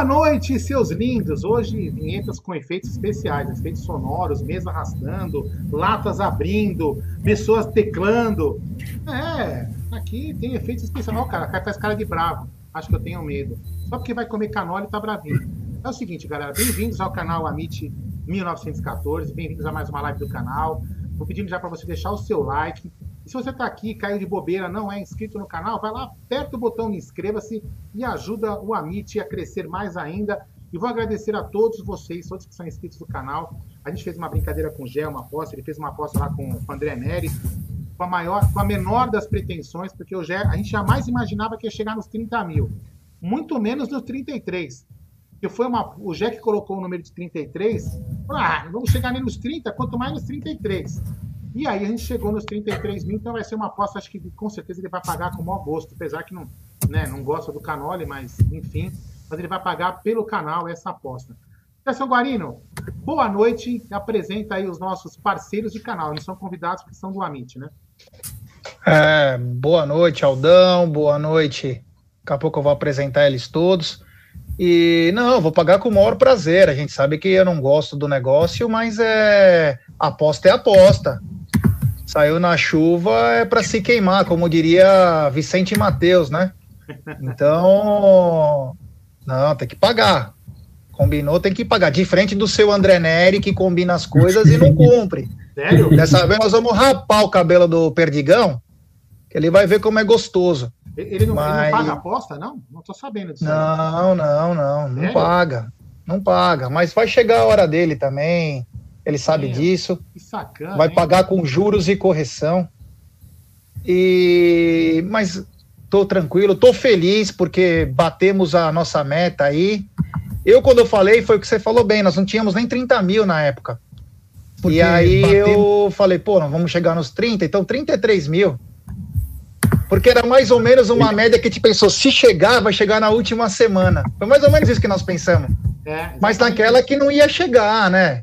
Boa noite, seus lindos! Hoje, vinhetas com efeitos especiais, efeitos sonoros, mesa arrastando, latas abrindo, pessoas teclando. É, aqui tem efeitos especiais. Ó, cara, cara faz cara de bravo. Acho que eu tenho medo. Só porque vai comer canole e tá bravinho. É o seguinte, galera, bem-vindos ao canal Amit 1914, bem-vindos a mais uma live do canal. Vou pedindo já para você deixar o seu like, se você está aqui, caiu de bobeira, não é inscrito no canal, vai lá, aperta o botão inscreva-se e ajuda o Amit a crescer mais ainda. E vou agradecer a todos vocês, todos que são inscritos no canal. A gente fez uma brincadeira com o Gé, uma aposta, ele fez uma aposta lá com o André Neri, com a, maior, com a menor das pretensões, porque o Gé, a gente jamais imaginava que ia chegar nos 30 mil. Muito menos nos 33. Que foi uma, o Gé que colocou o número de 33. Ah, vamos chegar nem nos 30, quanto mais nos 33. E aí a gente chegou nos 33 mil, então vai ser uma aposta, acho que com certeza ele vai pagar com o maior gosto, apesar que não, né, não gosta do Canole, mas enfim, mas ele vai pagar pelo canal essa aposta. Então, Guarino, boa noite, apresenta aí os nossos parceiros de canal, eles são convidados porque são do Amit, né? É, boa noite, Aldão, boa noite, daqui a pouco eu vou apresentar eles todos. E não, vou pagar com o maior prazer. A gente sabe que eu não gosto do negócio, mas é aposta é aposta. Saiu na chuva é para se queimar, como diria Vicente Mateus, né? Então, não, tem que pagar. Combinou, tem que pagar. De frente do seu André Neri, que combina as coisas e não cumpre. Sério? Dessa vez nós vamos rapar o cabelo do Perdigão, que ele vai ver como é gostoso. Ele não, Mas... ele não paga aposta, não? Não tô sabendo disso. Não, não, não, não paga. Não paga. Mas vai chegar a hora dele também ele sabe Meu, disso. Sacana, vai hein? pagar com juros e correção. E mas tô tranquilo, tô feliz porque batemos a nossa meta aí. Eu, quando eu falei, foi o que você falou bem, nós não tínhamos nem 30 mil na época. Porque e aí batemos... eu falei, pô, nós vamos chegar nos 30, então 33 mil. Porque era mais ou menos uma média que a gente pensou, se chegar, vai chegar na última semana. Foi mais ou menos isso que nós pensamos. É, Mas naquela que não ia chegar, né?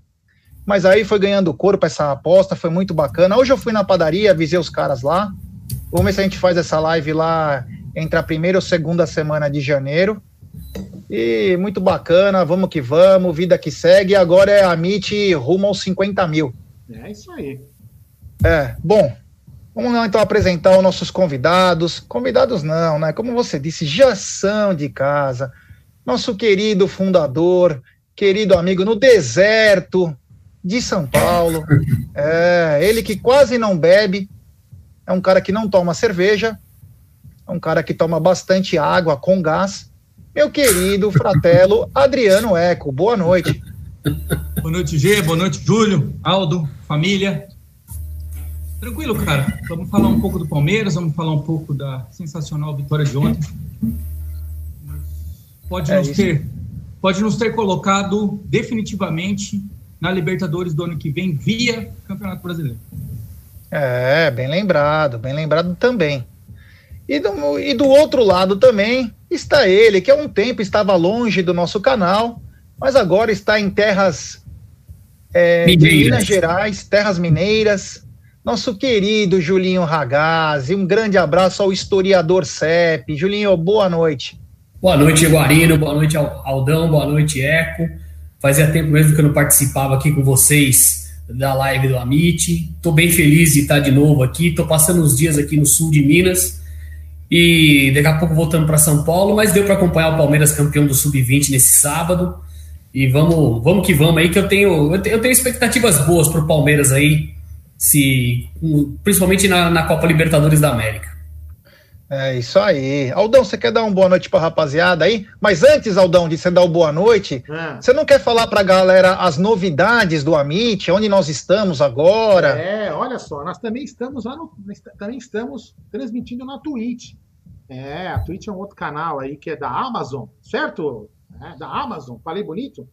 Mas aí foi ganhando corpo essa aposta, foi muito bacana. Hoje eu fui na padaria, avisei os caras lá. Vamos ver se a gente faz essa live lá entre a primeira ou segunda semana de janeiro. E muito bacana, vamos que vamos, vida que segue. Agora é a MIT rumo aos 50 mil. É isso aí. É, bom, vamos lá então apresentar os nossos convidados. Convidados não, né? Como você disse, já são de casa. Nosso querido fundador, querido amigo no deserto, de São Paulo. É, ele que quase não bebe, é um cara que não toma cerveja, é um cara que toma bastante água com gás. Meu querido fratelo Adriano Eco, boa noite. Boa noite, Gê, boa noite, Júlio, Aldo, família. Tranquilo, cara. Vamos falar um pouco do Palmeiras, vamos falar um pouco da sensacional vitória de ontem. Pode, é nos, ter, pode nos ter colocado definitivamente na Libertadores do ano que vem via Campeonato Brasileiro. É, bem lembrado, bem lembrado também. E do, e do outro lado também está ele, que há um tempo estava longe do nosso canal, mas agora está em terras é, de Minas Gerais, terras mineiras, nosso querido Julinho Ragazzi. Um grande abraço ao historiador CEP. Julinho, boa noite. Boa noite, Guarino. Boa noite, Aldão. Boa noite, Eco. Fazia tempo mesmo que eu não participava aqui com vocês da live do Amit. Estou bem feliz de estar de novo aqui. Estou passando uns dias aqui no sul de Minas e daqui a pouco voltando para São Paulo, mas deu para acompanhar o Palmeiras campeão do Sub-20 nesse sábado. E vamos, vamos que vamos aí, que eu tenho, eu tenho expectativas boas para o Palmeiras aí, se, principalmente na, na Copa Libertadores da América. É isso aí. Aldão, você quer dar uma boa noite pra rapaziada aí? Mas antes, Aldão, de você dar uma boa noite, é. você não quer falar pra galera as novidades do Amit, onde nós estamos agora? É, olha só, nós também estamos lá no. Também estamos transmitindo na Twitch. É, a Twitch é um outro canal aí que é da Amazon, certo? É, da Amazon, falei bonito?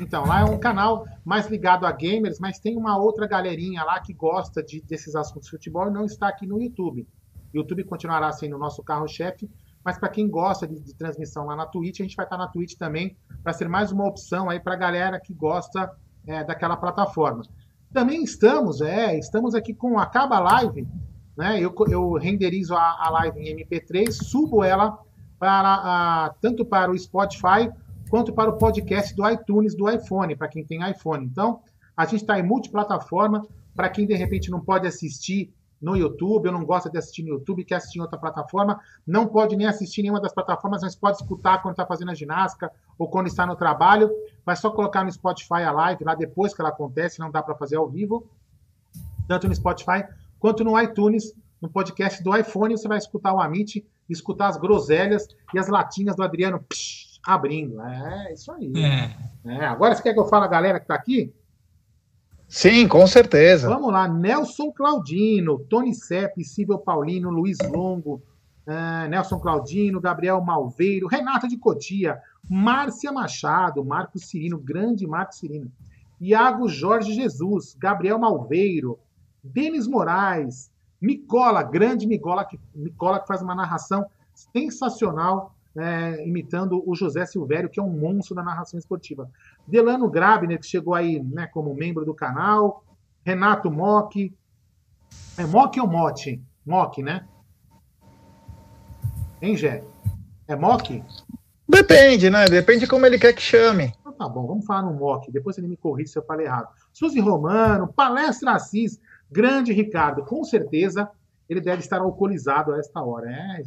Então, lá é um canal mais ligado a gamers, mas tem uma outra galerinha lá que gosta de, desses assuntos de futebol e não está aqui no YouTube. YouTube continuará sendo o nosso carro-chefe, mas para quem gosta de, de, transmissão lá na Twitch, a gente vai estar na Twitch também para ser mais uma opção aí para a galera que gosta é, daquela plataforma. Também estamos, é, estamos aqui com Acaba Live, né? Eu, eu renderizo a, a live em MP3, subo ela para a, tanto para o Spotify quanto para o podcast do iTunes do iPhone, para quem tem iPhone. Então, a gente está em multiplataforma, para quem de repente não pode assistir no YouTube, ou não gosta de assistir no YouTube, quer assistir em outra plataforma, não pode nem assistir em nenhuma das plataformas, mas pode escutar quando está fazendo a ginástica ou quando está no trabalho. Vai só colocar no Spotify a live lá depois que ela acontece, não dá para fazer ao vivo, tanto no Spotify quanto no iTunes, no podcast do iPhone, você vai escutar o Amit, escutar as groselhas e as latinhas do Adriano psh, abrindo. É, isso aí. É. É, agora você quer que eu fale a galera que está aqui? Sim, com certeza. Vamos lá, Nelson Claudino, Tony Sepp, Sível Paulino, Luiz Longo, uh, Nelson Claudino, Gabriel Malveiro, Renata de Cotia, Márcia Machado, Marcos Cirino, grande Marcos Cirino, Iago Jorge Jesus, Gabriel Malveiro, Denis Moraes, Micola, grande Micola que, Micola que faz uma narração sensacional é, imitando o José Silvério, que é um monstro da narração esportiva. Delano Grabner, que chegou aí né, como membro do canal. Renato Mock. É Mock ou Mote? Mock, né? Hein, Gé? É Mock? Depende, né? Depende de como ele quer que chame. Então, tá bom, vamos falar no Mock. Depois ele me corrige se eu falei errado. Suzy Romano, Palestra Assis, grande Ricardo. Com certeza ele deve estar alcoolizado a esta hora. É,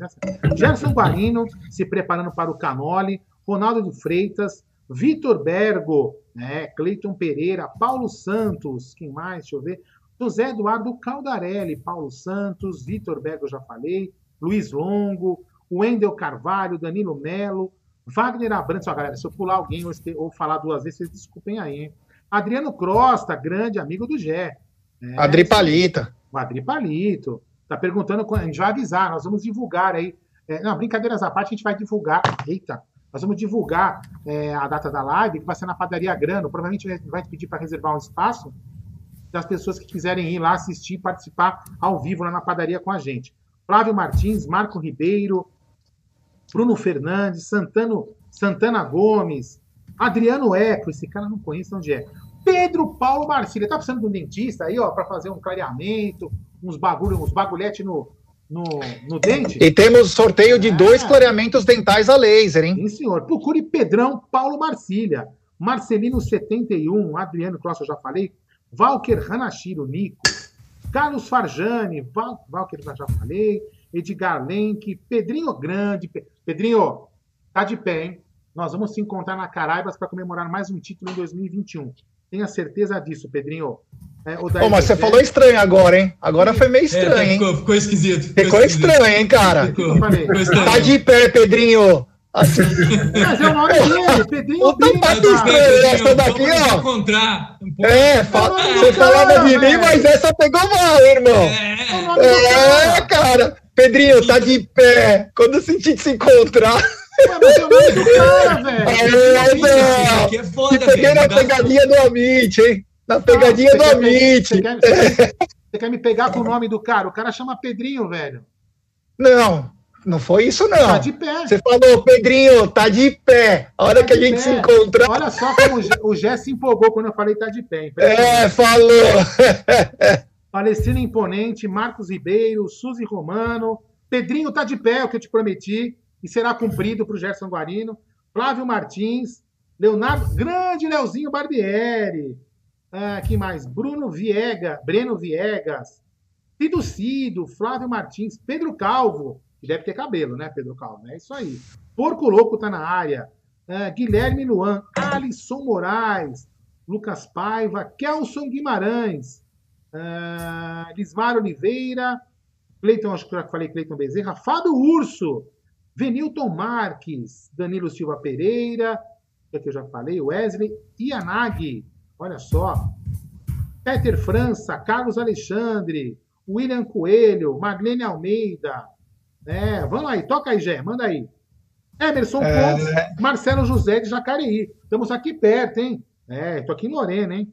Gerson Guarino se preparando para o Canole, Ronaldo de Freitas, Vitor Bergo, né, Cleiton Pereira, Paulo Santos, quem mais? Deixa eu ver. José Eduardo Caldarelli, Paulo Santos, Vitor Bergo, já falei, Luiz Longo, Wendel Carvalho, Danilo Melo, Wagner Abrantes, ó, galera, se eu pular alguém ou, falar duas vezes, vocês desculpem aí, hein? Adriano Crosta, grande amigo do Gé. É, Adri Palita. O Adri Palito. Tá perguntando, a gente vai avisar, nós vamos divulgar aí. É, não, brincadeiras à parte, a gente vai divulgar. Eita, nós vamos divulgar é, a data da live, que vai ser na Padaria Grano. Provavelmente vai pedir para reservar um espaço das pessoas que quiserem ir lá assistir, participar ao vivo lá na padaria com a gente. Flávio Martins, Marco Ribeiro, Bruno Fernandes, Santano, Santana Gomes, Adriano Eco, esse cara não conheço onde é. Pedro Paulo Marcília, tá precisando de um dentista aí, ó, para fazer um clareamento, uns bagulho, uns bagulhete no, no, no dente. E temos sorteio de dois clareamentos dentais a laser, hein? Sim, senhor. Procure Pedrão Paulo Marcília. Marcelino 71, Adriano Cross, eu já falei. Valker Hanashiro, Nico. Carlos Farjani, Val, Valker, eu já falei. Edgar Lenk, Pedrinho Grande. Pedrinho, tá de pé, hein? Nós vamos se encontrar na Caraibas para comemorar mais um título em 2021. Tenha certeza disso, Pedrinho. É, oh, mas você falou estranho agora, hein? Agora foi meio é, estranho, é, ficou, hein? Ficou esquisito. Ficou, ficou esquisito. estranho, hein, cara? Ficou, ficou estranho. Tá de pé, Pedrinho. Assim. Mas é o nome dele, Pedrinho. O tampado estranho, essa daqui, ó. Encontrar um é, fa você falava de mim, mas essa pegou mal, irmão. É, é cara. Pedrinho, tá de pé. Quando sentir se encontrar. mas é o nome do cara, velho. É foda, velho. Peguei na pegadinha do Amit, hein? Na pegadinha ah, do Amit. Você quer, você quer me pegar com o nome do cara? O cara chama Pedrinho, velho. Não, não foi isso, não. Tá de pé. Você falou, Pedrinho, tá de pé. A hora tá que a gente pé. se encontra. Olha só como o Gé se empolgou quando eu falei tá de pé. É, falou. Palestina Imponente, Marcos Ribeiro, Suzy Romano, Pedrinho tá de pé, o que eu te prometi, e será cumprido para o Gerson Guarino, Flávio Martins, Leonardo, grande Leozinho Barbieri, ah, que mais? Bruno Viega, Breno Viegas, Cido Cido, Flávio Martins, Pedro Calvo, que deve ter cabelo, né, Pedro Calvo? É isso aí. Porco Louco tá na área. Uh, Guilherme Luan, Alisson Moraes, Lucas Paiva, Kelson Guimarães, uh, Lismar Oliveira, Cleiton, acho que já falei Cleiton Bezerra, Fábio Urso, Venilton Marques, Danilo Silva Pereira, que eu já falei, Wesley Ianagi, olha só, Peter França, Carlos Alexandre, William Coelho, Maglene Almeida, é, vamos aí, toca aí, Gé, manda aí. Emerson é... Pontes, Marcelo José de Jacareí. Estamos aqui perto, hein? É, tô aqui em Lorena, hein?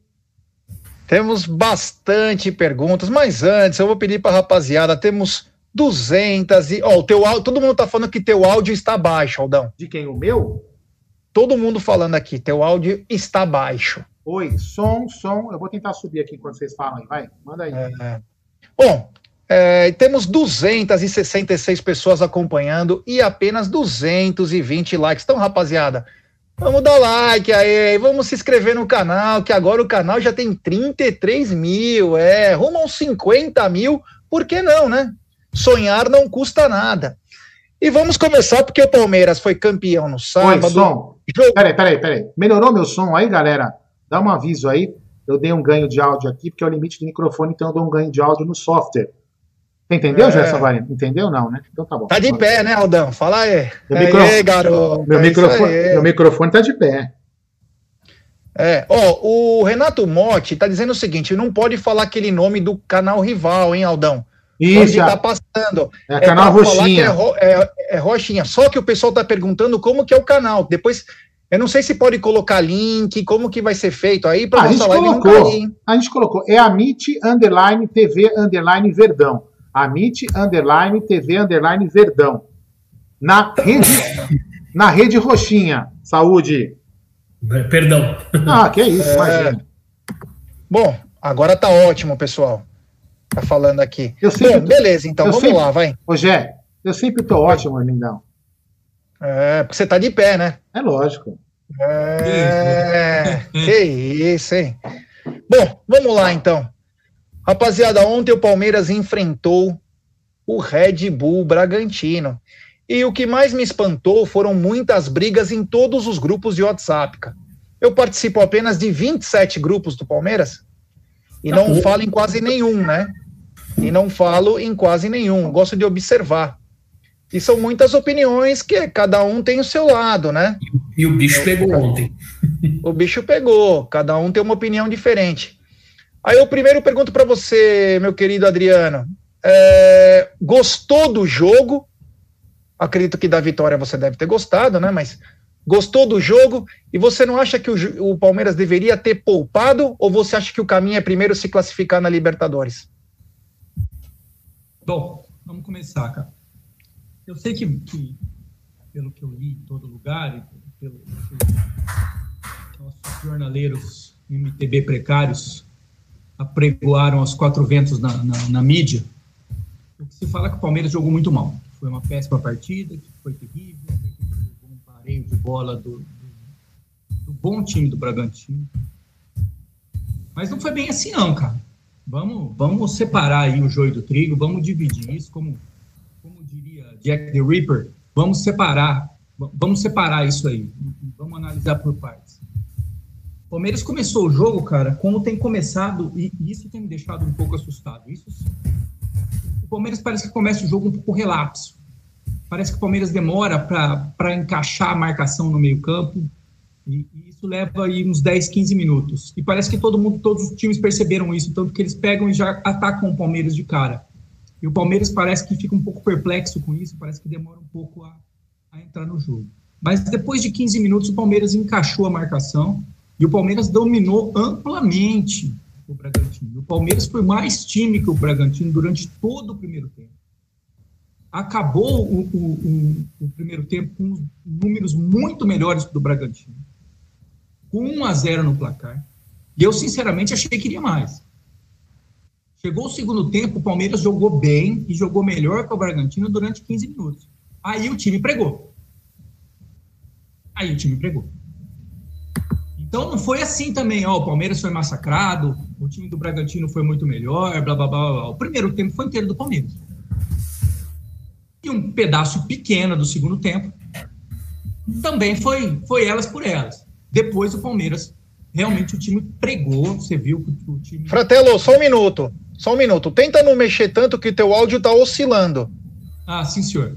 Temos bastante perguntas, mas antes eu vou pedir para rapaziada, temos 200 e, ó, o teu áudio, todo mundo tá falando que teu áudio está baixo, Aldão. De quem o meu? Todo mundo falando aqui, teu áudio está baixo. Oi, som, som. Eu vou tentar subir aqui enquanto vocês falam aí, vai. Manda aí. É... Bom, é, temos 266 pessoas acompanhando e apenas 220 likes. Então, rapaziada, vamos dar like aí, vamos se inscrever no canal, que agora o canal já tem 33 mil, é, rumo aos 50 mil, por que não, né? Sonhar não custa nada. E vamos começar porque o Palmeiras foi campeão no sábado. Oi, som. Peraí, peraí, peraí. Melhorou meu som aí, galera? Dá um aviso aí. Eu dei um ganho de áudio aqui, porque é o limite do microfone, então eu dou um ganho de áudio no software. Entendeu, é. Gerson Varino? Entendeu não, né? Então tá bom. Tá de pé, né, Aldão? Fala aí. Meu, micro... aí, garoto. Meu, é microfone, meu microfone tá de pé. É, ó, o Renato Motti tá dizendo o seguinte: não pode falar aquele nome do canal rival, hein, Aldão? Isso. tá passando. É, é canal Roxinha. É, ro, é, é, Roxinha. Só que o pessoal tá perguntando como que é o canal. Depois, eu não sei se pode colocar link, como que vai ser feito aí para ah, nossa live colocou, não. A gente colocou. É a MIT Underline TV Underline Verdão. Amit underline TV underline Verdão. Na rede, na rede roxinha. Saúde. Perdão. Ah, que isso, é... imagina. Bom, agora tá ótimo, pessoal. Tá falando aqui. Eu sempre, Bom, beleza, então vamos sempre, lá, vai. Ô, Gé, eu sempre tô ótimo, lindão. É, porque você tá de pé, né? É lógico. É, que isso, hein? Bom, vamos lá então. Rapaziada, ontem o Palmeiras enfrentou o Red Bull Bragantino. E o que mais me espantou foram muitas brigas em todos os grupos de WhatsApp. Eu participo apenas de 27 grupos do Palmeiras e tá não falo em quase nenhum, né? E não falo em quase nenhum. Gosto de observar. E são muitas opiniões que cada um tem o seu lado, né? E o bicho pegou ontem. O bicho pegou, cada um tem uma opinião diferente. Aí eu primeiro pergunto para você, meu querido Adriano, é, gostou do jogo? Acredito que da vitória você deve ter gostado, né? Mas gostou do jogo e você não acha que o, o Palmeiras deveria ter poupado ou você acha que o caminho é primeiro se classificar na Libertadores? Bom, vamos começar, cara. Eu sei que, que pelo que eu li em todo lugar e pelo que nossos jornaleiros MTB precários apregoaram aos quatro ventos na, na, na, mídia, o que se fala é que o Palmeiras jogou muito mal. Foi uma péssima partida, que foi terrível, um pareio de bola do, do, do, bom time do Bragantino. Mas não foi bem assim não, cara. Vamos, vamos separar aí o joio do trigo, vamos dividir isso, como, Jack the Ripper, vamos separar, vamos separar isso aí, vamos analisar por partes. Palmeiras começou o jogo, cara, como tem começado, e isso tem me deixado um pouco assustado. Isso O Palmeiras parece que começa o jogo um pouco relapso. Parece que o Palmeiras demora para encaixar a marcação no meio-campo, e, e, isso leva aí uns 10, 15 minutos. E parece que todo mundo, todos os times perceberam isso, tanto que eles pegam e já atacam o Palmeiras de cara. E o Palmeiras parece que fica um pouco perplexo com isso, parece que demora um pouco a, a entrar no jogo. Mas depois de 15 minutos, o Palmeiras encaixou a marcação e o Palmeiras dominou amplamente o Bragantino. O Palmeiras foi mais time que o Bragantino durante todo o primeiro tempo. Acabou o, o, o, o primeiro tempo com números muito melhores do Bragantino. Com 1 a 0 no placar. E eu, sinceramente, achei que iria mais. Chegou o segundo tempo, o Palmeiras jogou bem e jogou melhor que o Bragantino durante 15 minutos. Aí o time pregou. Aí o time pregou. Então não foi assim também, ó, o Palmeiras foi massacrado, o time do Bragantino foi muito melhor, blá blá blá. blá. O primeiro tempo foi inteiro do Palmeiras. E um pedaço pequeno do segundo tempo também foi, foi elas por elas. Depois o Palmeiras, realmente o time pregou, você viu que o time. Fratelo, só um minuto. Só um minuto. Tenta não mexer tanto que teu áudio tá oscilando. Ah, sim, senhor.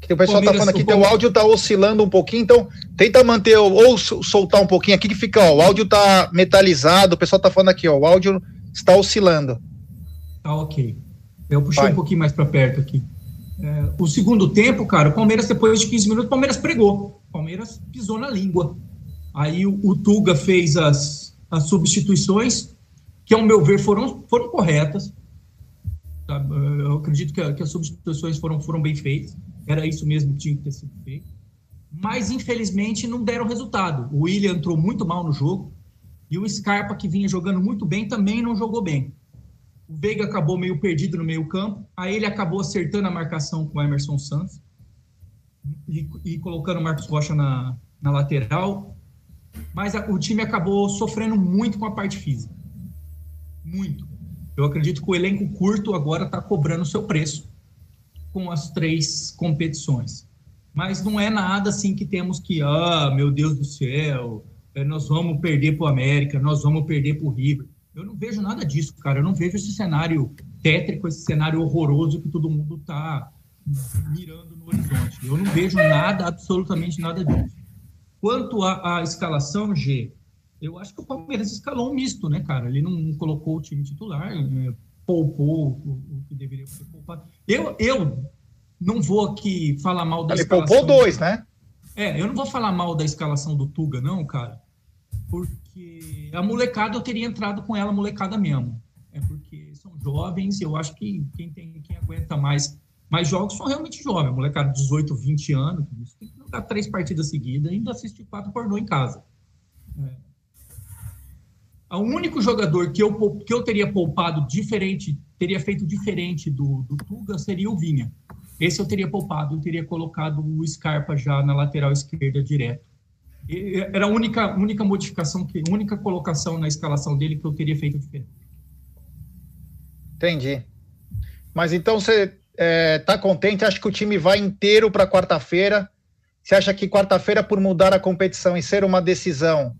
Que o pessoal tá falando aqui, teu áudio tá oscilando um pouquinho, então tenta manter, ou soltar um pouquinho aqui que fica, ó, o áudio tá metalizado, o pessoal tá falando aqui, ó, o áudio está oscilando. Tá ok. Eu puxei Vai. um pouquinho mais para perto aqui. É, o segundo tempo, cara, o Palmeiras, depois de 15 minutos, o Palmeiras pregou. O Palmeiras pisou na língua. Aí o, o Tuga fez as, as substituições, que, ao meu ver, foram, foram corretas. Eu acredito que, que as substituições foram, foram bem feitas. Era isso mesmo que tinha que ter sido feito. Mas, infelizmente, não deram resultado. O William entrou muito mal no jogo. E o Scarpa, que vinha jogando muito bem, também não jogou bem. O Veiga acabou meio perdido no meio campo. Aí ele acabou acertando a marcação com o Emerson Santos. E, e colocando o Marcos Rocha na, na lateral. Mas a, o time acabou sofrendo muito com a parte física. Muito. Eu acredito que o elenco curto agora está cobrando o seu preço com as três competições. Mas não é nada assim que temos que, ah, meu Deus do céu, é, nós vamos perder para o América, nós vamos perder para o River. Eu não vejo nada disso, cara. Eu não vejo esse cenário tétrico, esse cenário horroroso que todo mundo está mirando no horizonte. Eu não vejo nada, absolutamente nada disso. Quanto à, à escalação, G, eu acho que o Palmeiras escalou um misto, né, cara? Ele não colocou o time titular, é, poupou o, que deveria ser poupado. Eu, eu não vou aqui falar mal da Ele escalação. Ele poupou dois, né? É, eu não vou falar mal da escalação do Tuga, não, cara, porque a molecada eu teria entrado com ela molecada mesmo. É porque são jovens eu acho que quem, tem, quem aguenta mais, mais jogos são realmente jovens. Molecada de 18, 20 anos, tem que jogar três partidas seguidas e ainda assistir quatro pornô em casa. É o único jogador que eu, que eu teria poupado diferente, teria feito diferente do, do Tuga seria o Vinha. Esse eu teria poupado, eu teria colocado o Scarpa já na lateral esquerda direto. E era a única, única modificação, que, única colocação na escalação dele que eu teria feito diferente. Entendi. Mas então você está é, tá contente? Acha que o time vai inteiro para quarta-feira? Você acha que quarta-feira, por mudar a competição e ser uma decisão,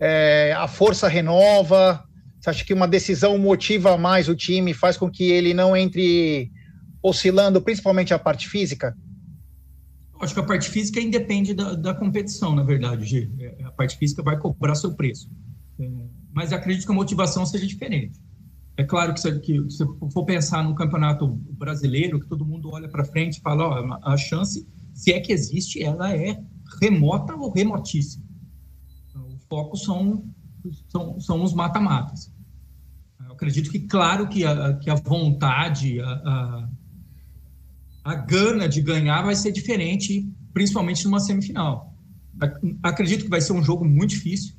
é, a força renova? Você acha que uma decisão motiva mais o time, faz com que ele não entre oscilando, principalmente a parte física? Acho que a parte física independe da, da competição, na verdade, G. É, a parte física vai cobrar seu preço. É, mas acredito que a motivação seja diferente. É claro que se, que se for pensar no campeonato brasileiro, que todo mundo olha para frente e fala, ó, a chance, se é que existe, ela é remota ou remotíssima foco são, são, são os mata-matas. Eu acredito que, claro, que a, que a vontade, a, a, a gana de ganhar vai ser diferente, principalmente numa semifinal. Acredito que vai ser um jogo muito difícil,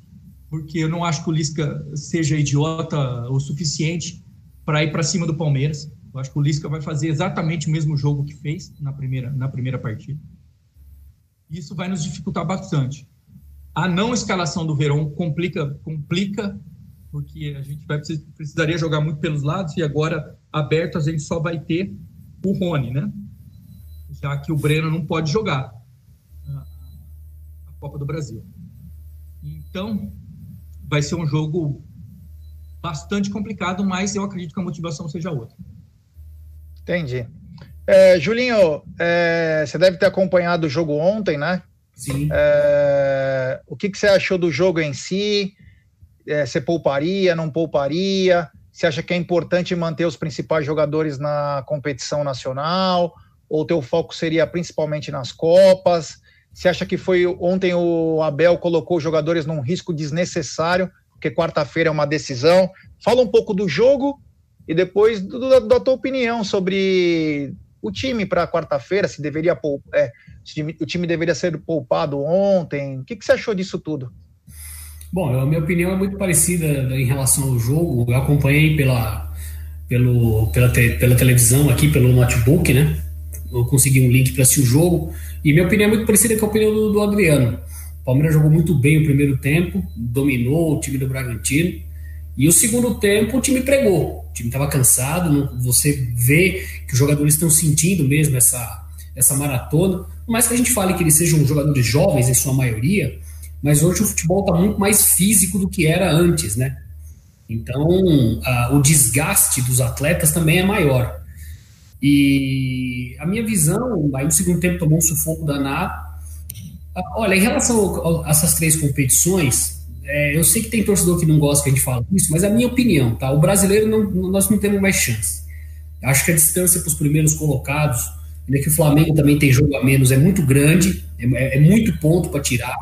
porque eu não acho que o Lisca seja idiota o suficiente para ir para cima do Palmeiras. Eu acho que o Lisca vai fazer exatamente o mesmo jogo que fez na primeira, na primeira partida. Isso vai nos dificultar bastante. A não escalação do Verón complica, complica, porque a gente vai precisaria jogar muito pelos lados e agora aberto a gente só vai ter o Rony, né? Já que o Breno não pode jogar a Copa do Brasil. Então, vai ser um jogo bastante complicado, mas eu acredito que a motivação seja outra. Entendi. É, Julinho, é, você deve ter acompanhado o jogo ontem, né? Sim. É, o que, que você achou do jogo em si? É, você pouparia, não pouparia? Você acha que é importante manter os principais jogadores na competição nacional? Ou teu foco seria principalmente nas Copas? Você acha que foi ontem o Abel colocou os jogadores num risco desnecessário, porque quarta-feira é uma decisão? Fala um pouco do jogo e depois do, da, da tua opinião sobre o time para quarta-feira, se deveria é, se o time deveria ser poupado ontem. O que, que você achou disso tudo? Bom, a minha opinião é muito parecida em relação ao jogo. Eu acompanhei pela pelo, pela, te, pela televisão aqui, pelo notebook, né? Eu consegui um link para assistir o jogo. E minha opinião é muito parecida com a opinião do, do Adriano. O Palmeiras jogou muito bem o primeiro tempo, dominou o time do Bragantino. E o segundo tempo o time pregou. O time estava cansado, você vê que os jogadores estão sentindo mesmo essa, essa maratona. Por mais que a gente fale que eles sejam jogadores jovens em sua maioria, mas hoje o futebol está muito mais físico do que era antes, né? Então a, o desgaste dos atletas também é maior. E a minha visão, aí no segundo tempo tomou um sufoco danado. Ah, olha, em relação a essas três competições, é, eu sei que tem torcedor que não gosta que a gente fale isso, mas é a minha opinião, tá? O brasileiro, não, nós não temos mais chance. Acho que a distância para os primeiros colocados, ainda que o Flamengo também tem jogo a menos, é muito grande, é, é muito ponto para tirar.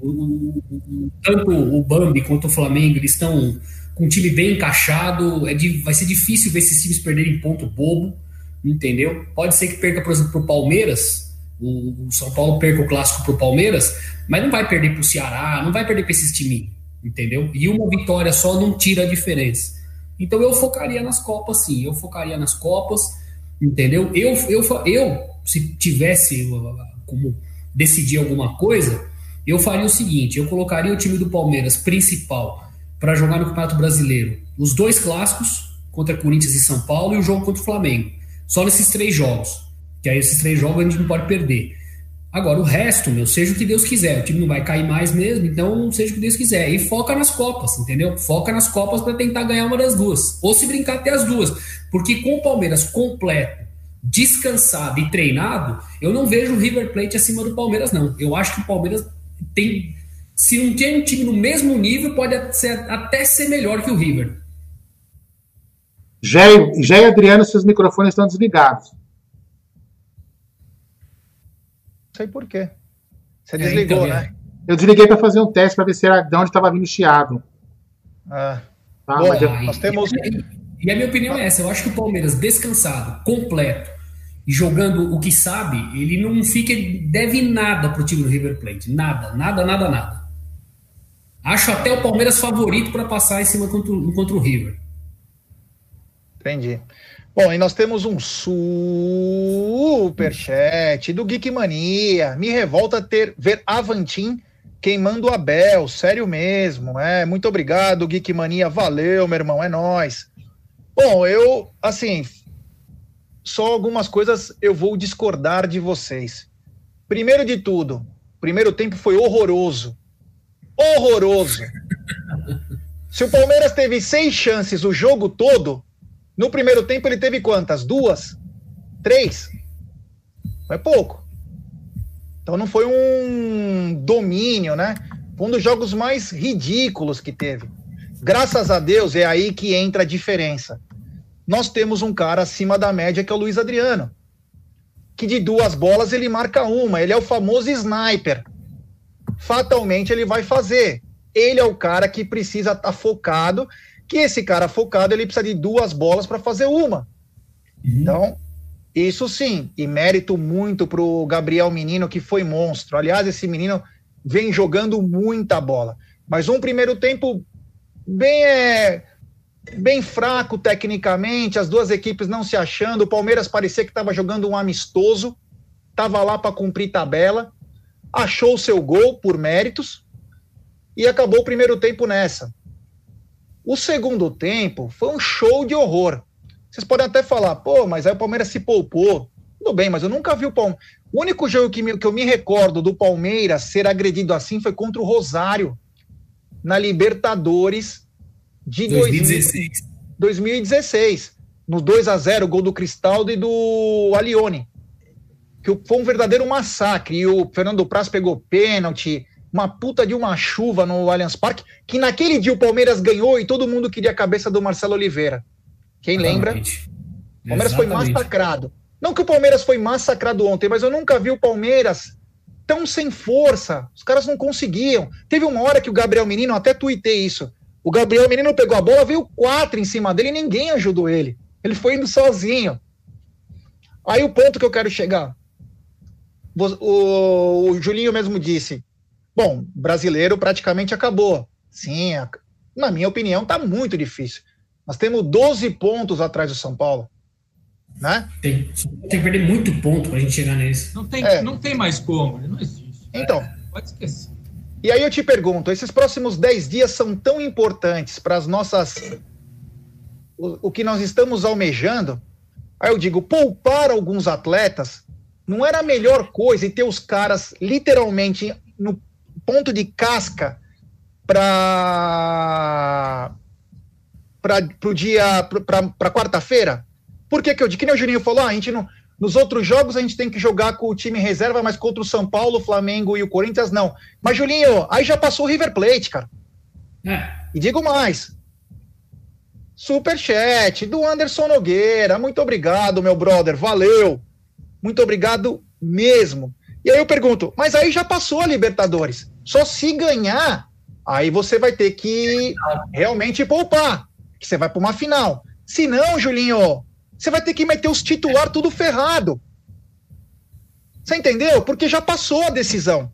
O, o, tanto o Bambi quanto o Flamengo, eles estão com um time bem encaixado, é de, vai ser difícil ver esses times perderem ponto bobo entendeu? Pode ser que perca, por exemplo, para o Palmeiras, o São Paulo perca o clássico para o Palmeiras, mas não vai perder para o Ceará, não vai perder para esses times, entendeu? E uma vitória só não tira a diferença. Então eu focaria nas Copas, sim, eu focaria nas Copas, entendeu? Eu, eu, eu se tivesse uh, como decidir alguma coisa, eu faria o seguinte: eu colocaria o time do Palmeiras principal para jogar no Campeonato Brasileiro, os dois clássicos contra Corinthians e São Paulo e o jogo contra o Flamengo. Só nesses três jogos. Que aí esses três jogos a gente não pode perder. Agora, o resto, meu, seja o que Deus quiser. O time não vai cair mais mesmo, então seja o que Deus quiser. E foca nas Copas, entendeu? Foca nas Copas para tentar ganhar uma das duas. Ou se brincar até as duas. Porque com o Palmeiras completo, descansado e treinado, eu não vejo o River Plate acima do Palmeiras, não. Eu acho que o Palmeiras tem. Se não tem um time no mesmo nível, pode até ser melhor que o River. Jé e Adriano, seus microfones estão desligados. Não sei por quê. Você é, desligou, então, né? Eu desliguei para fazer um teste para ver se era de onde estava vindo o chiado. Ah. Tá, Bom, eu... nós temos. E a minha opinião é essa: eu acho que o Palmeiras descansado, completo e jogando o que sabe, ele não fica deve nada pro time do River Plate, nada, nada, nada, nada. Acho até o Palmeiras favorito para passar em cima contra, contra o River. Entendi. Bom, e nós temos um superchat do Geek Mania. Me revolta ter ver Avantim queimando o Abel, sério mesmo. É, muito obrigado, Geek Mania. Valeu, meu irmão, é nós. Bom, eu, assim, só algumas coisas eu vou discordar de vocês. Primeiro de tudo, primeiro tempo foi horroroso. Horroroso. Se o Palmeiras teve seis chances o jogo todo, no primeiro tempo ele teve quantas? Duas? Três? Foi pouco. Então não foi um domínio, né? Foi um dos jogos mais ridículos que teve. Graças a Deus é aí que entra a diferença. Nós temos um cara acima da média que é o Luiz Adriano. Que de duas bolas ele marca uma. Ele é o famoso sniper. Fatalmente ele vai fazer. Ele é o cara que precisa estar tá focado que esse cara focado ele precisa de duas bolas para fazer uma. Uhum. Então, isso sim, e mérito muito para o Gabriel Menino, que foi monstro. Aliás, esse menino vem jogando muita bola. Mas um primeiro tempo bem, é, bem fraco tecnicamente, as duas equipes não se achando. O Palmeiras parecia que estava jogando um amistoso, estava lá para cumprir tabela, achou o seu gol por méritos e acabou o primeiro tempo nessa. O segundo tempo foi um show de horror. Vocês podem até falar, pô, mas aí o Palmeiras se poupou. Tudo bem, mas eu nunca vi o Palmeiras. O único jogo que, me, que eu me recordo do Palmeiras ser agredido assim foi contra o Rosário, na Libertadores de 2016. 2016 no 2 a 0 gol do Cristaldo e do Alione. Que foi um verdadeiro massacre. E o Fernando Praz pegou pênalti, uma puta de uma chuva no Allianz Parque, que naquele dia o Palmeiras ganhou e todo mundo queria a cabeça do Marcelo Oliveira. Quem lembra? O Palmeiras Exatamente. foi massacrado. Não que o Palmeiras foi massacrado ontem, mas eu nunca vi o Palmeiras tão sem força. Os caras não conseguiam. Teve uma hora que o Gabriel Menino, até tuitei isso. O Gabriel Menino pegou a bola, veio quatro em cima dele e ninguém ajudou ele. Ele foi indo sozinho. Aí o ponto que eu quero chegar. O, o Julinho mesmo disse: Bom, brasileiro praticamente acabou. Sim, na minha opinião, está muito difícil. Nós temos 12 pontos atrás do São Paulo. Né? Tem, tem que perder muito ponto para a gente chegar nesse. Não tem, é. não tem mais como, não existe. Então. É, pode esquecer. E aí eu te pergunto, esses próximos 10 dias são tão importantes para as nossas. O, o que nós estamos almejando. Aí eu digo, poupar alguns atletas não era a melhor coisa e ter os caras literalmente no ponto de casca para o dia para quarta-feira? Por que, que eu digo? Que nem o Juninho falou, ah, a gente não. Nos outros jogos a gente tem que jogar com o time reserva, mas contra o São Paulo, o Flamengo e o Corinthians não. Mas, Julinho, aí já passou o River Plate, cara. É. E digo mais. Superchat do Anderson Nogueira. Muito obrigado, meu brother. Valeu. Muito obrigado mesmo. E aí eu pergunto, mas aí já passou a Libertadores. Só se ganhar, aí você vai ter que realmente poupar. Que você vai para uma final. Se não, Julinho, você vai ter que meter os titular tudo ferrado. Você entendeu? Porque já passou a decisão.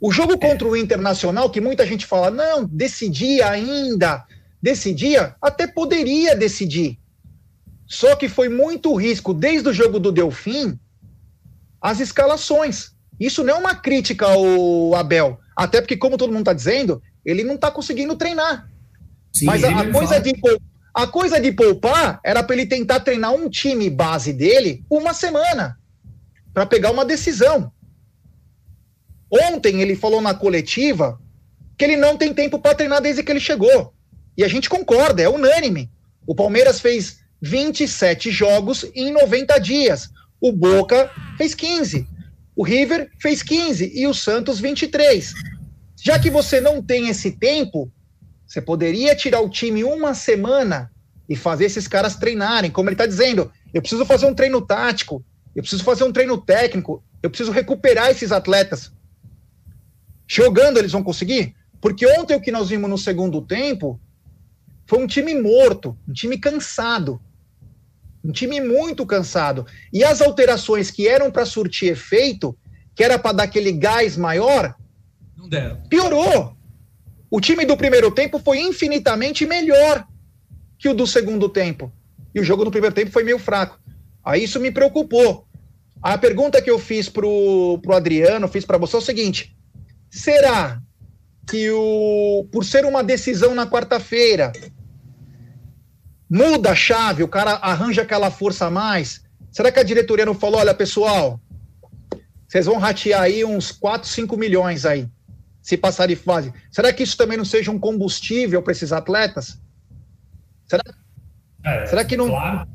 O jogo contra o Internacional, que muita gente fala, não, decidia ainda, decidia, até poderia decidir. Só que foi muito risco, desde o jogo do Delfim, as escalações. Isso não é uma crítica ao Abel. Até porque, como todo mundo está dizendo, ele não está conseguindo treinar. Sim, Mas a, a coisa de a coisa de poupar era para ele tentar treinar um time base dele uma semana para pegar uma decisão. Ontem ele falou na coletiva que ele não tem tempo para treinar desde que ele chegou. E a gente concorda, é unânime. O Palmeiras fez 27 jogos em 90 dias. O Boca fez 15. O River fez 15 e o Santos 23. Já que você não tem esse tempo, você poderia tirar o time uma semana e fazer esses caras treinarem, como ele está dizendo. Eu preciso fazer um treino tático, eu preciso fazer um treino técnico, eu preciso recuperar esses atletas. Jogando eles vão conseguir? Porque ontem o que nós vimos no segundo tempo foi um time morto, um time cansado. Um time muito cansado. E as alterações que eram para surtir efeito, que era para dar aquele gás maior, não deram. Piorou. O time do primeiro tempo foi infinitamente melhor que o do segundo tempo. E o jogo do primeiro tempo foi meio fraco. Aí isso me preocupou. A pergunta que eu fiz pro, pro Adriano, fiz para você é o seguinte: será que o por ser uma decisão na quarta-feira muda a chave, o cara arranja aquela força a mais? Será que a diretoria não falou, olha, pessoal, vocês vão ratear aí uns 4, 5 milhões aí, se passar de fase. Será que isso também não seja um combustível para esses atletas? Será, é, será que não. Claro.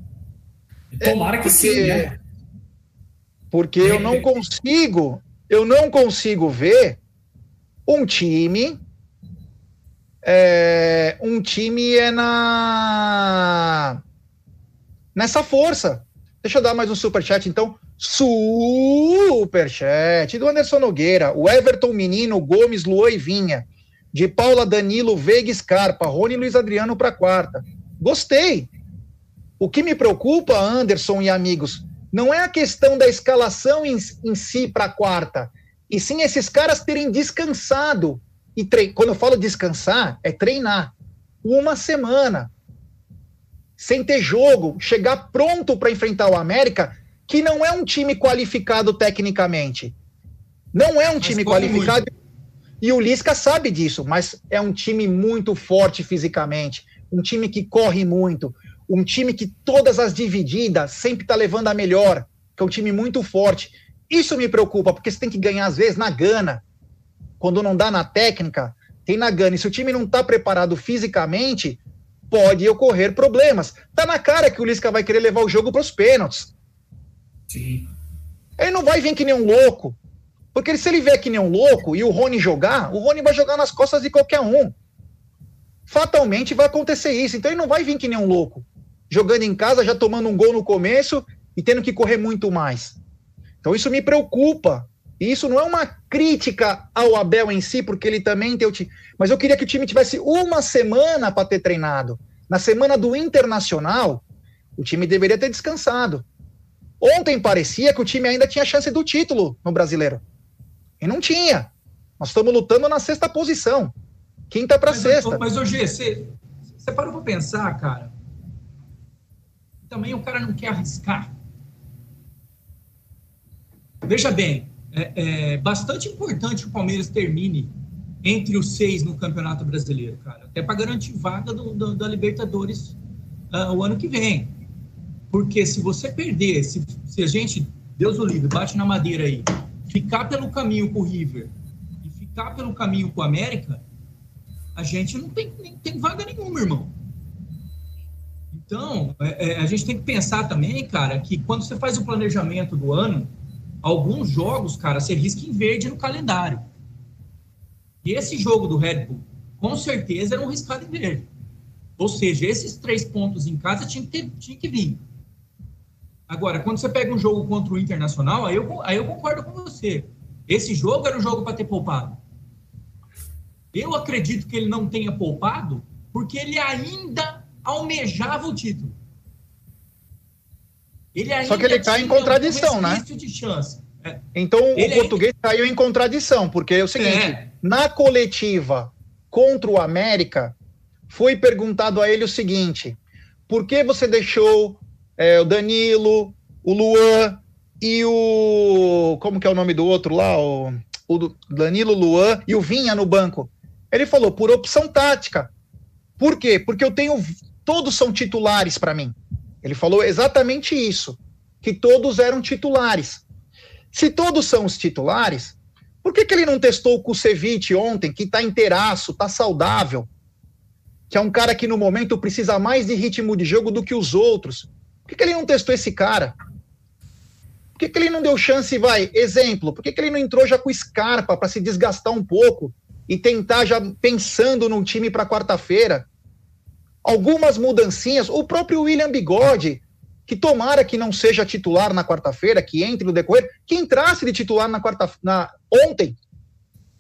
Tomara é, que sim, né? Porque eu não consigo, eu não consigo ver um time. É, um time é na nessa força. Deixa eu dar mais um superchat, então. Superchat do Anderson Nogueira, o Everton Menino, Gomes, Luan e Vinha, de Paula Danilo, Veiga Scarpa, Rony Luiz Adriano para quarta. Gostei. O que me preocupa, Anderson e amigos, não é a questão da escalação em, em si para quarta, e sim esses caras terem descansado. E tre... quando eu falo descansar, é treinar. Uma semana. Sem ter jogo, chegar pronto para enfrentar o América, que não é um time qualificado tecnicamente. Não é um mas time qualificado. Muito. E o Lisca sabe disso, mas é um time muito forte fisicamente um time que corre muito, um time que todas as divididas sempre está levando a melhor, que é um time muito forte. Isso me preocupa, porque você tem que ganhar às vezes na gana. Quando não dá na técnica, tem na gana. E se o time não está preparado fisicamente, pode ocorrer problemas. Tá na cara que o Lisca vai querer levar o jogo para os pênaltis. Sim. Ele não vai vir que nem um louco. Porque se ele vier que nem um louco e o Rony jogar, o Rony vai jogar nas costas de qualquer um fatalmente vai acontecer isso. Então ele não vai vir que nem um louco, jogando em casa, já tomando um gol no começo e tendo que correr muito mais. Então isso me preocupa. E isso não é uma crítica ao Abel em si, porque ele também tem o time. Mas eu queria que o time tivesse uma semana para ter treinado. Na semana do Internacional, o time deveria ter descansado. Ontem parecia que o time ainda tinha chance do título no brasileiro. E não tinha. Nós estamos lutando na sexta posição. Quinta para sexta. Mas, G, você você parou para pensar, cara? Também o cara não quer arriscar. Veja bem, é, é bastante importante que o Palmeiras termine entre os seis no Campeonato Brasileiro, cara. Até para garantir vaga do, do, da Libertadores uh, o ano que vem. Porque se você perder, se, se a gente, Deus o livre, bate na madeira aí, ficar pelo caminho com o River e ficar pelo caminho com o América, a gente não tem, nem tem vaga nenhuma, irmão. Então, é, é, a gente tem que pensar também, cara, que quando você faz o planejamento do ano, alguns jogos, cara, você risca em verde no calendário. E esse jogo do Red Bull, com certeza, era um riscado em verde. Ou seja, esses três pontos em casa tinha que, ter, tinha que vir. Agora, quando você pega um jogo contra o Internacional, aí eu, aí eu concordo com você. Esse jogo era um jogo para ter poupado. Eu acredito que ele não tenha poupado porque ele ainda almejava o título. Só que ele está em contradição, né? De chance. É. Então ele o português caiu em contradição, porque é o seguinte: é. na coletiva contra o América, foi perguntado a ele o seguinte: por que você deixou é, o Danilo, o Luan e o. Como que é o nome do outro lá? O, o Danilo, Luan e o Vinha no banco? Ele falou, por opção tática. Por quê? Porque eu tenho. Todos são titulares para mim. Ele falou exatamente isso. Que todos eram titulares. Se todos são os titulares, por que, que ele não testou o Kusevich ontem, que está inteiraço, está saudável? Que é um cara que no momento precisa mais de ritmo de jogo do que os outros. Por que, que ele não testou esse cara? Por que, que ele não deu chance, vai? Exemplo, por que, que ele não entrou já com Scarpa para se desgastar um pouco e tentar já pensando num time para quarta-feira? Algumas mudancinhas, o próprio William Bigode que tomara que não seja titular na quarta-feira, que entre no decorrer, que entrasse de titular na quarta na ontem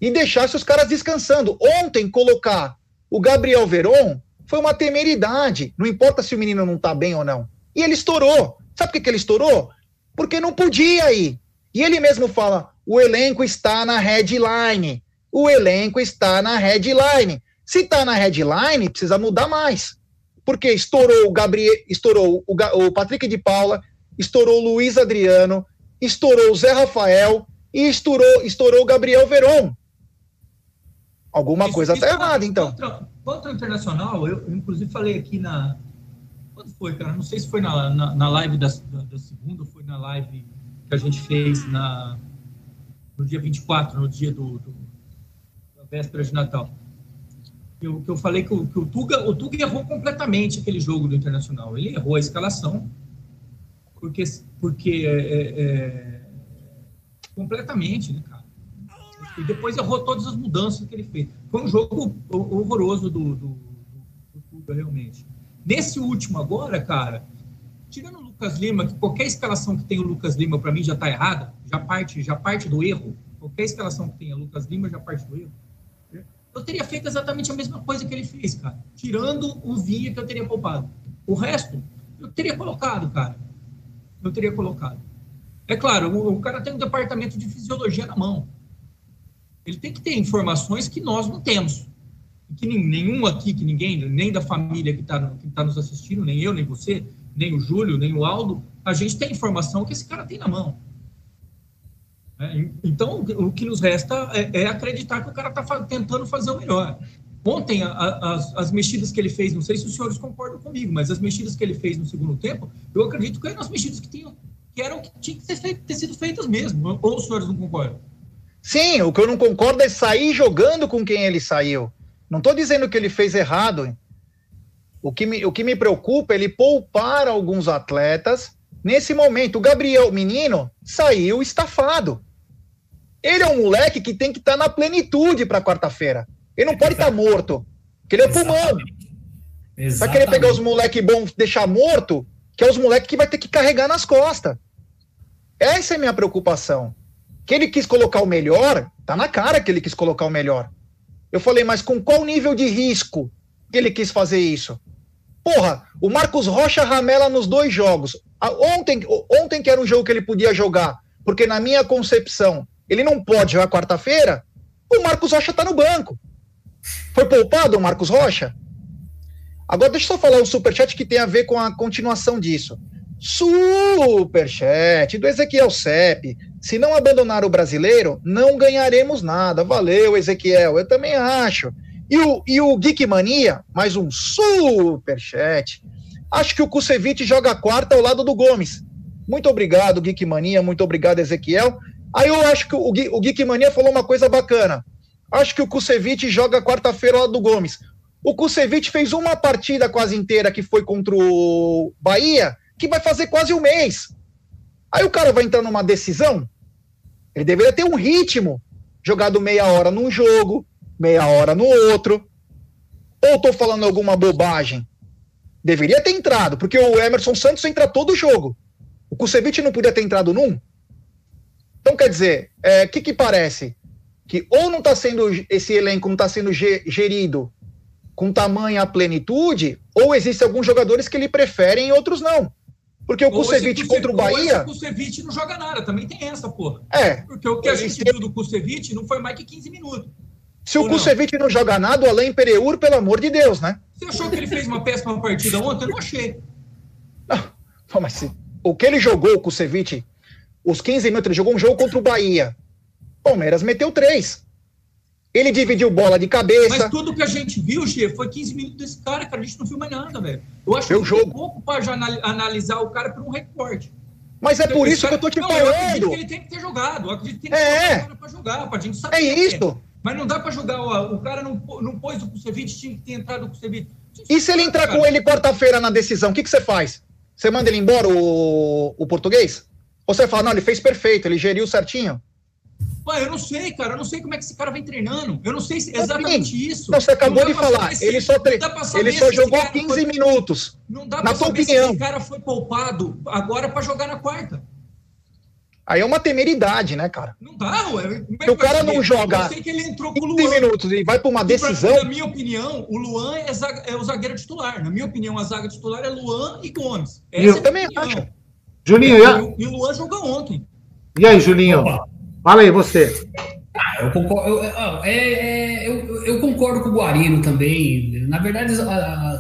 e deixasse os caras descansando. Ontem colocar o Gabriel Veron foi uma temeridade, não importa se o menino não tá bem ou não. E ele estourou. Sabe por que, que ele estourou? Porque não podia ir. E ele mesmo fala: o elenco está na headline. O elenco está na headline. Se está na headline, precisa mudar mais porque estourou o Gabriel, estourou o, o Patrick de Paula, estourou o Luiz Adriano, estourou o Zé Rafael e estourou, estourou o Gabriel Veron. Alguma isso, coisa está errada, então. Contra, contra Internacional, eu, eu, inclusive falei aqui na. Quando foi, cara? Não sei se foi na, na, na live da, da, da, segunda ou foi na live que a gente fez na, no dia 24, no dia do, do da véspera de Natal eu, que eu falei que, o, que o, Tuga, o Tuga errou completamente aquele jogo do Internacional. Ele errou a escalação, porque, porque é, é, é, completamente, né, cara? E depois errou todas as mudanças que ele fez. Foi um jogo horroroso do, do, do Tuga, realmente. Nesse último agora, cara, tirando o Lucas Lima, que qualquer escalação que tenha o Lucas Lima, para mim, já está errada, já parte, já parte do erro. Qualquer escalação que tenha Lucas Lima já parte do erro eu teria feito exatamente a mesma coisa que ele fez, cara. Tirando o Vinha que eu teria poupado. O resto, eu teria colocado, cara. Eu teria colocado. É claro, o, o cara tem um departamento de fisiologia na mão. Ele tem que ter informações que nós não temos. Que nenhum aqui, que ninguém, nem da família que está que tá nos assistindo, nem eu, nem você, nem o Júlio, nem o Aldo, a gente tem informação que esse cara tem na mão. É, então, o que nos resta é, é, acreditar que o cara está tentando fazer o melhor. Ontem, a, a, as, as, mexidas que ele fez, não sei se os senhores concordam comigo, mas as mexidas que ele fez no segundo tempo, eu acredito que eram as mexidas que, tinham, que eram que tinham que ter, feito, ter sido feitas mesmo. Ou os senhores não concordam? Sim, o que eu não concordo é sair jogando com quem ele saiu. Não estou dizendo que ele fez errado. O que, me, o que me preocupa é ele poupar alguns atletas nesse momento. O Gabriel, menino, saiu estafado. Ele é um moleque que tem que estar tá na plenitude para quarta-feira. Ele não pode estar tá morto, porque ele é pulmão. Vai querer pegar os moleques bons, deixar morto, que é os moleques que vai ter que carregar nas costas. Essa é a minha preocupação. Que ele quis colocar o melhor, tá na cara que ele quis colocar o melhor. Eu falei, mas com qual nível de risco que ele quis fazer isso? Porra, o Marcos Rocha ramela nos dois jogos. Ontem, ontem que era um jogo que ele podia jogar, porque na minha concepção, ele não pode jogar quarta-feira, o Marcos Rocha está no banco. Foi poupado o Marcos Rocha? Agora, deixa eu só falar o superchat que tem a ver com a continuação disso. Superchat do Ezequiel Sepp. Se não abandonar o brasileiro, não ganharemos nada. Valeu, Ezequiel. Eu também acho. E o, e o Geek Mania, mais um superchat. Acho que o Kusevich joga quarta ao lado do Gomes. Muito obrigado, Geek Mania. Muito obrigado, Ezequiel. Aí eu acho que o, o Geek Mania falou uma coisa bacana. Acho que o Kusevich joga quarta-feira lado do Gomes. O Kusevich fez uma partida quase inteira que foi contra o Bahia, que vai fazer quase um mês. Aí o cara vai entrar numa decisão. Ele deveria ter um ritmo. Jogado meia hora num jogo, meia hora no outro. Ou estou falando alguma bobagem? Deveria ter entrado, porque o Emerson Santos entra todo jogo. O Kusevich não podia ter entrado num? Então, quer dizer, o é, que, que parece? Que ou não está sendo, esse elenco não está sendo gerido com tamanha plenitude, ou existem alguns jogadores que ele preferem e outros não. Porque o Kusevich contra o Bahia. o Kusevich não joga nada, também tem essa, porra. É. Porque o que a gente viu do Kusevich não foi mais que 15 minutos. Se o Kusevich não? não joga nada, o Alain Pereur, pelo amor de Deus, né? Você achou que ele fez uma péssima partida ontem? Eu não achei. Não, mas se, o que ele jogou, o Kusevich, os 15 minutos, ele jogou um jogo contra o Bahia. Palmeiras meteu três. Ele dividiu bola de cabeça. Mas tudo que a gente viu, Gê, foi 15 minutos desse cara, cara. A gente não viu mais nada, velho. Eu acho que jogo. pouco para analisar o cara por um recorte. Mas é por isso cara... que eu tô te não, falando. Eu acredito que ele tem que ter jogado. Eu acredito que é. tem que ter pra jogar, pra gente saber. É, é isso. Mas não dá para jogar. Ó, o cara não, não pôs o Kusevich, tinha que ter entrado o Kusevich. E se ele entrar cara? com ele quarta-feira na decisão, o que, que você faz? Você manda ele embora, o, o português? Ou você fala, não, ele fez perfeito, ele geriu certinho? Pô, eu não sei, cara. Eu não sei como é que esse cara vem treinando. Eu não sei se exatamente assim, isso. Você acabou de falar. Se, ele só, tre... ele só jogou 15 foi... minutos. Não dá na tua opinião. esse cara foi poupado agora para jogar na quarta. Aí é uma temeridade, né, cara? Não dá, ué. É o cara não joga. Eu sei que ele entrou com o Luan. minutos e vai para uma decisão. Pra, na minha opinião, o Luan é, zaga, é, o zagueiro titular. Na minha opinião, a zaga titular é Luan e Gomes. Essa eu é também acho. Julinho, e, e, o Luan jogou ontem. E aí, Julinho? Opa. Fala aí, você. Ah, eu, concordo, eu, é, é, eu, eu, concordo com o Guarino também. Na verdade,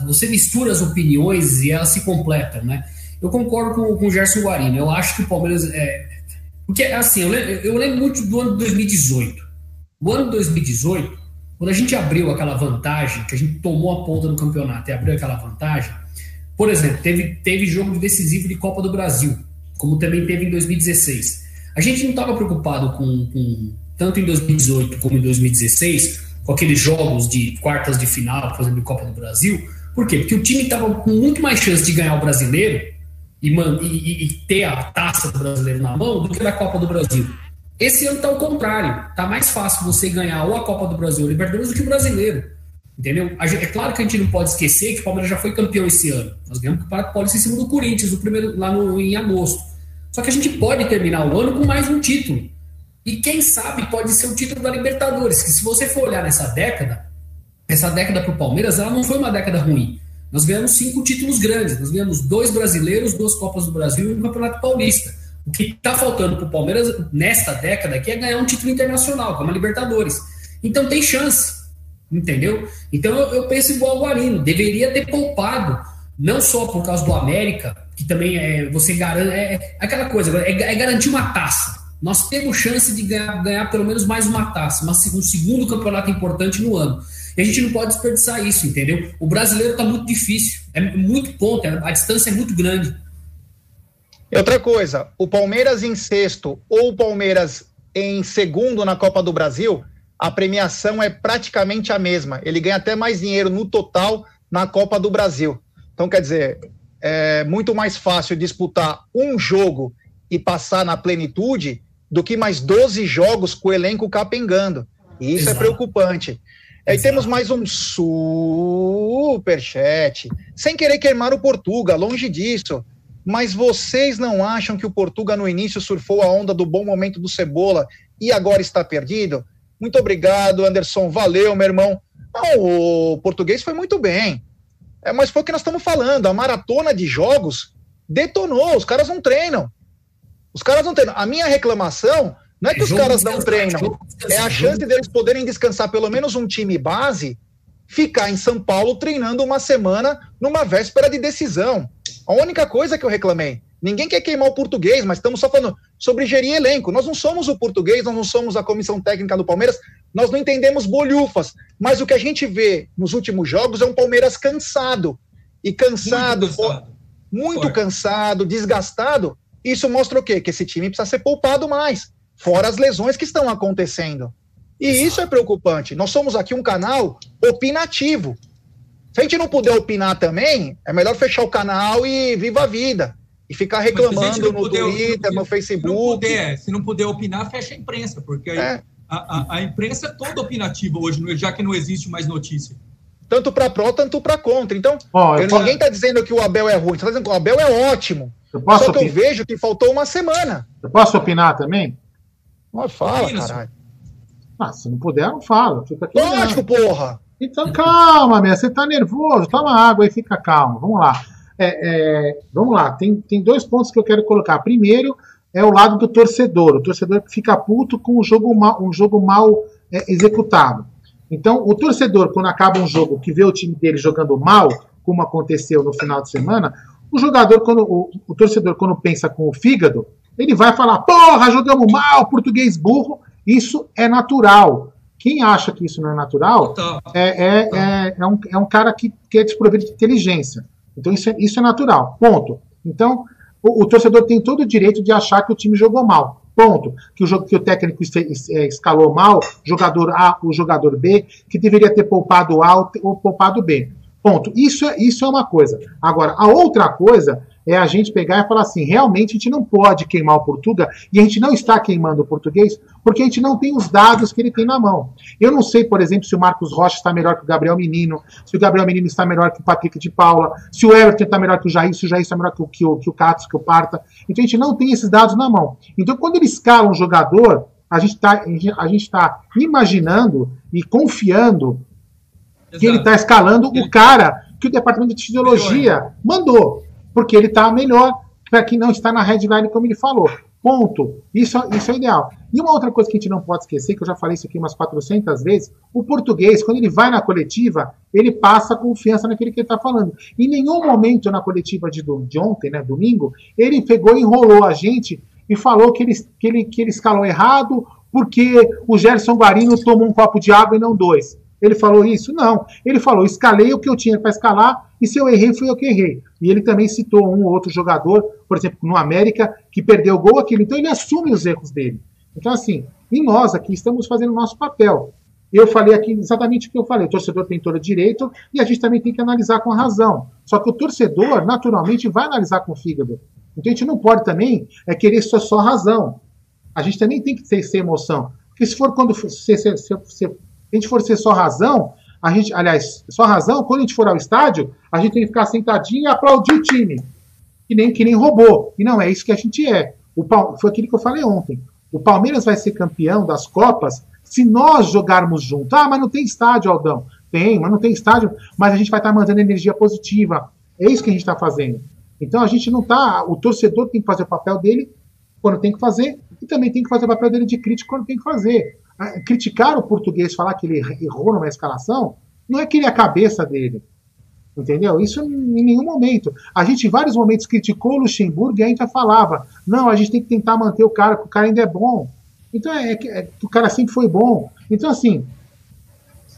você mistura as opiniões e elas se completam, né? Eu concordo com, com o Gerson Guarino. Eu acho que o Palmeiras. É, porque, assim, eu lembro, eu lembro muito do ano de 2018. O ano de 2018, quando a gente abriu aquela vantagem, que a gente tomou a ponta no campeonato e abriu aquela vantagem, por exemplo, teve, teve jogo decisivo de Copa do Brasil, como também teve em 2016. A gente não estava preocupado com, com, tanto em 2018 como em 2016, com aqueles jogos de quartas de final, por exemplo, de Copa do Brasil. Por quê? Porque o time estava com muito mais chance de ganhar o brasileiro e, e, e, ter a taça do brasileiro na mão do que da Copa do Brasil. Esse ano está ao contrário. Está mais fácil você ganhar ou a Copa do Brasil ou o Libertadores do que o brasileiro. Entendeu? É claro que a gente não pode esquecer que o Palmeiras já foi campeão esse ano. Nós ganhamos o Paulista em cima do Corinthians, o primeiro, lá no, em agosto. Só que a gente pode terminar o ano com mais um título. E quem sabe pode ser o título da Libertadores, que se você for olhar nessa década, essa década para o Palmeiras, ela não foi uma década ruim. Nós ganhamos cinco títulos grandes. Nós ganhamos dois brasileiros, duas Copas do Brasil e um Campeonato Paulista. O que está faltando para o Palmeiras nesta década aqui é ganhar um título internacional, como a Libertadores. Então tem chance, entendeu? Então eu, eu penso igual o Guarino, deveria ter poupado, não só por causa do América, que também é você garante, é, é aquela coisa, é, é, garantir uma taça. Nós temos chance de ganhar, ganhar pelo menos mais uma taça, mas um segundo campeonato importante no ano. E a gente não pode desperdiçar isso, entendeu? O brasileiro está muito difícil, é muito ponto, é, a distância é muito grande. Outra coisa, o Palmeiras em sexto ou o Palmeiras em segundo na Copa do Brasil, a premiação é praticamente a mesma. Ele ganha até mais dinheiro no total na Copa do Brasil. Então, quer dizer, é muito mais fácil disputar um jogo e passar na plenitude do que mais 12 jogos com o elenco capengando. E isso é Exato. é preocupante. Aí temos mais um superchat. Sem querer queimar o Portuga, longe disso. Mas vocês não acham que o Portuga no início surfou a onda do bom momento do Cebola e agora está perdido? Muito obrigado, Anderson. Valeu, meu irmão. Não, o português foi muito bem. É, mas foi o que nós estamos falando. A maratona de jogos detonou. Os caras não treinam. Os caras não treinam. A minha reclamação não é que os caras não treinam, é a chance deles poderem descansar pelo menos um time base ficar em São Paulo treinando uma semana numa véspera de decisão. A única coisa que eu reclamei. Ninguém quer queimar o português, mas estamos só falando sobre gerir elenco. Nós não somos o português, nós não somos a comissão técnica do Palmeiras, nós não entendemos bolhufas. Mas o que a gente vê nos últimos jogos é um Palmeiras cansado. E cansado, muito cansado, muito cansado desgastado. Isso mostra o quê? Que esse time precisa ser poupado mais, fora as lesões que estão acontecendo. E isso é preocupante. Nós somos aqui um canal opinativo. Se a gente não puder opinar também, é melhor fechar o canal e viva a vida. E ficar reclamando no puder, Twitter, no Facebook. Não puder, se não puder opinar, fecha a imprensa, porque é. a, a, a, imprensa é toda opinativa hoje, já que não existe mais notícia. Tanto para pró, tanto para contra. Então, oh, eu, ninguém está dizendo que o Abel é ruim, está dizendo que o Abel é ótimo. Só que eu vejo que faltou uma semana. Eu posso opinar também? Mas fala, caralho. Ah, se não puder, não fala. Fica aqui. Lógico, porra. Então calma, minha. Você tá nervoso. Toma água aí, fica calmo. Vamos lá. É, é, vamos lá. Tem, tem dois pontos que eu quero colocar. Primeiro é o lado do torcedor. O torcedor que fica puto com um jogo mal, um jogo mal é, executado. Então, o torcedor, quando acaba um jogo que vê o time dele jogando mal, como aconteceu no final de semana, o jogador, quando o, o torcedor, quando pensa com o fígado, ele vai falar: porra, jogamos mal, português burro, isso é natural. Quem acha que isso não é natural é, é, é, é, um, é um cara que, que é desprovido de inteligência. Então isso é, isso é natural. Ponto. Então o, o, torcedor tem todo o direito de achar que o time jogou mal. Ponto. Que o, jogo, que o técnico é, escalou mal, jogador A, o jogador B, que deveria ter poupado A ou poupado B. Ponto. Isso é, isso é uma coisa. Agora, a outra coisa é a gente pegar e falar assim: realmente a gente não pode queimar o Portuga e a gente não está queimando o português porque a gente não tem os dados que ele tem na mão. Eu não sei, por exemplo, se o Marcos Rocha está melhor que o Gabriel Menino, se o Gabriel Menino está melhor que o Patrick de Paula, se o Everton está melhor que o Jair, se o Jair está melhor que o, que o, que o Catos, que o Parta. Então a gente não tem esses dados na mão. Então quando ele escala um jogador, a gente está tá imaginando e confiando Exato. que ele está escalando o cara que o departamento de fisiologia mandou porque ele está melhor para quem não está na headline, como ele falou. Ponto. Isso, isso é ideal. E uma outra coisa que a gente não pode esquecer, que eu já falei isso aqui umas 400 vezes, o português, quando ele vai na coletiva, ele passa confiança naquele que ele está falando. Em nenhum momento na coletiva de, de ontem, né, domingo, ele pegou e enrolou a gente e falou que ele, que ele, que ele escalou errado porque o Gerson Guarino tomou um copo de água e não dois. Ele falou isso? Não. Ele falou: escalei o que eu tinha para escalar e se eu errei, foi eu que errei. E ele também citou um ou outro jogador, por exemplo, no América, que perdeu o gol aquilo. Então ele assume os erros dele. Então, assim, e nós aqui estamos fazendo o nosso papel. Eu falei aqui exatamente o que eu falei. O torcedor tem todo direito e a gente também tem que analisar com razão. Só que o torcedor, naturalmente, vai analisar com o fígado. Então a gente não pode também é querer só, só razão. A gente também tem que ter, ter emoção. Porque se for quando se a gente for ser só razão, a gente, aliás, só razão, quando a gente for ao estádio, a gente tem que ficar sentadinho e aplaudir o time. Que nem, que nem robô. E não é isso que a gente é. O, foi aquilo que eu falei ontem. O Palmeiras vai ser campeão das Copas se nós jogarmos junto. Ah, mas não tem estádio, Aldão. Tem, mas não tem estádio, mas a gente vai estar mandando energia positiva. É isso que a gente está fazendo. Então a gente não está. O torcedor tem que fazer o papel dele quando tem que fazer, e também tem que fazer o papel dele de crítico quando tem que fazer criticar o português, falar que ele errou numa escalação, não é que ele é a cabeça dele. Entendeu? Isso em nenhum momento. A gente em vários momentos criticou o Luxemburgo e a gente falava: não, a gente tem que tentar manter o cara, porque o cara ainda é bom. Então é, que, é que o cara sempre foi bom. Então, assim,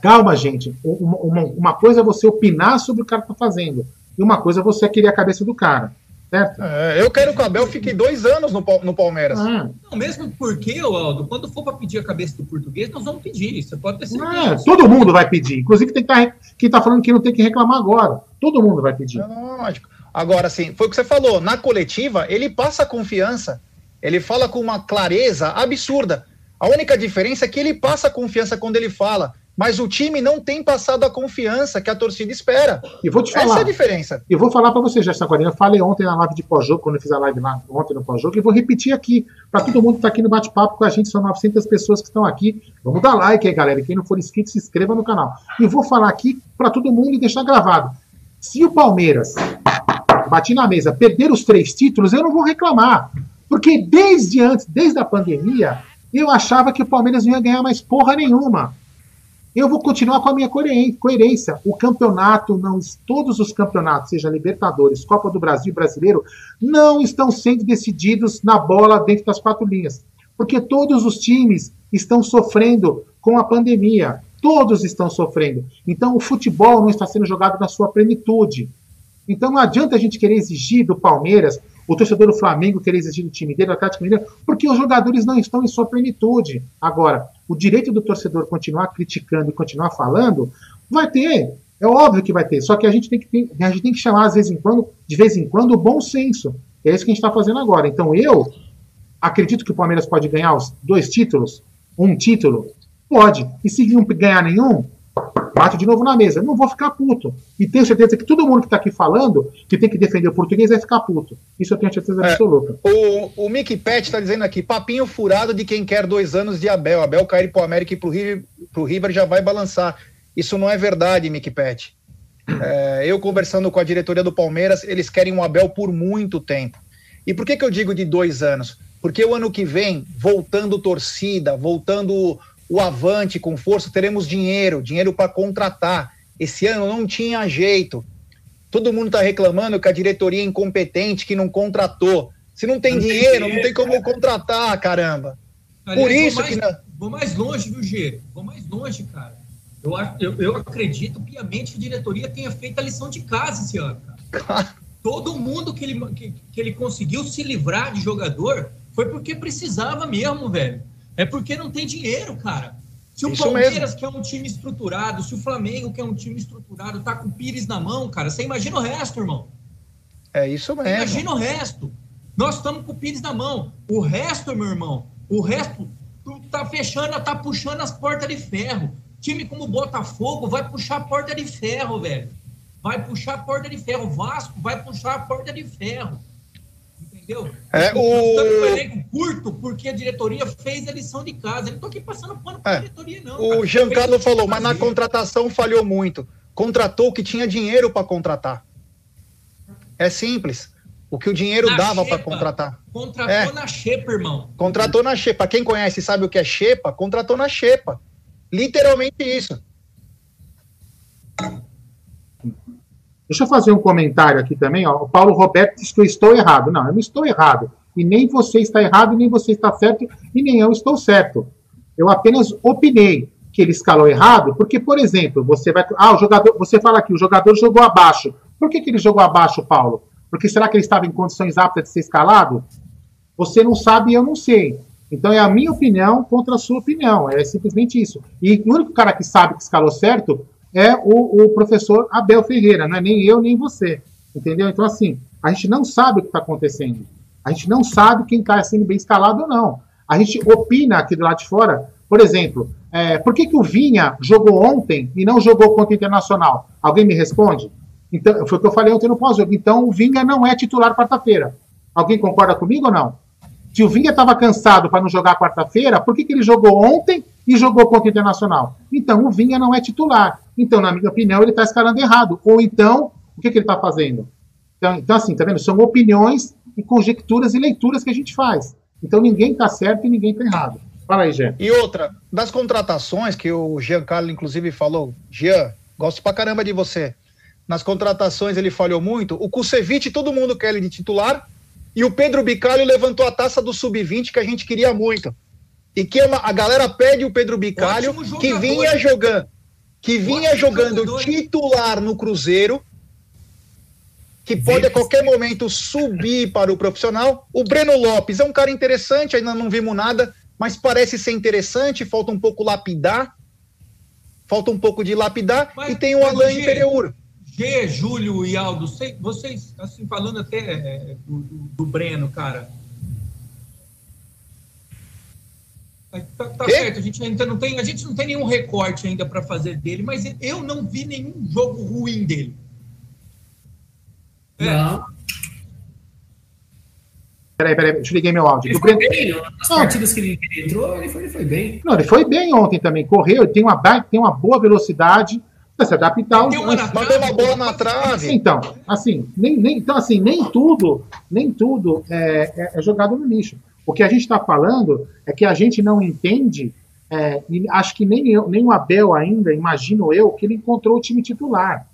calma, gente. Uma, uma, uma coisa é você opinar sobre o que cara está fazendo, e uma coisa é você querer a cabeça do cara. Certo? É, eu quero que o Abel fique dois anos no, no Palmeiras. Ah. Não, mesmo porque, Aldo, quando for para pedir a cabeça do português, nós vamos pedir. Você pode ter certeza. É, todo mundo vai pedir. Inclusive, tem que tá, quem está falando que não tem que reclamar agora. Todo mundo vai pedir. É lógico. Agora, sim, foi o que você falou. Na coletiva, ele passa confiança. Ele fala com uma clareza absurda. A única diferença é que ele passa confiança quando ele fala mas o time não tem passado a confiança que a torcida espera. E vou te falar. Essa é a diferença. E vou falar para você, Gerson Guarino. Eu falei ontem na live de pós-jogo, quando eu fiz a live lá ontem no pós-jogo, e vou repetir aqui, para todo mundo que está aqui no bate-papo com a gente. São 900 pessoas que estão aqui. Vamos dar like aí, galera. Quem não for inscrito, se inscreva no canal. E vou falar aqui para todo mundo e deixar gravado. Se o Palmeiras, bati na mesa, perder os três títulos, eu não vou reclamar. Porque desde antes, desde a pandemia, eu achava que o Palmeiras não ia ganhar mais porra nenhuma. Eu vou continuar com a minha coerência. O campeonato, não, todos os campeonatos, seja Libertadores, Copa do Brasil, Brasileiro, não estão sendo decididos na bola dentro das quatro linhas. Porque todos os times estão sofrendo com a pandemia. Todos estão sofrendo. Então o futebol não está sendo jogado na sua plenitude. Então não adianta a gente querer exigir do Palmeiras, o torcedor do Flamengo querer exigir do time dele, do Atlético Mineiro, porque os jogadores não estão em sua plenitude. Agora, o direito do torcedor continuar criticando e continuar falando, vai ter. É óbvio que vai ter. Só que a gente tem que, a gente tem que chamar, às vezes em quando, de vez em quando, o bom senso. É isso que a gente está fazendo agora. Então eu acredito que o Palmeiras pode ganhar os dois títulos, um título. Pode. E se não ganhar nenhum, bate de novo na mesa. Não vou ficar puto. E tenho certeza que todo mundo que está aqui falando que tem que defender o português vai ficar puto. Isso eu tenho certeza é, absoluta. O, o Mickey Pet está dizendo aqui: papinho furado de quem quer dois anos de Abel. Abel cair para o América e para o River, River já vai balançar. Isso não é verdade, Mickey Pet. É, eu conversando com a diretoria do Palmeiras, eles querem um Abel por muito tempo. E por que, que eu digo de dois anos? Porque o ano que vem, voltando torcida, voltando o Avante com força, teremos dinheiro, dinheiro para contratar. Esse ano não tinha jeito. Todo mundo está reclamando que a diretoria é incompetente, que não contratou. Se não tem não dinheiro, tem não tem como contratar, caramba. Aliás, Por isso vou mais, que. Não... Vou mais longe, viu, G? Vou mais longe, cara. Eu, eu, eu acredito piamente que a diretoria tenha feito a lição de casa esse ano, cara. Todo mundo que ele, que, que ele conseguiu se livrar de jogador foi porque precisava mesmo, velho. É porque não tem dinheiro, cara. Se o Isso Palmeiras, mesmo. que é um time estruturado, se o Flamengo, que é um time estruturado, tá com o Pires na mão, cara, você imagina o resto, irmão. É isso mesmo. Imagina o resto. Nós estamos com o Pires na mão. O resto, meu irmão, o resto tá fechando, tá puxando as portas de ferro. Time como o Botafogo vai puxar a porta de ferro, velho. Vai puxar a porta de ferro. Vasco vai puxar a porta de ferro entendeu? É, o... elenco curto porque a diretoria fez a lição de casa. Eu não estou aqui passando pano para a é. diretoria, não. O cara. Giancarlo falou, mas na contratação falhou muito. Contratou o que tinha dinheiro para contratar. É simples. O que o dinheiro na dava para contratar. Contratou é. na Xepa, irmão. Contratou na Xepa. Quem conhece e sabe o que é Xepa, contratou na Xepa. Literalmente isso. Deixa eu fazer um comentário aqui também. Ó. O Paulo Roberto diz que eu estou errado. Não, eu não estou errado. E nem você está errado, nem você está certo, e nem eu estou certo. Eu apenas opinei que ele escalou errado, porque, por exemplo, você vai. Ah, o jogador. Você fala aqui, o jogador jogou abaixo. Por que, que ele jogou abaixo, Paulo? Porque será que ele estava em condições aptas de ser escalado? Você não sabe e eu não sei. Então é a minha opinião contra a sua opinião. É simplesmente isso. E o único cara que sabe que escalou certo é o, o professor Abel Ferreira, não é nem eu nem você. Entendeu? Então, assim, a gente não sabe o que está acontecendo. A gente não sabe quem está sendo bem escalado ou não. A gente opina aqui do lado de fora. Por exemplo, é, por que, que o Vinha jogou ontem e não jogou contra o Internacional? Alguém me responde? Então, foi o que eu falei ontem no pós-jogo. Então, o Vinha não é titular quarta-feira. Alguém concorda comigo ou não? Se o Vinha estava cansado para não jogar quarta-feira, por que, que ele jogou ontem e jogou contra o Internacional? Então, o Vinha não é titular. Então, na minha opinião, ele está escalando errado. Ou então, o que, que ele está fazendo? Então, então, assim, tá vendo? São opiniões e conjecturas e leituras que a gente faz. Então, ninguém está certo e ninguém está errado. Fala aí, Jean. E outra, das contratações que o Giancarlo, inclusive, falou, Jean, gosto pra caramba de você. Nas contratações ele falhou muito. O Kusevich, todo mundo quer ele de titular. E o Pedro Bicalho levantou a taça do Sub-20 que a gente queria muito. E que é a galera pede o Pedro Bicalho, que vinha jogando que vinha jogando titular no Cruzeiro, que pode a qualquer momento subir para o profissional. O Breno Lopes é um cara interessante, ainda não vimos nada, mas parece ser interessante, falta um pouco lapidar. Falta um pouco de lapidar. Mas, e tem o Alain Imperiur. G, Júlio e Aldo, vocês, assim, falando até é, do, do Breno, cara, Tá, tá certo, a gente ainda não tem, a gente não tem nenhum recorte ainda para fazer dele, mas eu não vi nenhum jogo ruim dele. É. Não. Peraí, peraí, desliguei meu áudio. Ele foi bem, nas partidas que ele entrou, ele foi, ele foi bem. Não, ele foi bem ontem também. Correu, tem uma, tem uma boa velocidade para se adaptar. Tem uma, mandou uma bola na trave. Então, assim, nem, nem, então, assim, nem tudo, nem tudo é, é, é jogado no lixo. O que a gente está falando é que a gente não entende é, acho que nem, eu, nem o Abel ainda, imagino eu, que ele encontrou o time titular.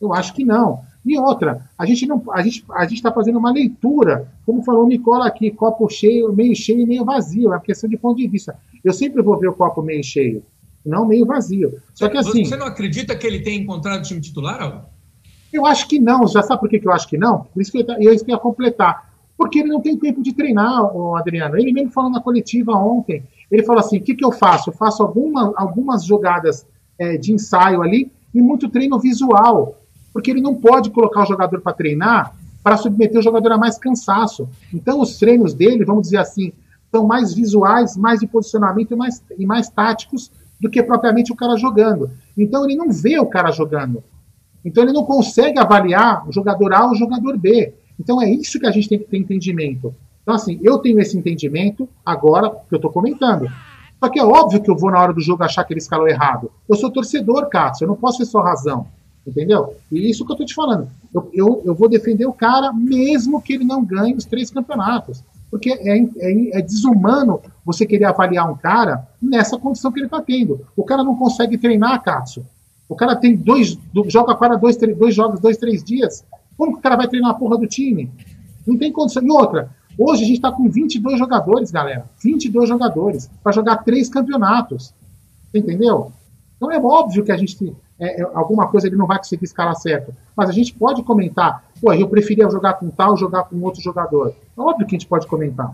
Eu acho que não. E outra, a gente não, a gente a está fazendo uma leitura, como falou o Nicola aqui, copo cheio, meio cheio e meio vazio, é uma questão de ponto de vista. Eu sempre vou ver o copo meio cheio, não meio vazio. Só que assim. Você não acredita que ele tem encontrado o time titular? Eu acho que não. Já sabe por que, eu acho que não? Por isso que eu, eu ia completar. Porque ele não tem tempo de treinar, o Adriano. Ele mesmo falou na coletiva ontem. Ele falou assim: o que, que eu faço? Eu faço alguma, algumas jogadas é, de ensaio ali e muito treino visual. Porque ele não pode colocar o jogador para treinar para submeter o jogador a mais cansaço. Então, os treinos dele, vamos dizer assim, são mais visuais, mais de posicionamento e mais, e mais táticos do que propriamente o cara jogando. Então, ele não vê o cara jogando. Então, ele não consegue avaliar o jogador A ou o jogador B. Então, é isso que a gente tem que ter entendimento. Então, assim, eu tenho esse entendimento agora que eu estou comentando. Só que é óbvio que eu vou, na hora do jogo, achar que ele escalou errado. Eu sou torcedor, Cássio, eu não posso ser só razão. Entendeu? E isso que eu estou te falando. Eu, eu, eu, vou defender o cara, mesmo que ele não ganhe os três campeonatos. Porque é, é, é desumano você querer avaliar um cara nessa condição que ele está tendo. O cara não consegue treinar, Cássio. O cara tem dois. joga para dois, dois jogos, dois, três dias. Como que o cara vai treinar a porra do time? Não tem condição. E outra, Hoje a gente está com 22 jogadores, galera. 22 jogadores para jogar três campeonatos. Entendeu? Então é óbvio que a gente é, é, alguma coisa ele não vai conseguir escalar certo. Mas a gente pode comentar, pô, eu preferia jogar com tal, jogar com outro jogador. É óbvio que a gente pode comentar.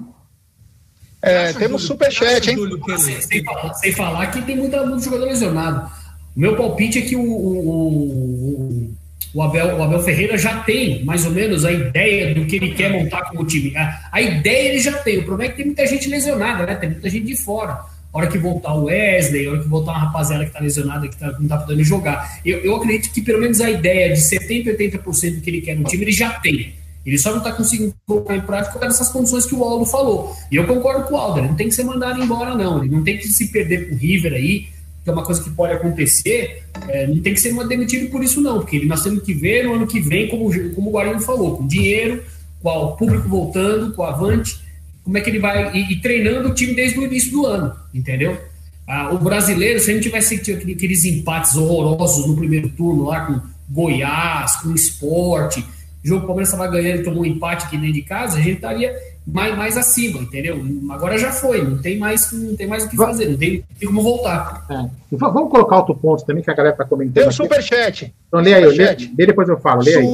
É, temos superchat, hein? Sem, sem, falar, sem, falar, que tem muita, muito jogador lesionado. O meu palpite é que o, o, o Abel, o Abel Ferreira já tem mais ou menos a ideia do que ele quer montar como time. A, a ideia ele já tem. O problema é que tem muita gente lesionada, né? Tem muita gente de fora. A hora que voltar o Wesley, a hora que voltar uma rapaziada que tá lesionada, que tá, não tá podendo jogar. Eu, eu acredito que pelo menos a ideia de 70%, 80% do que ele quer no time, ele já tem. Ele só não está conseguindo colocar em prática por dessas condições que o Aldo falou. E eu concordo com o Aldo, ele não tem que ser mandado embora, não. Ele não tem que se perder pro River aí é uma coisa que pode acontecer, é, não tem que ser demitido por isso, não, porque nós temos que ver no ano que vem, como, como o Guarino falou, com dinheiro, com o público voltando, com o Avante, como é que ele vai. E, e treinando o time desde o início do ano, entendeu? Ah, o brasileiro, se a gente tivesse aqueles empates horrorosos no primeiro turno lá com Goiás, com esporte, o jogo o Palmeiras estava ganhando e tomou um empate aqui dentro de casa, a gente estaria mais, mais acima, entendeu? Agora já foi, não tem mais, não tem mais o que fazer, não tem, tem como voltar. É. Vamos colocar outro ponto também que a galera está comentando. Tem o um superchat. Então lê aí, lê, lê, depois eu falo, lê aí.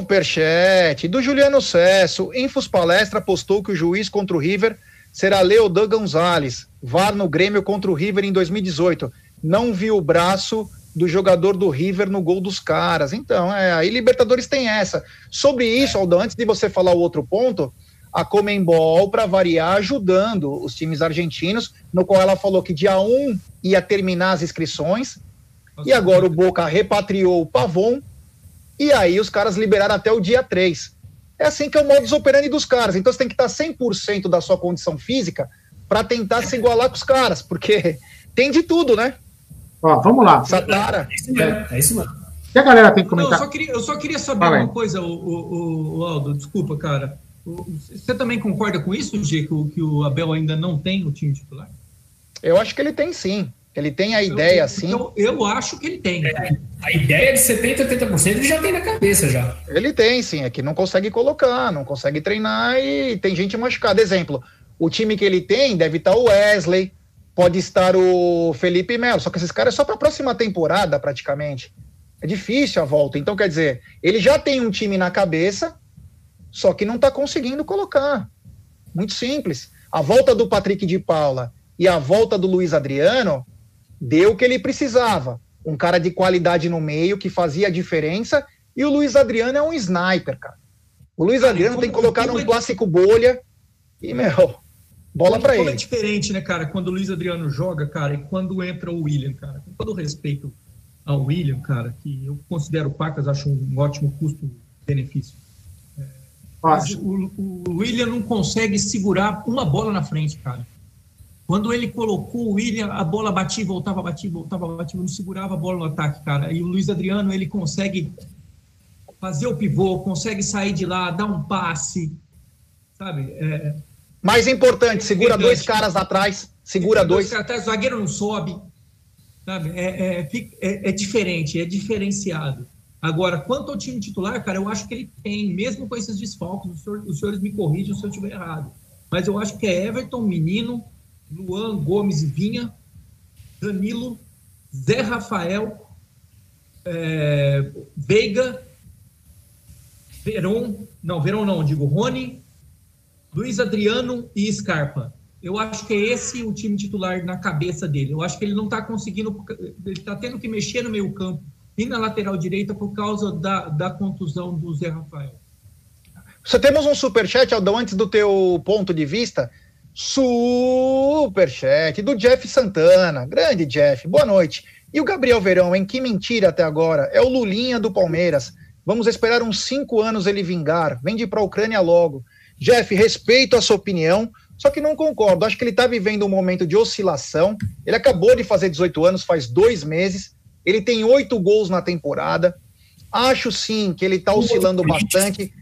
Superchat do Juliano Cesso. Infos Palestra postou que o juiz contra o River será Leodan Gonzalez, VAR no Grêmio contra o River em 2018. Não viu o braço do jogador do River no gol dos caras. Então, é, aí Libertadores tem essa. Sobre isso, Aldo, antes de você falar o outro ponto, a Comembol, para variar, ajudando os times argentinos, no qual ela falou que dia 1 ia terminar as inscrições, Nossa, e agora o Boca repatriou o Pavon, e aí os caras liberaram até o dia 3. É assim que é o modus operandi dos caras. Então você tem que estar 100% da sua condição física para tentar se igualar com os caras, porque tem de tudo, né? Ó, vamos lá. Satara. É isso mesmo. É isso mesmo. E a galera tem que comentar? Não, eu, só queria, eu só queria saber uma coisa, o, o, o, Aldo, desculpa, cara. Você também concorda com isso, G, que o, que o Abel ainda não tem o time titular? Eu acho que ele tem sim. Ele tem a ideia, eu, sim. Eu, eu acho que ele tem. É, a ideia de 70%, 80% ele já tem na cabeça já. Ele tem, sim. É que não consegue colocar, não consegue treinar e tem gente machucada. Exemplo, o time que ele tem deve estar o Wesley, pode estar o Felipe Melo. Só que esses caras é só para a próxima temporada, praticamente. É difícil a volta. Então, quer dizer, ele já tem um time na cabeça, só que não está conseguindo colocar. Muito simples. A volta do Patrick de Paula e a volta do Luiz Adriano deu o que ele precisava. Um cara de qualidade no meio que fazia a diferença. E o Luiz Adriano é um sniper, cara. O Luiz Adriano tem que colocar num clássico bolha e, meu, bola para ele. é diferente, né, cara, quando o Luiz Adriano joga, cara, e quando entra o William, cara. Com todo respeito ao William, cara, que eu considero o Pacas, acho um ótimo custo-benefício. Mas o, o William não consegue segurar uma bola na frente, cara. Quando ele colocou o William, a bola batia, voltava, batia, voltava, batia, não segurava a bola no ataque, cara. E o Luiz Adriano, ele consegue fazer o pivô, consegue sair de lá, dar um passe, sabe? É, Mais importante, segura dois caras atrás. segura dois. dois até zagueiro não sobe. Sabe? É, é, é, é, diferente, é diferenciado. Agora, quanto ao time titular, cara, eu acho que ele tem, mesmo com esses desfalques, os, senhor, os senhores me corrigem se eu estiver errado. Mas eu acho que é Everton, Menino, Luan, Gomes e Vinha, Danilo, Zé Rafael, é, Veiga, Veron, não, Veron não, digo Rony, Luiz Adriano e Scarpa. Eu acho que é esse o time titular na cabeça dele. Eu acho que ele não está conseguindo, ele está tendo que mexer no meio campo e na lateral direita por causa da, da contusão do Zé Rafael. Você temos um superchat, Aldão, antes do teu ponto de vista. Superchat do Jeff Santana. Grande Jeff, boa noite. E o Gabriel Verão, em que mentira até agora? É o Lulinha do Palmeiras. Vamos esperar uns cinco anos ele vingar. Vende para a Ucrânia logo. Jeff, respeito a sua opinião, só que não concordo. Acho que ele está vivendo um momento de oscilação. Ele acabou de fazer 18 anos, faz dois meses. Ele tem oito gols na temporada. Acho sim que ele está oscilando bastante.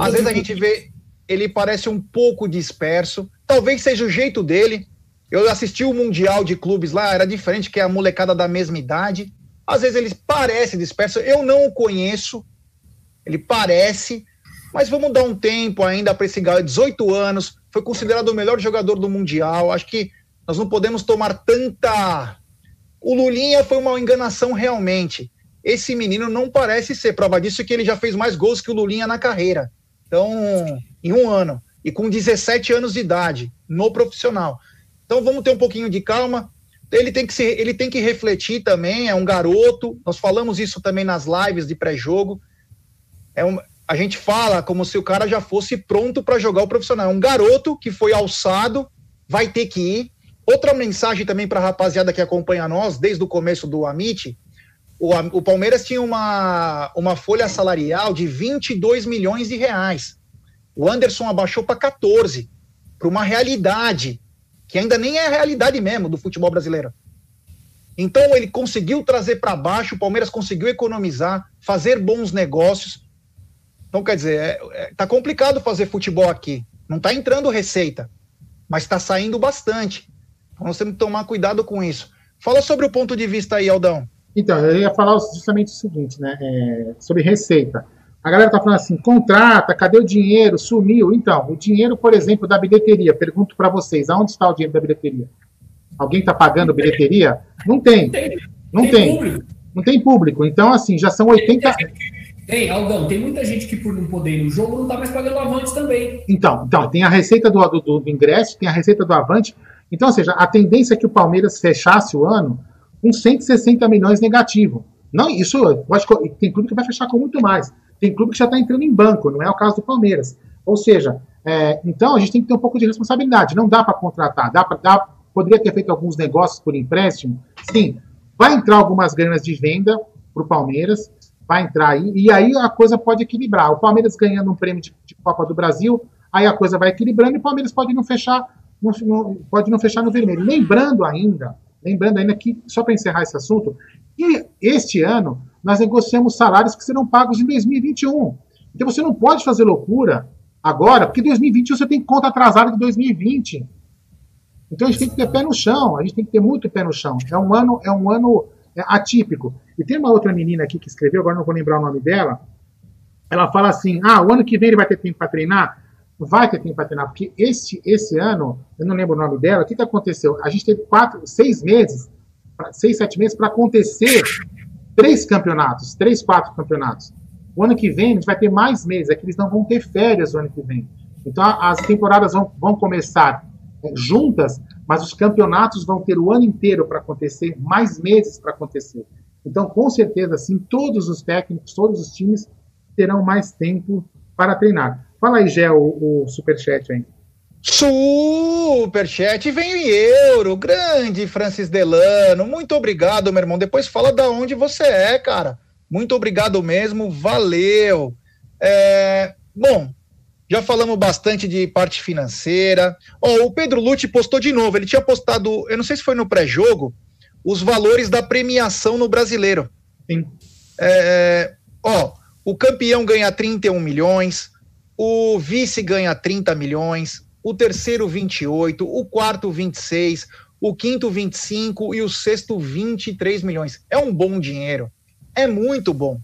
Às vezes a gente vê, ele parece um pouco disperso. Talvez seja o jeito dele. Eu assisti o Mundial de Clubes lá, era diferente, que é a molecada da mesma idade. Às vezes ele parece disperso. Eu não o conheço. Ele parece, mas vamos dar um tempo ainda para esse garoto, 18 anos, foi considerado o melhor jogador do Mundial. Acho que nós não podemos tomar tanta. O Lulinha foi uma enganação realmente. Esse menino não parece ser. Prova disso que ele já fez mais gols que o Lulinha na carreira. Então, em um ano. E com 17 anos de idade, no profissional. Então vamos ter um pouquinho de calma. Ele tem que se, ele tem que refletir também, é um garoto. Nós falamos isso também nas lives de pré-jogo. É um, a gente fala como se o cara já fosse pronto para jogar o profissional. É um garoto que foi alçado, vai ter que ir. Outra mensagem também para a rapaziada que acompanha nós desde o começo do Amit. O, o Palmeiras tinha uma, uma folha salarial de 22 milhões de reais. O Anderson abaixou para 14, para uma realidade que ainda nem é a realidade mesmo do futebol brasileiro. Então ele conseguiu trazer para baixo, o Palmeiras conseguiu economizar, fazer bons negócios então, quer dizer, é, é, tá complicado fazer futebol aqui. Não tá entrando receita, mas está saindo bastante. Então, nós temos que tomar cuidado com isso. Fala sobre o ponto de vista aí, Aldão. Então, eu ia falar justamente o seguinte, né? É, sobre receita. A galera tá falando assim, contrata, cadê o dinheiro? Sumiu. Então, o dinheiro, por exemplo, da bilheteria. Pergunto para vocês, aonde está o dinheiro da bilheteria? Alguém está pagando bilheteria? Não tem. Não tem. tem. Não tem público. Então, assim, já são 80. Tem, Aldão, tem muita gente que por não poder ir no jogo não está mais pagando avantes também. Então, então tem a receita do, do, do, ingresso, tem a receita do avante. Então, ou seja, a tendência é que o Palmeiras fechasse o ano com 160 milhões negativo. Não, isso, lógico, tem clube que vai fechar com muito mais. Tem clube que já está entrando em banco, não é o caso do Palmeiras. Ou seja, é, então a gente tem que ter um pouco de responsabilidade. Não dá para contratar, dá para poderia ter feito alguns negócios por empréstimo. Sim, vai entrar algumas granas de venda para o Palmeiras vai entrar aí, e aí a coisa pode equilibrar. O Palmeiras ganhando um prêmio de, de Copa do Brasil, aí a coisa vai equilibrando e o Palmeiras pode não fechar, não, não, pode não fechar no vermelho. Lembrando ainda, lembrando ainda que, só para encerrar esse assunto, que este ano nós negociamos salários que serão pagos em 2021. Então você não pode fazer loucura agora, porque 2021 você tem conta atrasada de 2020. Então a gente tem que ter pé no chão, a gente tem que ter muito pé no chão. É um ano, é um ano é atípico. E tem uma outra menina aqui que escreveu, agora não vou lembrar o nome dela. Ela fala assim: ah, o ano que vem ele vai ter tempo para treinar? Vai ter tempo para treinar, porque esse, esse ano, eu não lembro o nome dela, o que, que aconteceu? A gente teve quatro, seis meses, seis, sete meses para acontecer três campeonatos, três, quatro campeonatos. O ano que vem a gente vai ter mais meses, é que eles não vão ter férias o ano que vem. Então as temporadas vão, vão começar é, juntas, mas os campeonatos vão ter o ano inteiro para acontecer, mais meses para acontecer. Então, com certeza, sim, todos os técnicos, todos os times terão mais tempo para treinar. Fala aí, Gé, o, o superchat aí. Superchat vem em euro, grande Francis Delano, muito obrigado, meu irmão. Depois fala da onde você é, cara. Muito obrigado mesmo, valeu. É, bom, já falamos bastante de parte financeira. Oh, o Pedro Lute postou de novo. Ele tinha postado, eu não sei se foi no pré-jogo, os valores da premiação no brasileiro. Sim. É, ó, o campeão ganha 31 milhões, o vice ganha 30 milhões, o terceiro 28, o quarto 26, o quinto 25 e o sexto 23 milhões. É um bom dinheiro. É muito bom.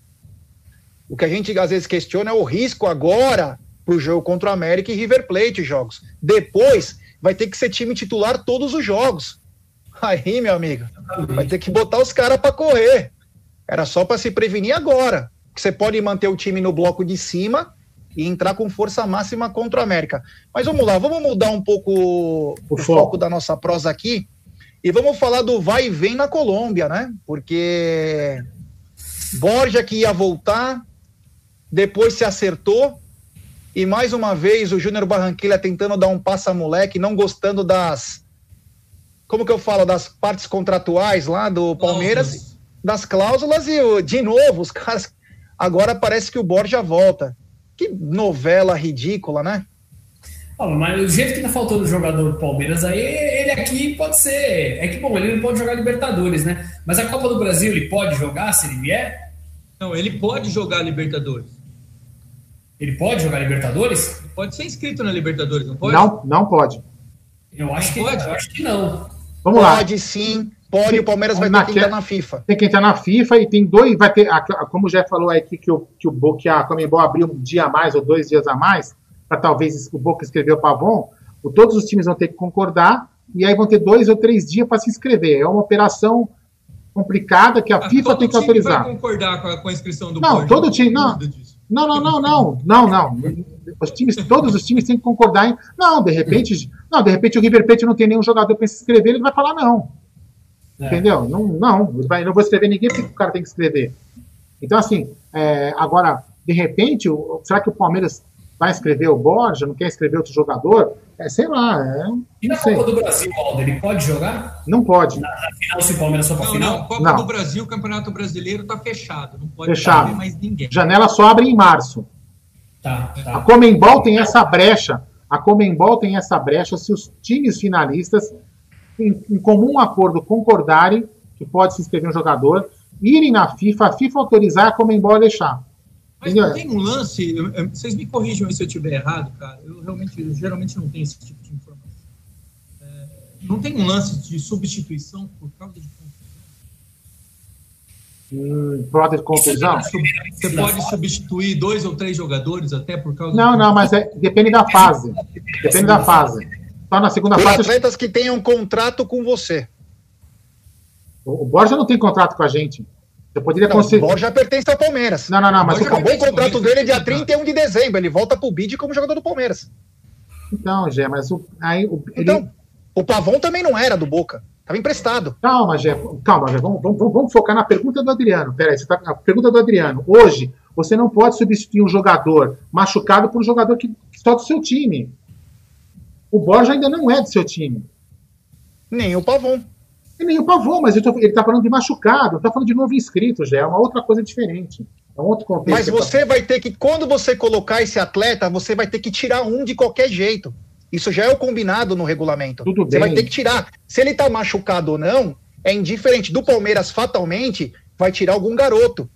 O que a gente às vezes questiona é o risco agora para o jogo contra o América e River Plate jogos. Depois vai ter que ser time titular todos os jogos. Aí, meu amigo, vai ter que botar os caras para correr. Era só para se prevenir agora. Que você pode manter o time no bloco de cima e entrar com força máxima contra o América. Mas vamos lá, vamos mudar um pouco o, o foco. da nossa prosa aqui e vamos falar do vai e vem na Colômbia, né? Porque Borja que ia voltar, depois se acertou e mais uma vez o Júnior Barranquilla tentando dar um passa-moleque, não gostando das. Como que eu falo? Das partes contratuais lá do Palmeiras, cláusulas. das cláusulas, e de novo, os caras. Agora parece que o Borja volta. Que novela ridícula, né? Mas o jeito que tá faltando o jogador do Palmeiras aí, ele aqui pode ser. É que, bom, ele não pode jogar Libertadores, né? Mas a Copa do Brasil ele pode jogar se ele vier? Não, ele pode jogar Libertadores. Ele pode jogar Libertadores? Pode ser inscrito na Libertadores, não pode? Não, não pode. Eu acho, que, pode. Eu acho que não. Vamos pode, lá. Pode sim. Pode, o Palmeiras vai ter que entrar na FIFA. Tem que entrar na FIFA e tem dois, vai ter, como já falou aí que, o, que, o, que a Comembol abriu um dia a mais ou dois dias a mais, para talvez o Boca escrever o Pavon, todos os times vão ter que concordar e aí vão ter dois ou três dias para se inscrever. É uma operação complicada que a ah, FIFA tem que autorizar. Vai concordar com a, com a inscrição do Não, todo time, não. Não, não, não, não, não, não. Os times, todos os times têm que concordar em. Não, de repente, não, de repente o River Plate não tem nenhum jogador para se inscrever, ele vai falar não. É. Entendeu? Não, não, vai, não vou escrever ninguém porque o cara tem que escrever. Então, assim, é, agora, de repente, será que o Palmeiras vai escrever o Borja, não quer escrever outro jogador? É, sei lá. É, e na Copa do Brasil, Aldo, ele pode jogar? Não pode. Na, na final, se o Palmeiras for para final? Não, Copa não. do Brasil, o Campeonato Brasileiro está fechado. Não pode fechado. mais ninguém. Janela só abre em março. Tá, tá. A Comembol tem essa brecha. A Comembol tem essa brecha se os times finalistas, em, em comum acordo, concordarem que pode se inscrever um jogador, irem na FIFA, a FIFA autorizar a Comembol a deixar. Mas não tem um lance, vocês me corrijam se eu estiver errado, cara. Eu realmente, eu geralmente não tenho esse tipo de informação. É, não tem um lance de substituição por causa de confusão? Prota de confusão? Você pode substituir dois ou três jogadores até por causa Não, não, mas é, depende da fase. Depende da fase. Só na segunda fase. atletas que tenham contrato com você. O, o Borja não tem contrato com a gente. Você poderia não, conseguir. O Borja pertence ao Palmeiras. Não, não, não, mas o, acabou o contrato dele é dia 31 de dezembro. Ele volta pro BID como jogador do Palmeiras. Então, Gé, mas o, aí, o, ele... Então, o Pavon também não era do Boca. Estava emprestado. Calma, Gé. Calma, Gé. Vamos, vamos, vamos, focar na pergunta do Adriano. Peraí, você tá, a pergunta do Adriano. Hoje, você não pode substituir um jogador machucado por um jogador que só do seu time. O Borja ainda não é do seu time. Nem o Pavon. E nem o Pavon, mas tô, ele está falando de machucado, está falando de novo inscrito, já é uma outra coisa diferente. É um outro contexto. Mas você tá... vai ter que, quando você colocar esse atleta, você vai ter que tirar um de qualquer jeito. Isso já é o combinado no regulamento. Tudo você bem. vai ter que tirar. Se ele está machucado ou não, é indiferente. Do Palmeiras, fatalmente, vai tirar algum garoto.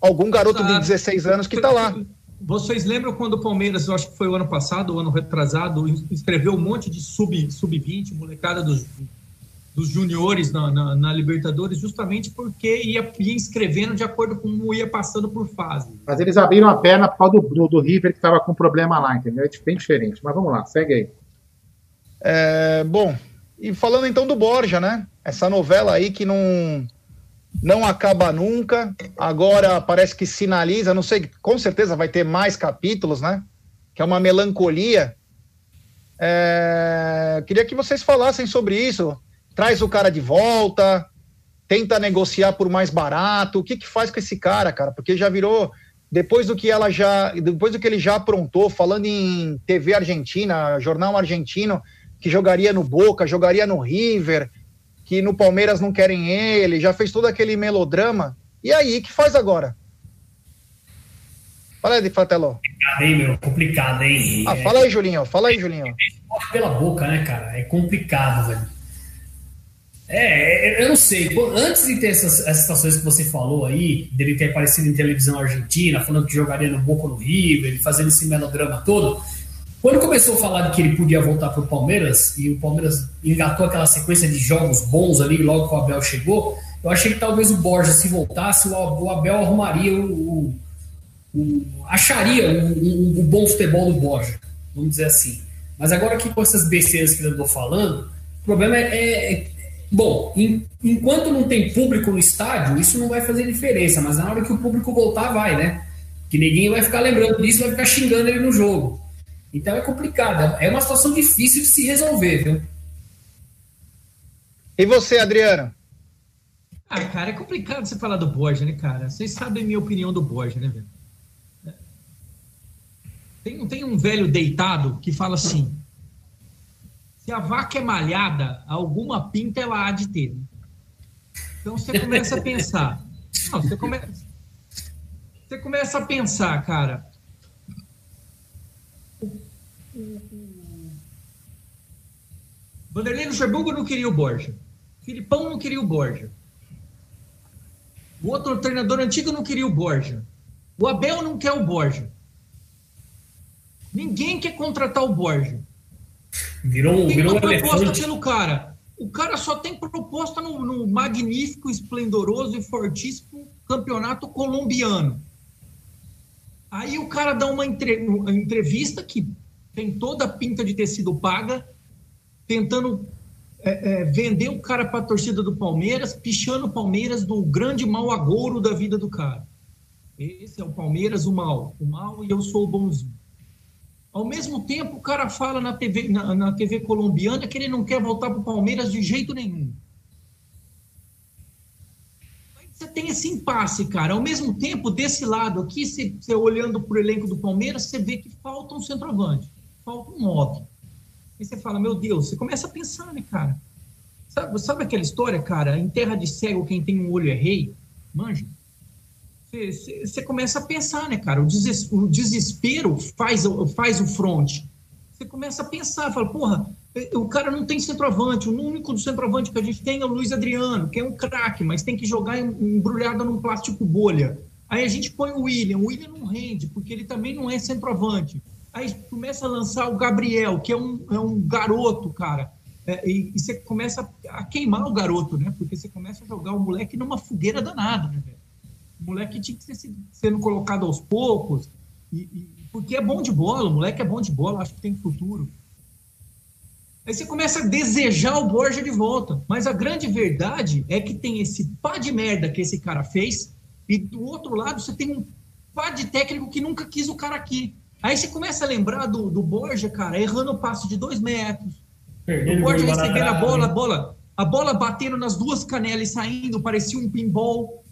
Algum garoto de 16 anos que está lá. Vocês lembram quando o Palmeiras, eu acho que foi o ano passado, o ano retrasado, inscreveu um monte de sub-20, sub molecada dos dos juniores na, na, na, Libertadores, justamente porque ia, ia inscrevendo de acordo com como ia passando por fase. Mas eles abriram a perna por causa do, do, do River que estava com problema lá, entendeu? É bem diferente. Mas vamos lá, segue aí. É, bom, e falando então do Borja, né? Essa novela aí que não, não acaba nunca. Agora parece que sinaliza, não sei, com certeza vai ter mais capítulos, né? Que é uma melancolia. É, queria que vocês falassem sobre isso traz o cara de volta, tenta negociar por mais barato. O que que faz com esse cara, cara? Porque já virou depois do que ela já, depois do que ele já aprontou, falando em TV argentina, jornal argentino, que jogaria no Boca, jogaria no River, que no Palmeiras não querem ele, já fez todo aquele melodrama. E aí, que faz agora? Fala aí, de Fratello. Complicado, hein, meu? Complicado, hein? Ah, fala aí, Julinho. Fala aí, Julinho. Pela boca, né, cara? É complicado, velho. É, eu não sei. Antes de ter essas, essas situações que você falou aí, dele ter aparecido em televisão argentina, falando que jogaria no Boca no River, fazendo esse melodrama todo, Quando começou a falar de que ele podia voltar para o Palmeiras, e o Palmeiras engatou aquela sequência de jogos bons ali, logo que o Abel chegou, eu achei que talvez o Borja, se voltasse, o Abel arrumaria o. o, o acharia o, o, bom futebol do Borja, vamos dizer assim. Mas agora que com essas besteiras que eu estou falando, o problema é, é, é Bom, em, enquanto não tem público no estádio, isso não vai fazer diferença, mas na hora que o público voltar, vai, né? Que ninguém vai ficar lembrando disso, vai ficar xingando ele no jogo. Então é complicado, é uma situação difícil de se resolver, viu? E você, Adriano? Ah, cara, é complicado você falar do Borja, né, cara? Vocês sabem a minha opinião do Borja, né, velho? Tem, tem um velho deitado que fala assim: se a vaca é malhada, alguma pinta ela há de ter. Então você começa a pensar. Não, você, come... você começa a pensar, cara. Vanderlei Luxemburgo não queria o Borja. Filipão não queria o Borja. O outro treinador antigo não queria o Borja. O Abel não quer o Borja. Ninguém quer contratar o Borja. Virou, tem virou uma proposta pelo cara. O cara só tem proposta no, no magnífico, esplendoroso e fortíssimo campeonato colombiano. Aí o cara dá uma, entre, uma entrevista que tem toda a pinta de ter sido paga, tentando é, é, vender o cara para a torcida do Palmeiras, pichando o Palmeiras do grande mau agouro da vida do cara. Esse é o Palmeiras, o mal. O mal e eu sou o bonzinho. Ao mesmo tempo, o cara fala na TV, na, na TV colombiana que ele não quer voltar para o Palmeiras de jeito nenhum. Você tem esse impasse, cara. Ao mesmo tempo, desse lado aqui, você, você olhando para o elenco do Palmeiras, você vê que falta um centroavante, falta um nove. Aí você fala, meu Deus, você começa a pensar, né, cara? Sabe, sabe aquela história, cara? Em terra de cego, quem tem um olho é rei? Manja você começa a pensar, né, cara? O, desespero faz, faz o front. Você começa a pensar, fala, porra, o cara não tem centroavante, o único do centroavante que a gente tem é o Luiz Adriano, que é um craque, mas tem que jogar embrulhado num plástico bolha. Aí a gente põe o William, o William não rende, porque ele também não é centroavante. Aí começa a lançar o Gabriel, que é um, é um garoto, cara. É, e, e, você começa a queimar o garoto, né? Porque você começa a jogar o moleque numa fogueira danada, né, velho? O moleque tinha que ser sendo colocado aos poucos, e, e, porque é bom de bola, o moleque é bom de bola, acho que tem futuro. Aí você começa a desejar o Borja de volta. Mas a grande verdade é que tem esse pá de merda que esse cara fez, e do outro lado você tem um pá de técnico que nunca quis o cara aqui. Aí você começa a lembrar do, do Borja, cara, errando o passe de dois metros. Perdendo o Borja recebendo a bola, a bola, a bola batendo nas duas canelas e saindo, parecia um pinball.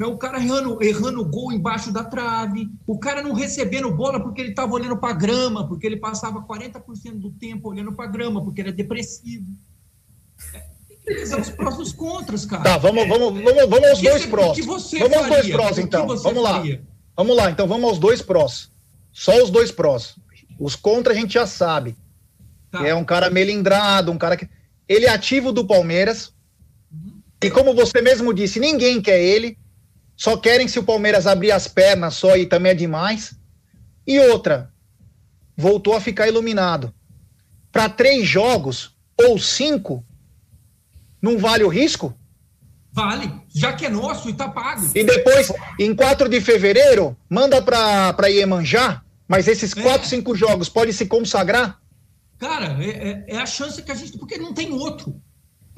Então, o cara errando, errando gol embaixo da trave, o cara não recebendo bola porque ele estava olhando para a grama, porque ele passava 40% do tempo olhando para a grama, porque era depressivo. É, tem que os prós e os contras, cara. Tá, vamos, vamos, vamos, vamos aos dois prós. vamos faria? aos dois prós, então. Vamos lá. Faria? Vamos lá, então vamos aos dois prós. Só os dois prós. Os contras a gente já sabe. Tá. É um cara melindrado, um cara que. Ele é ativo do Palmeiras. Uhum. E como você mesmo disse, ninguém quer ele. Só querem se o Palmeiras abrir as pernas só e também é demais. E outra, voltou a ficar iluminado. Para três jogos ou cinco, não vale o risco? Vale, já que é nosso e tá pago. E depois, em 4 de fevereiro, manda para Iemanjá, mas esses é. quatro, cinco jogos pode se consagrar? Cara, é, é, é, a chance que a gente. Porque não tem outro.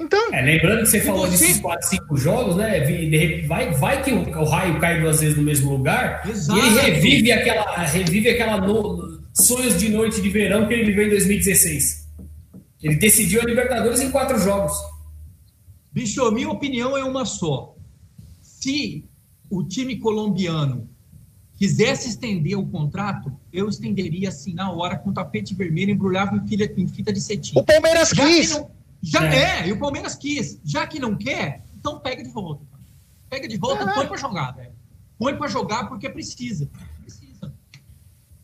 Então, é, lembrando que você falou você... desses 4, 5 jogos, né? Vai, vai que o, raio cai duas vezes no mesmo lugar Exato. e ele revive aquela, revive aquela no, sonhos de noite de verão que ele viveu em 2016. Ele decidiu a Libertadores em quatro jogos. Bicho, minha opinião é uma só. Se o time colombiano quisesse estender o contrato, eu estenderia assim na hora com tapete vermelho embrulhado em, fita, em fita de cetim. O Palmeiras quis. Já é. é. e o Palmeiras quis. Já que não quer, então pega de volta. Pega de volta, e põe para jogar, velho. Põe para jogar porque precisa. Precisa.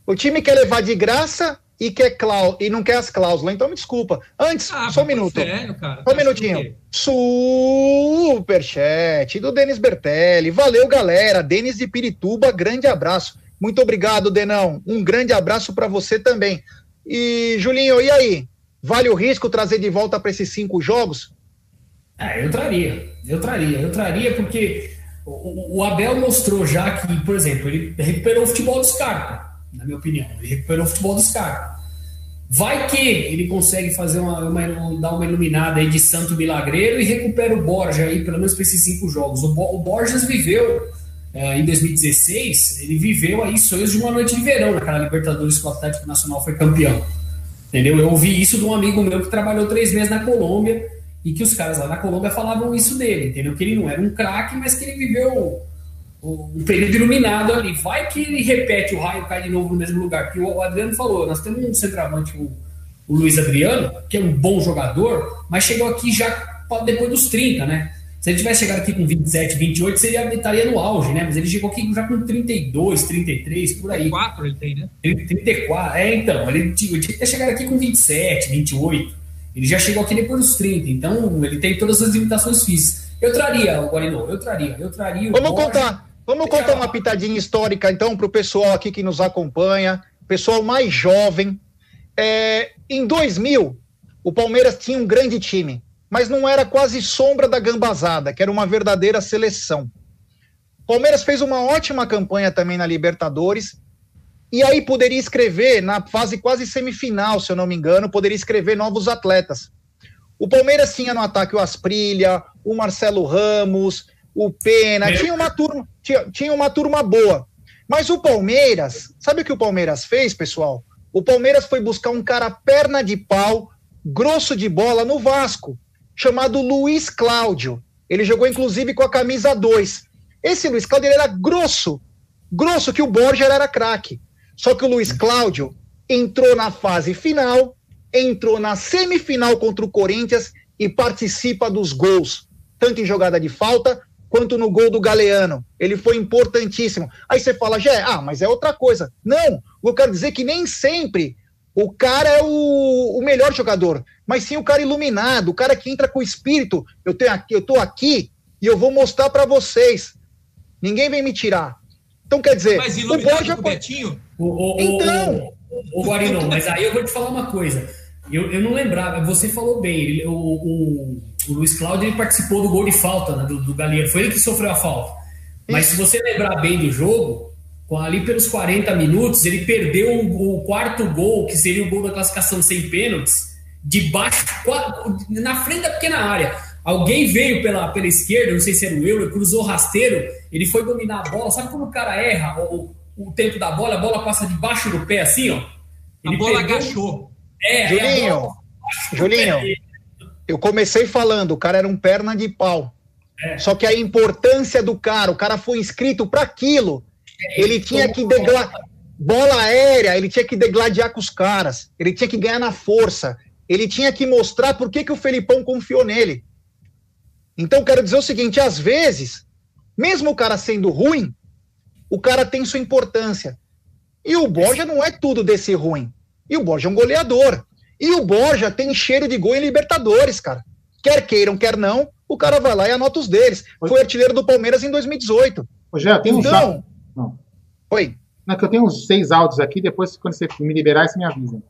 O time quer levar de graça e quer clau e não quer as cláusulas. Então me desculpa. Antes, ah, só um minuto. Sério, cara? Só um minutinho. Superchat do Denis Bertelli. Valeu, galera. Denis de Pirituba, grande abraço. Muito obrigado, Denão. Um grande abraço para você também. E, Julinho, e aí? Vale o risco trazer de volta para esses cinco jogos? É, eu traria, eu traria, eu traria, porque o, o, Abel mostrou já que, por exemplo, ele recuperou o futebol do Scarpa, na minha opinião. Ele recuperou o futebol do Scarpa. Vai que ele consegue fazer uma, uma, dar uma iluminada aí de santo milagreiro e recupera o Borja aí, pelo menos para esses cinco jogos. O, o Borges viveu é, em 2016, ele viveu aí sonhos de uma noite de verão naquela Libertadores que o Atlético Nacional foi campeão. Entendeu? Eu ouvi isso de um amigo meu que trabalhou três meses na Colômbia e que os caras lá na Colômbia falavam isso dele, entendeu? Que ele não era um craque, mas que ele viveu um período iluminado ali. Vai que ele repete o raio cai de novo no mesmo lugar. Porque o Adriano falou, nós temos um centroavante, o, o Luiz Adriano, que é um bom jogador, mas chegou aqui já depois dos 30, né? Se ele tivesse chegado aqui com 27, 28, seria, estaria no auge, né? Mas ele chegou aqui já com 32, 33, por aí. 34 ele tem, né? 34, é, então. Ele tinha que ter chegado aqui com 27, 28. Ele já chegou aqui depois dos 30, então ele tem todas as limitações físicas. Eu traria o Guarino, eu traria, eu traria. Vamos Borja, contar, vamos contar uma pitadinha histórica então para o pessoal aqui que nos acompanha, pessoal mais jovem. É, em 2000, o Palmeiras tinha um grande time, mas não era quase sombra da gambazada, que era uma verdadeira seleção. Palmeiras fez uma ótima campanha também na Libertadores, e aí poderia escrever, na fase quase semifinal, se eu não me engano, poderia escrever novos atletas. O Palmeiras tinha no ataque o Asprilha, o Marcelo Ramos, o Pena, tinha uma turma, tinha, tinha uma turma boa. Mas o Palmeiras, sabe o que o Palmeiras fez, pessoal? O Palmeiras foi buscar um cara perna de pau, grosso de bola no Vasco, chamado Luiz Cláudio. Ele jogou inclusive com a camisa 2. Esse Luiz Cláudio era grosso, grosso que o Borja era craque. Só que o Luiz Cláudio entrou na fase final, entrou na semifinal contra o Corinthians e participa dos gols, tanto em jogada de falta quanto no gol do Galeano. Ele foi importantíssimo. Aí você fala, já, ah, mas é outra coisa. Não, eu quero dizer que nem sempre o cara é o, o melhor jogador, mas sim o cara iluminado, o cara que entra com o espírito. Eu tenho aqui, eu tô aqui e eu vou mostrar para vocês. Ninguém vem me tirar. Então quer dizer, mas o Borja com o Betinho o, o, então. O, o Guarino, mas aí eu vou te falar uma coisa. Eu, eu não lembrava, você falou bem, ele, o, o, o, Luiz Cláudio ele participou do gol de falta né, do, do Galeano, foi ele que sofreu a falta. Mas se você lembrar bem do jogo, ali pelos 40 minutos, ele perdeu o, o quarto gol, que seria o gol da classificação sem pênaltis, debaixo, na frente da pequena área. Alguém veio pela, pela esquerda, não sei se era o Euler, cruzou rasteiro, ele foi dominar a bola. Sabe como o cara erra? O, o tempo da bola, a bola passa debaixo do pé assim, ó. Ele a bola pegou... agachou. É, Julinho, Julinho, eu comecei falando, o cara era um perna de pau. É. Só que a importância do cara, o cara foi inscrito para aquilo. Ele, tinha que degla... bola aérea, ele tinha que degladiar com os caras. Ele tinha que ganhar na força. Ele tinha que mostrar por que, que o Felipão confiou nele. Então, quero dizer o seguinte: às vezes, mesmo o cara sendo ruim, o cara tem sua importância. E o Borja não é tudo desse ruim. E o Borja é um goleador. E o Borja tem cheiro de gol em Libertadores, cara. Quer queiram, quer não, o cara vai lá e anota os deles. Foi artilheiro do Palmeiras em 2018. Ô, já tem então, uns. Não. Oi. Não, que eu tenho uns seis áudios aqui, depois, quando você me liberar, você me avisa.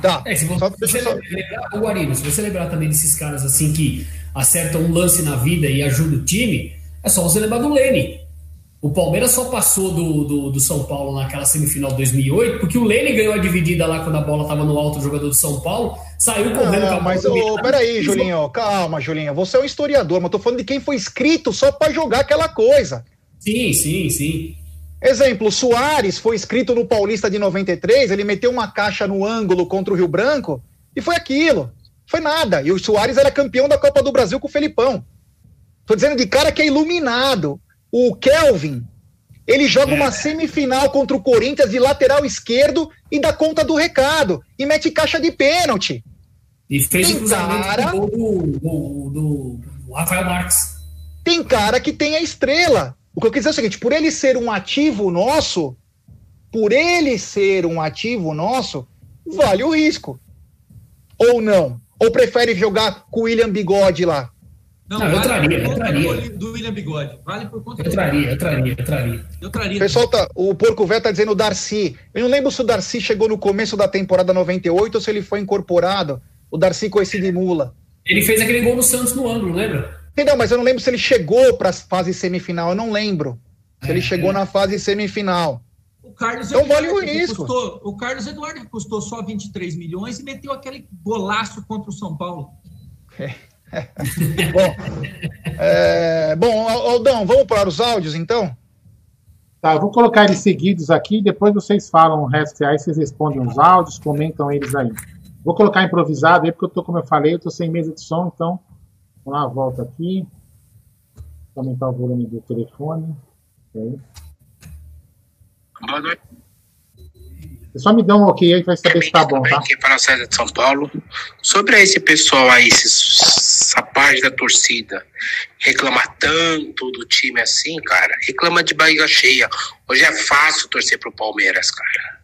Tá. É, se você, só, você só... lembrar, o Guarino, se você lembrar também desses caras assim que acertam um lance na vida e ajudam o time, é só você lembrar do Lene. O Palmeiras só passou do, do, do, São Paulo naquela semifinal de 2008 porque o Lene ganhou a dividida lá quando a bola estava no alto do jogador do São Paulo, saiu correndo não, mas oh, peraí, Julinho, calma, Julinho, você é um historiador, mas tô falando de quem foi escrito só para jogar aquela coisa. Sim, sim, sim. Exemplo, o Soares foi escrito no Paulista de 93, ele meteu uma caixa no ângulo contra o Rio Branco e foi aquilo. Foi nada. E o Soares era campeão da Copa do Brasil com o Felipão. Tô dizendo de cara que é iluminado. O Kelvin, ele joga é. uma semifinal contra o Corinthians de lateral esquerdo e dá conta do recado. E mete caixa de pênalti. E fez tem o cara... do, do, do Rafael Marques. Tem cara que tem a estrela. O que eu quis dizer é o seguinte: por ele ser um ativo nosso, por ele ser um ativo nosso, vale o risco. Ou não? Ou prefere jogar com o William Bigode lá? Não, não vale eu traria, eu traria. Do William Bigode. Vale por conta Eu traria, eu traria, eu traria. Eu traria. Pessoal, tá, o Porco Velho tá dizendo o Darcy. Eu não lembro se o Darcy chegou no começo da temporada 98 ou se ele foi incorporado. O Darcy esse de mula. Ele fez aquele gol no Santos no ângulo, lembra? Não, mas eu não lembro se ele chegou para a fase semifinal. Eu não lembro. Se é, ele chegou é. na fase semifinal. O Carlos então Eduardo, vale o risco. Custou, o Carlos Eduardo custou só 23 milhões e meteu aquele golaço contra o São Paulo. É. bom, é, bom, Aldão, vamos para os áudios então? Tá, eu vou colocar eles seguidos aqui, depois vocês falam o resto aí, vocês respondem os áudios, comentam eles aí. Vou colocar improvisado aí, porque eu tô, como eu falei, eu tô sem mesa de som, então lá, volta aqui. Vou aumentar o volume do telefone. Okay. Boa noite. Só me dá um ok aí que vai saber se tá bom, tá? Aqui para a César de São Paulo. Sobre esse pessoal aí, esses, essa parte da torcida, reclamar tanto do time assim, cara, reclama de barriga cheia. Hoje é fácil torcer pro Palmeiras, cara.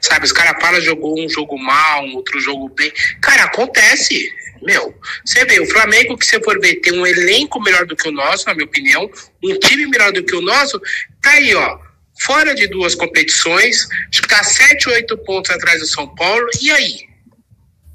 Sabe, os caras falam, jogou um jogo mal, um outro jogo bem. Cara, acontece. Meu, você vê, o Flamengo, que você for ver, tem um elenco melhor do que o nosso, na minha opinião, um time melhor do que o nosso. Tá aí, ó fora de duas competições, acho que está sete, oito pontos atrás do São Paulo. E aí?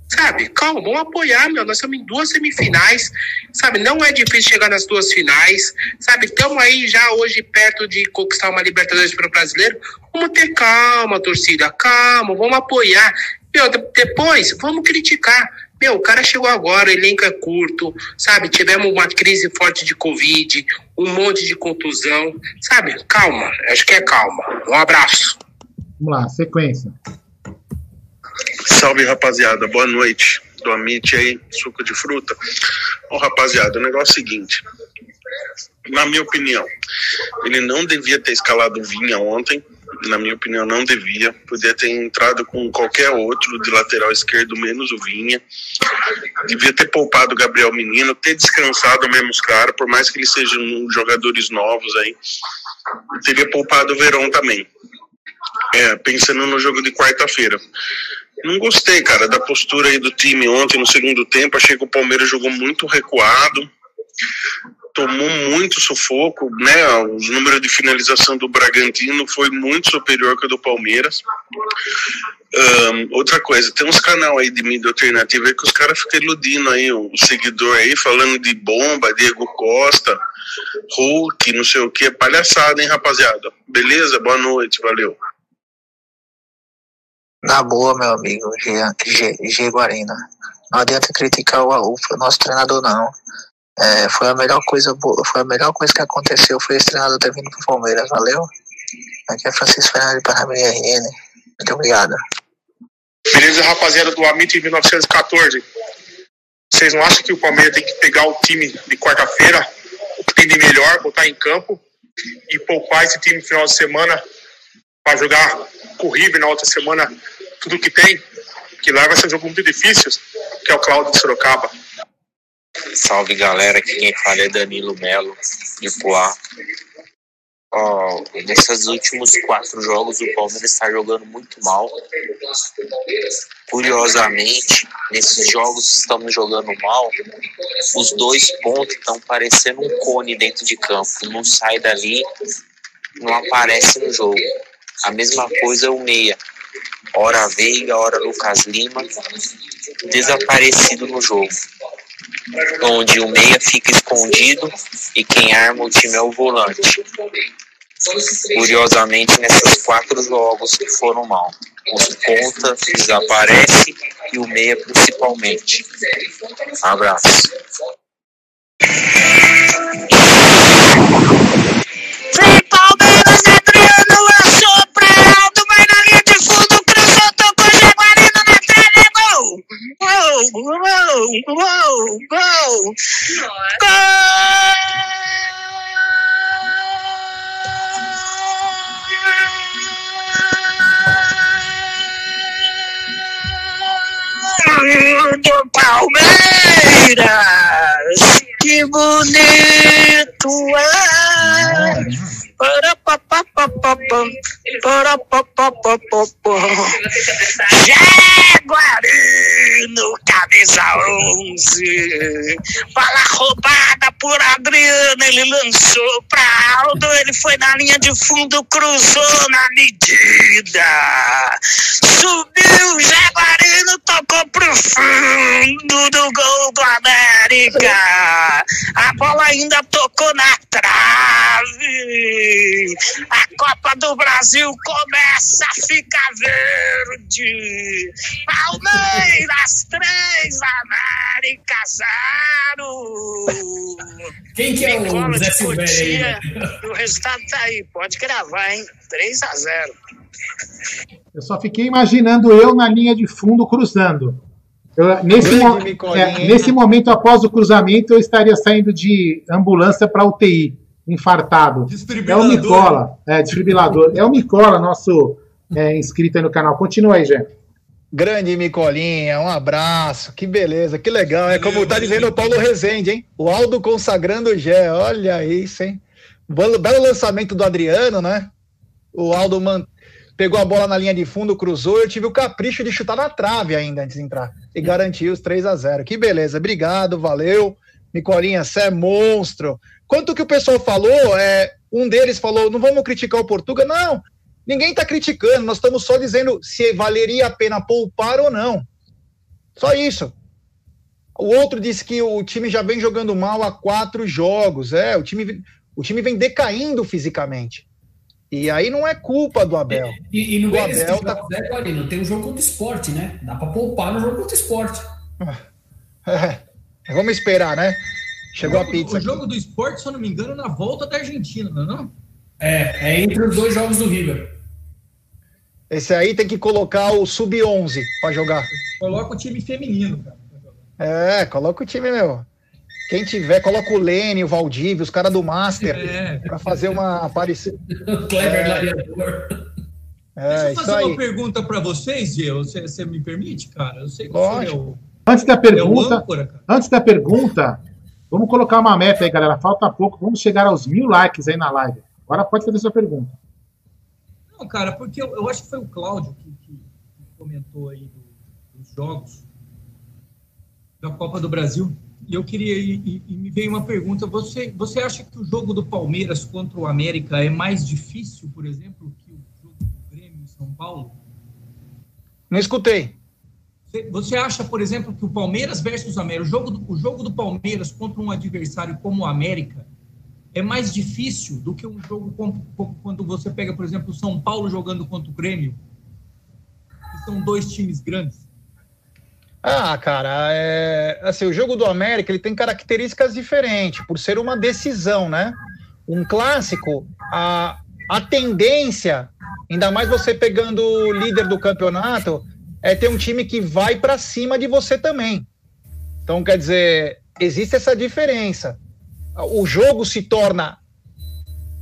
Sabe, calma, vamos apoiar, meu. Nós estamos em duas semifinais, sabe? Não é difícil chegar nas duas finais, sabe? Estamos aí já hoje perto de conquistar uma Libertadores para o brasileiro. Vamos ter calma, torcida, calma, vamos apoiar. Meu, depois, vamos criticar. Meu, o cara chegou agora, o elenco é curto, sabe? Tivemos uma crise forte de Covid, um monte de contusão, sabe? Calma, acho que é calma. Um abraço. Vamos lá, sequência. Salve, rapaziada. Boa noite. Do Amit aí, suco de fruta. Ô, rapaziada, o negócio é o seguinte. Na minha opinião, ele não devia ter escalado Vinha ontem na minha opinião, não devia. Podia ter entrado com qualquer outro de lateral esquerdo, menos o Vinha. Devia ter poupado o Gabriel Menino, ter descansado mesmo os caras, por mais que eles sejam jogadores novos aí. Teria poupado o Verão também. É, pensando no jogo de quarta-feira. Não gostei, cara, da postura aí do time ontem no segundo tempo. Achei que o Palmeiras jogou muito recuado tomou muito sufoco, né? O número de finalização do Bragantino foi muito superior que o do Palmeiras. Um, outra coisa, tem uns canal aí de mídia alternativa que os caras ficam iludindo aí o, seguidor aí, falando de bomba, Diego Costa, Hulk, não sei o que, palhaçada, hein, rapaziada? Beleza? Boa noite, valeu. Na boa, meu amigo, G, G, Guarina. Não adianta criticar o, o nosso treinador, não. É, foi a melhor coisa foi a melhor coisa que aconteceu foi esse treinador ter vindo pro Palmeiras, valeu? Aqui é Francisco Fernandes de Parnamirim RN. Muito obrigado. Beleza, rapaziada do Amit em 1914. Vocês não acham que o Palmeiras tem que pegar o time de quarta-feira, o que tem de melhor, botar em campo e poupar esse time no final de semana para jogar River na outra semana tudo que tem? Que lá vai ser um jogo muito difícil, que é o Cláudio de Sorocaba. Salve galera, aqui quem fala é Danilo Melo, de Poá. Oh, nesses últimos quatro jogos o Palmeiras está jogando muito mal. Curiosamente, nesses jogos estamos jogando mal, os dois pontos estão parecendo um cone dentro de campo. Não sai dali, não aparece no jogo. A mesma coisa é o meia. Hora Veiga, hora Lucas Lima, desaparecido no jogo onde o meia fica escondido e quem arma o time é o volante. Curiosamente, nesses quatro jogos que foram mal, os pontas desaparece e o meia principalmente. Abraço. Gol, gol, gol, gol, gol do Palmeiras, que bonito é. Jaguarino, cadê 3 a 11. Bala roubada por Adriano, ele lançou pra Aldo, ele foi na linha de fundo, cruzou na medida. Subiu, Jaguarino tocou pro fundo do gol do América. A bola ainda tocou na trave. A Copa do Brasil começa a ficar verde. Palmeiras 3, América 0. Quem que é o Zé e O resultado tá aí, pode gravar, hein? 3 a 0. Eu só fiquei imaginando eu na linha de fundo cruzando. Eu- nesse, mo- é, nesse momento, após o cruzamento, eu estaria saindo de ambulância para UTI, infartado. É o. Micola, é, desfibrilador. É o Micola, nosso é, inscrito aí no canal. Continua aí, Jé. Grande Micolinha, um abraço, que beleza, que legal. É como tá dizendo o Paulo Rezende, hein? O Aldo consagrando o Gé, olha isso, hein? Belo, belo lançamento do Adriano, né? O Aldo man- pegou a bola na linha de fundo, cruzou. Eu tive o capricho de chutar na trave ainda antes de entrar e garantiu os 3 a 0 Que beleza, obrigado, valeu. Micolinha, você é monstro. Quanto que o pessoal falou, é, um deles falou, não vamos criticar o Portuga, não. Ninguém está criticando, nós estamos só dizendo se valeria a pena poupar ou não. Só isso. O outro disse que o time já vem jogando mal há quatro jogos. É, o time, o time vem decaindo fisicamente. E aí não é culpa do Abel. E, e no O Abel né, Guarino, tem um jogo contra o esporte, né? Dá pra poupar no jogo contra o esporte. É, vamos esperar, né? Chegou a pizza. O aqui. jogo do esporte, se eu não me engano, na volta da Argentina, não é não? É, é entre os dois jogos do River. Esse aí tem que colocar o sub-11 para jogar. Coloca o time feminino, cara. É, coloca o time, meu. Quem tiver, coloca o Lene, o Valdívia, os caras do Master, É. para fazer uma aparição. Kleber É. Gladiador. É, Deixa eu fazer uma pergunta para vocês, Diego. Você, você me permite, cara? Eu sei que Lógico. você é o, Antes da é o pergunta, âncora, cara. antes da pergunta, vamos colocar uma meta aí, galera. Falta pouco, vamos chegar aos mil likes aí na live. Agora pode fazer sua pergunta. Não, cara, porque eu, eu acho que foi o Cláudio que, que- comentou aí do- dos jogos da Copa do Brasil. E eu queria, e, e- e me veio uma pergunta: você, você acha que o jogo do Palmeiras contra o América é mais difícil, por exemplo, que o jogo do Grêmio em São Paulo? Não escutei. Você- acha, por exemplo, que o Palmeiras versus América, o jogo, do, o jogo do Palmeiras contra um adversário como o América é mais difícil do que um jogo quando você pega, por exemplo, o São Paulo jogando contra o Grêmio? Que são dois times grandes. Ah, cara, é, assim, o jogo do América ele tem características diferentes, por ser uma decisão, né? Um clássico, a, a tendência, ainda mais você pegando o líder do campeonato, é ter um time que vai para cima de você também. Então, quer dizer, existe essa diferença. O jogo se torna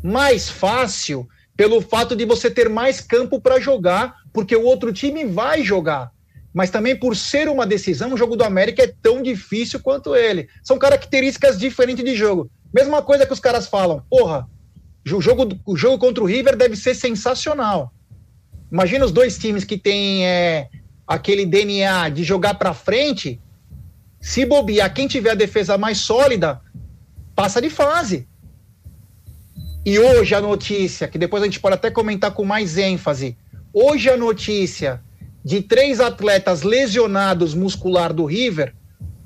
mais fácil pelo fato de você ter mais campo para jogar, porque o outro time vai jogar mas também por ser uma decisão, o jogo do América é tão difícil quanto ele. São características diferentes de jogo. Mesma coisa que os caras falam, porra, o jogo, o jogo contra o River deve ser sensacional. Imagina os dois times que têm é, aquele DNA de jogar para frente, se bobear, quem tiver a defesa mais sólida, passa de fase. E hoje a notícia, que depois a gente pode até comentar com mais ênfase, hoje a notícia de três atletas lesionados muscular do River,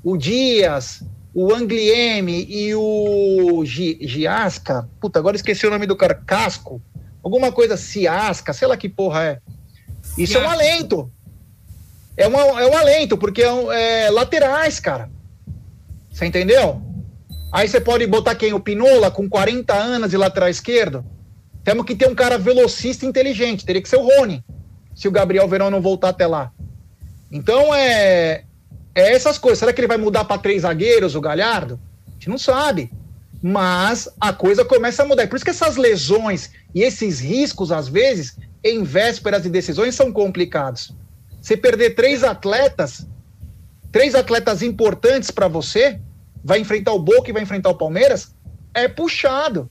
o Dias, o Anglieme e o Gi- Giasca, puta, agora esqueci o nome do cara, Casco, alguma coisa Ciasca, sei lá que porra é. Isso é um alento. É, uma, é um alento, porque é, um- é laterais, cara. Você entendeu? Aí você pode botar quem? O Pinola, com 40 anos de lateral esquerdo? Temos que ter um cara velocista e inteligente, teria que ser o Rony se o Gabriel Verão não voltar até lá. Então é, é essas coisas. Será que ele vai mudar para três zagueiros, o Galhardo? A gente não sabe. Mas a coisa começa a mudar. Por isso que essas lesões e esses riscos, às vezes, em vésperas de decisões, são complicados. Você perder três atletas, três atletas importantes para você, vai enfrentar o Boca e vai enfrentar o Palmeiras, é puxado.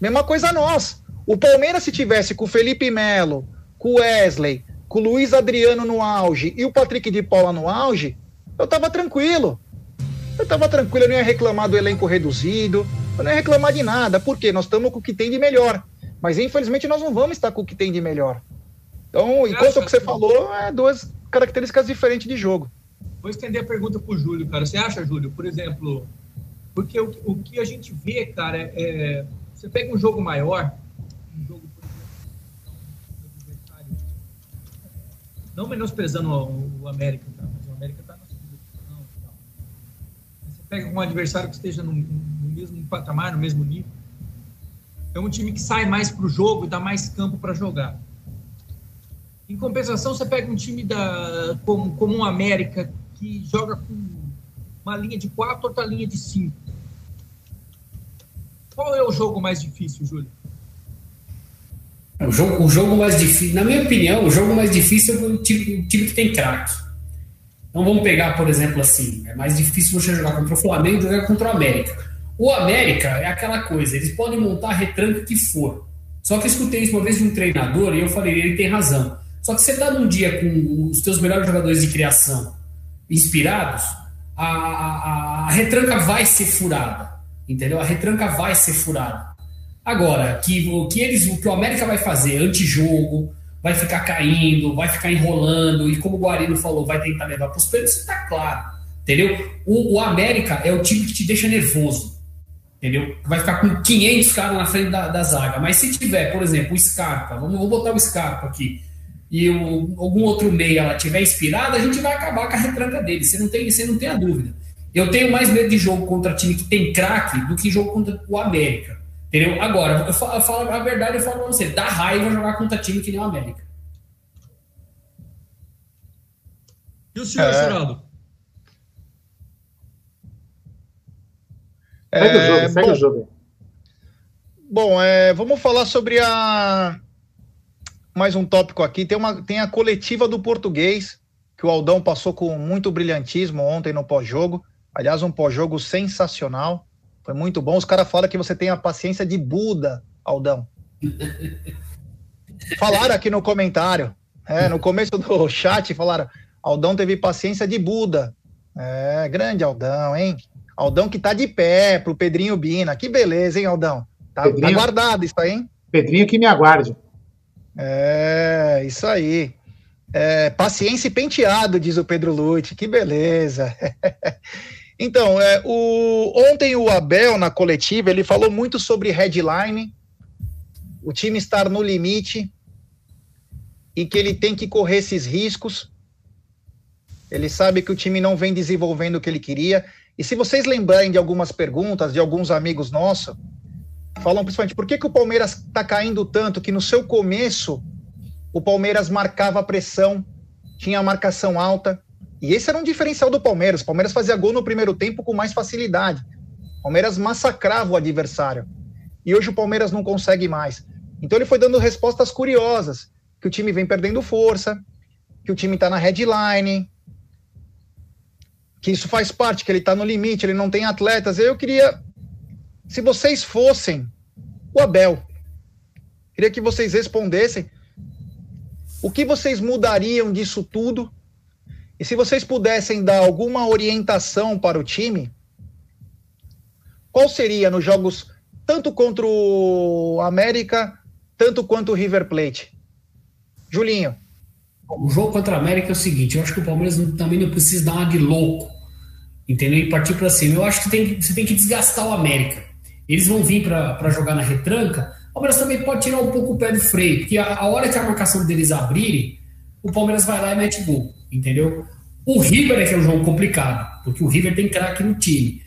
Mesma coisa nós. O Palmeiras, se tivesse com o Felipe Melo, com o Wesley, com o Luiz Adriano no auge e o Patrick de Paula no auge, eu tava tranquilo. Eu tava tranquilo, eu não ia reclamar do elenco reduzido, eu não ia reclamar de nada. Por quê? Nós estamos com o que tem de melhor. Mas infelizmente nós não vamos estar com o que tem de melhor. Então, enquanto o que você falou, é duas características diferentes de jogo. Vou estender a pergunta para o Júlio, cara. Você acha, Júlio, por exemplo, porque o, o que a gente vê, cara, é, é você pega um jogo maior, um jogo, por exemplo, não menosprezando o, o América, tá? mas o América está na segunda divisão. Tá? Você pega um adversário que esteja no, no mesmo patamar, no mesmo nível, é um time que sai mais para o jogo e dá mais campo para jogar. Em compensação, você pega um time da, como, como um América, que joga com uma linha de quatro, outra linha de cinco. Qual é o jogo mais difícil, Júlio? O jogo, o jogo mais difícil, na minha opinião, o jogo mais difícil é o time, o time que tem craque. Então vamos pegar, por exemplo, assim, é mais difícil você jogar contra o Flamengo do que contra o América. O América é aquela coisa, eles podem montar a retranca que for. Só que eu escutei isso uma vez de um treinador e eu falei, ele tem razão. Só que você está num dia com os teus melhores jogadores de criação inspirados, a, a, a retranca vai ser furada. Entendeu? A retranca vai ser furada. Agora, que o que eles, o que o América vai fazer antijogo, vai ficar caindo, vai ficar enrolando, e como o Guarino falou, vai tentar levar para os isso está claro. Entendeu? O, o, América é o time que te deixa nervoso. Entendeu? Vai ficar com 500 caras na frente da, da zaga. Mas se tiver, por exemplo, o Scarpa, vamos botar o Scarpa aqui e o, algum outro meia ela tiver inspirada, a gente vai acabar com a retranca dele. Você não tem, você não tem a dúvida. Eu tenho mais medo de jogo contra time que tem craque do que jogo contra o América. Entendeu? Agora, eu falo, eu falo a verdade, eu falo pra você, dá raiva jogar contra time que nem o América. E o senhor, é... Geraldo? É, segue o jogo, segue bom, o jogo. Bom, é, vamos falar sobre a mais um tópico aqui. Tem, uma, tem a coletiva do português, que o Aldão passou com muito brilhantismo ontem no pós-jogo. Aliás, um pós-jogo sensacional. Foi muito bom. Os caras falam que você tem a paciência de Buda, Aldão. Falaram aqui no comentário. É, no começo do chat, falaram: Aldão teve paciência de Buda. É, grande Aldão, hein? Aldão que tá de pé pro Pedrinho Bina. Que beleza, hein, Aldão? Tá, tá Pedrinho, tá guardado isso aí, hein? Pedrinho que me aguarde. É, isso aí. É, paciência e penteado, diz o Pedro Lute, que beleza. então, é, o, ontem o Abel, na coletiva, ele falou muito sobre headline, o time estar no limite e que ele tem que correr esses riscos. Ele sabe que o time não vem desenvolvendo o que ele queria. E se vocês lembrarem de algumas perguntas de alguns amigos nossos, falam principalmente por que, que o Palmeiras está caindo tanto que no seu começo o Palmeiras marcava pressão, tinha marcação alta. E esse era um diferencial do Palmeiras. O Palmeiras fazia gol no primeiro tempo com mais facilidade. O Palmeiras massacrava o adversário. E hoje o Palmeiras não consegue mais. Então ele foi dando respostas curiosas, que o time vem perdendo força, que o time está na headline, que isso faz parte, que ele está no limite, ele não tem atletas. Eu queria se vocês fossem o Abel, queria que vocês respondessem o que vocês mudariam disso tudo e se vocês pudessem dar alguma orientação para o time, qual seria nos jogos tanto contra o América, tanto quanto o River Plate? Julinho. O jogo contra o América é o seguinte, eu acho que o Palmeiras também não precisa dar uma de louco, entendeu? E partir para cima. Eu acho que tem, você tem que desgastar o América eles vão vir para jogar na retranca, o Palmeiras também pode tirar um pouco o pé do freio, porque a, a hora que a marcação deles abrirem, o Palmeiras vai lá e mete gol, entendeu? O River é que é um jogo complicado, porque o River tem craque no time.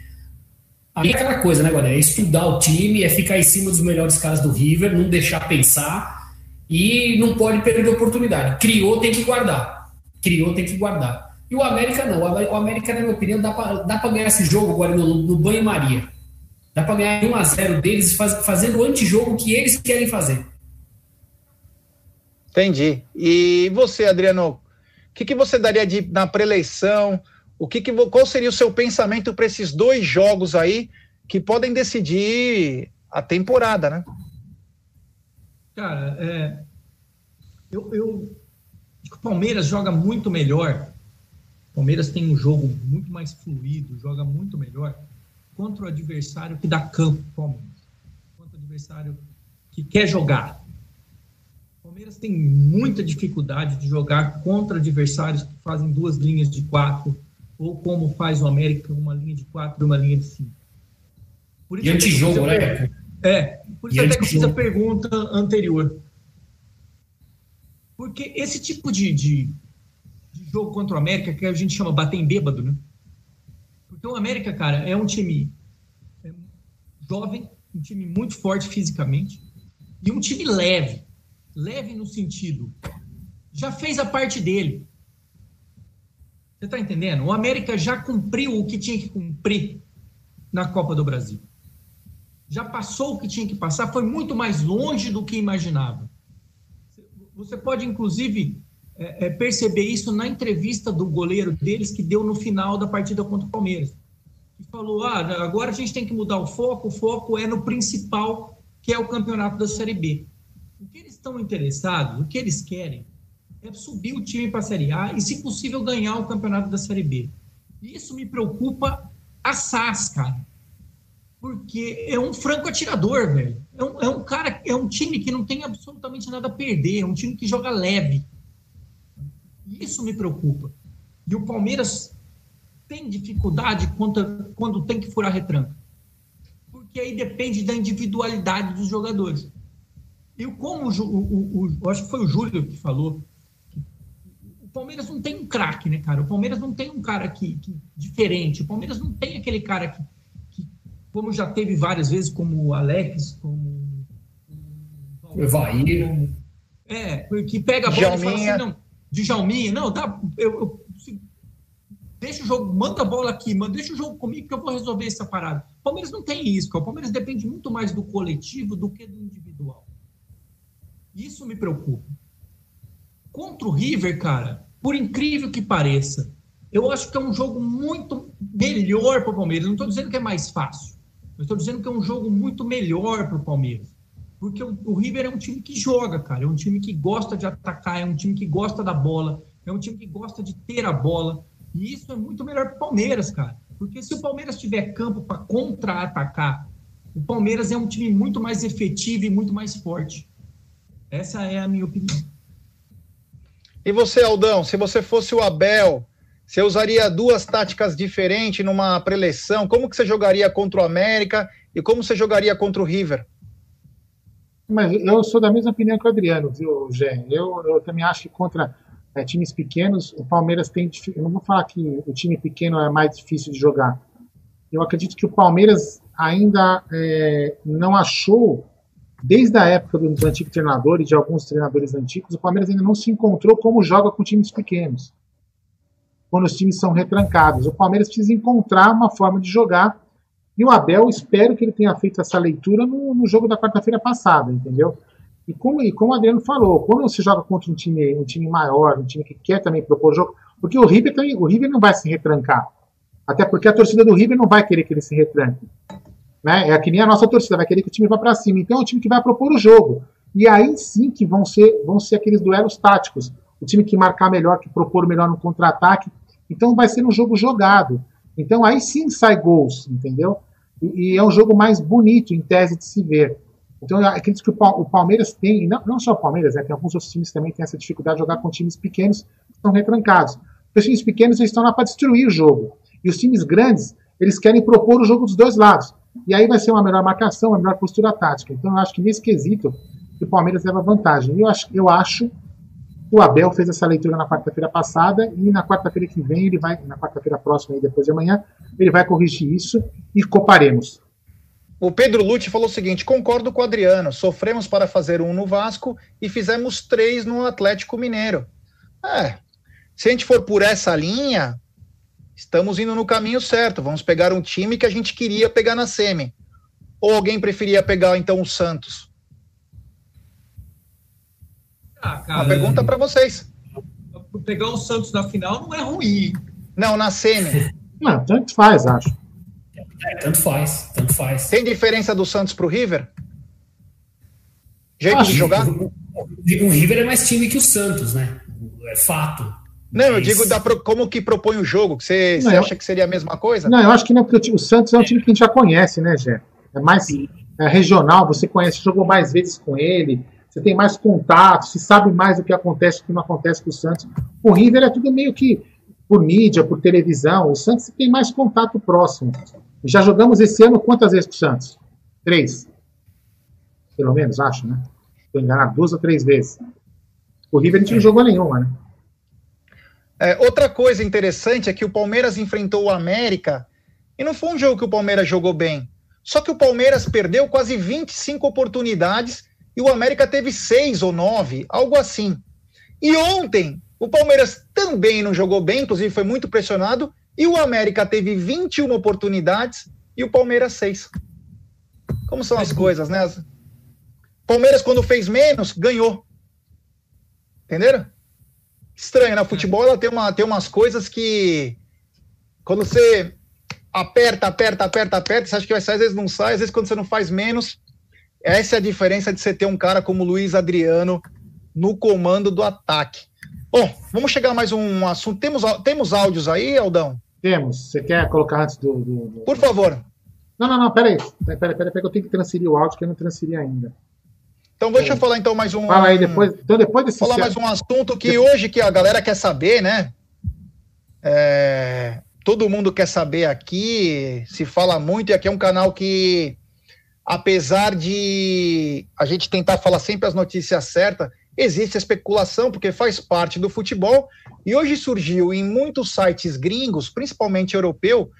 Aí é aquela coisa, né, galera? É estudar o time, é ficar em cima dos melhores caras do River, não deixar pensar e não pode perder oportunidade. Criou, tem que guardar. Criou, tem que guardar. E o América não. O América, na minha opinião, dá para ganhar esse jogo agora no, no banho-maria. Dá para ganhar 1 a 0 deles faz, fazendo o antijogo que eles querem fazer. Entendi. E você, Adriano, o que, que você daria de, na preleição? O que, que qual seria o seu pensamento para esses dois jogos aí que podem decidir a temporada, né? Cara, é, eu, eu o Palmeiras joga muito melhor O Palmeiras tem um jogo muito mais fluido, joga muito melhor contra o adversário que dá campo Palmeiras. Contra o adversário que quer jogar. O Palmeiras tem muita dificuldade de jogar contra adversários que fazem duas linhas de quatro, ou como faz o América, uma linha de quatro e uma linha de cinco. Por isso e antijogo, né? É, por isso e até que eu fiz a pergunta anterior. Porque esse tipo de, de, de, jogo contra o América, que a gente chama bater em bêbado, né? Porque o América, cara, é um time é, jovem, um time muito forte fisicamente, e um time leve. Leve no sentido, já fez a parte dele. Você está entendendo? O América já cumpriu o que tinha que cumprir na Copa do Brasil. Já passou o que tinha que passar, foi muito mais longe do que imaginava. Você pode, inclusive, é, é, perceber isso na entrevista do goleiro deles que deu no final da partida contra o Palmeiras. Que falou: ah, agora a gente tem que mudar o foco, o foco é no principal, que é o campeonato da Série B. O que eles estão interessados, o que eles querem, é subir o time para a Série A e, se possível, ganhar o campeonato da Série B. Isso me preocupa a SAS, cara. Porque é um franco atirador, velho. É um, é um cara, é um time que não tem absolutamente nada a perder, é um time que joga leve. Isso me preocupa. E o Palmeiras tem dificuldade quando, quando tem que furar retranca. Porque aí depende da individualidade dos jogadores. E como o, o, o, acho que foi o Júlio que falou, o Palmeiras não tem um craque, né, cara? O Palmeiras não tem um cara que, que, diferente. O Palmeiras não tem aquele cara que, que, como já teve várias vezes, como o Alex, como o Evair. Como, é, que pega a bola Jalminha. e fala assim, não, de Jalminha, não, tá, eu, eu, deixa o jogo, manda a bola aqui, manda, deixa o jogo comigo que eu vou resolver essa parada. O Palmeiras não tem isso, o Palmeiras depende muito mais do coletivo do que do individual. Isso me preocupa. Contra o River, cara, por incrível que pareça, eu acho que é um jogo muito melhor para o Palmeiras. Não estou dizendo que é mais fácil. Eu estou dizendo que é um jogo muito melhor para o Palmeiras. Porque o, o, River é um time que joga, cara. É um time que gosta de atacar, é um time que gosta da bola, é um time que gosta de ter a bola. E isso é muito melhor para o Palmeiras, cara. Porque se o Palmeiras tiver campo para contra-atacar, o Palmeiras é um time muito mais efetivo e muito mais forte. Essa é a minha opinião. E você, Aldão, se você fosse o Abel, você usaria duas táticas diferentes numa preleção? Como que você jogaria contra o América e como você jogaria contra o River? Mas eu sou da mesma opinião que o Adriano, viu, Gé? Eu, eu também acho que contra é, times pequenos, o Palmeiras tem. Eu não vou falar que o time pequeno é mais difícil de jogar. Eu acredito que o Palmeiras ainda é, não achou, desde a época dos antigos treinadores, de alguns treinadores antigos, o Palmeiras ainda não se encontrou como joga com times pequenos. Quando os times são retrancados. O Palmeiras precisa encontrar uma forma de jogar e o Abel, espero que ele tenha feito essa leitura no, no jogo da quarta-feira passada, entendeu? E como, e como o Adriano falou, quando você joga contra um time, um time maior, um time que quer também propor o jogo, porque o River, também, o River não vai se retrancar. Até porque a torcida do River não vai querer que ele se retranque. Né? É que nem a nossa torcida, vai querer que o time vá para cima. Então é um time que vai propor o jogo. E aí sim que vão ser, vão ser aqueles duelos táticos. O time que marcar melhor, que propor melhor no contra-ataque. Então vai ser um jogo jogado. Então aí sim sai gols, entendeu? E, e, é um jogo mais bonito, em tese, de se ver. Então eu acredito que o Palmeiras tem, não, não só o Palmeiras, né, tem alguns outros times também têm essa dificuldade de jogar com times pequenos que estão retrancados. Os times pequenos eles estão lá para destruir o jogo. E os times grandes, eles querem propor o jogo dos dois lados. E aí vai ser uma melhor marcação, uma melhor postura tática. Então eu acho que nesse quesito o Palmeiras leva vantagem. Eu acho, eu acho o Abel fez essa leitura na quarta-feira passada e na quarta-feira que vem ele vai, na quarta-feira próxima e depois de amanhã, ele vai corrigir isso e coparemos. O Pedro Lute falou o seguinte: concordo com o Adriano, sofremos para fazer um no Vasco e fizemos três no Atlético Mineiro. É, se a gente for por essa linha, estamos indo no caminho certo. Vamos pegar um time que a gente queria pegar na Semi. Ou alguém preferia pegar então o Santos? Ah, cara, Uma pergunta para vocês. Pegar o Santos na final não é ruim. Não, na semi. Não, tanto faz, acho. É, tanto faz, tanto faz. Tem diferença do Santos pro River? Jeito acho de jogar? O, o River é mais time que o Santos, né? É fato. Não, eu digo da, como que propõe o jogo. Você, Não, você eu- acha que seria a mesma coisa? Não, eu acho que não, porque o Santos é um time que a gente já conhece, né, Gé? É mais é, regional, você conhece, jogou mais vezes com ele, você tem mais contato, você sabe mais o que acontece, o que não acontece com o Santos. O River é tudo meio que por mídia, por televisão. O Santos tem mais contato próximo. Já jogamos esse ano quantas vezes com o Santos? Três. Pelo menos, acho, né? Estou enganado, duas ou três vezes. O River a gente não jogou nenhuma, né? É, outra coisa interessante é que o Palmeiras enfrentou o América e não foi um jogo que o Palmeiras jogou bem. Só que o Palmeiras perdeu quase 25 oportunidades e o América teve seis ou nove, algo assim. E ontem o Palmeiras também não jogou bem, inclusive foi muito pressionado, e o América teve 21 oportunidades e o Palmeiras seis. Como são as coisas, né? As- Palmeiras, quando fez menos, ganhou. Entenderam? Estranho, né? Futebol ela tem, uma, tem umas coisas que. Quando você aperta, aperta, aperta, aperta, você acha que vai sair, às vezes não sai, às vezes quando você não faz menos. Essa é a diferença de você ter um cara como Luiz Adriano no comando do ataque. Bom, vamos chegar a mais um assunto. Temos, temos áudios aí, Aldão? Temos. Você quer colocar antes do. do- do- Por favor. Não, não, não, peraí. Peraí, peraí, peraí, que eu tenho que transferir o áudio que eu não transferi ainda. Então deixa eu falar então mais um. Fala aí depois. Então depois desse. falar mais um assunto que hoje que a galera quer saber, né? É, todo mundo quer saber aqui, se fala muito, e aqui é um canal que, apesar de a gente tentar falar sempre as notícias certas, existe especulação, porque faz parte do futebol, e hoje surgiu em muitos sites gringos, principalmente europeu,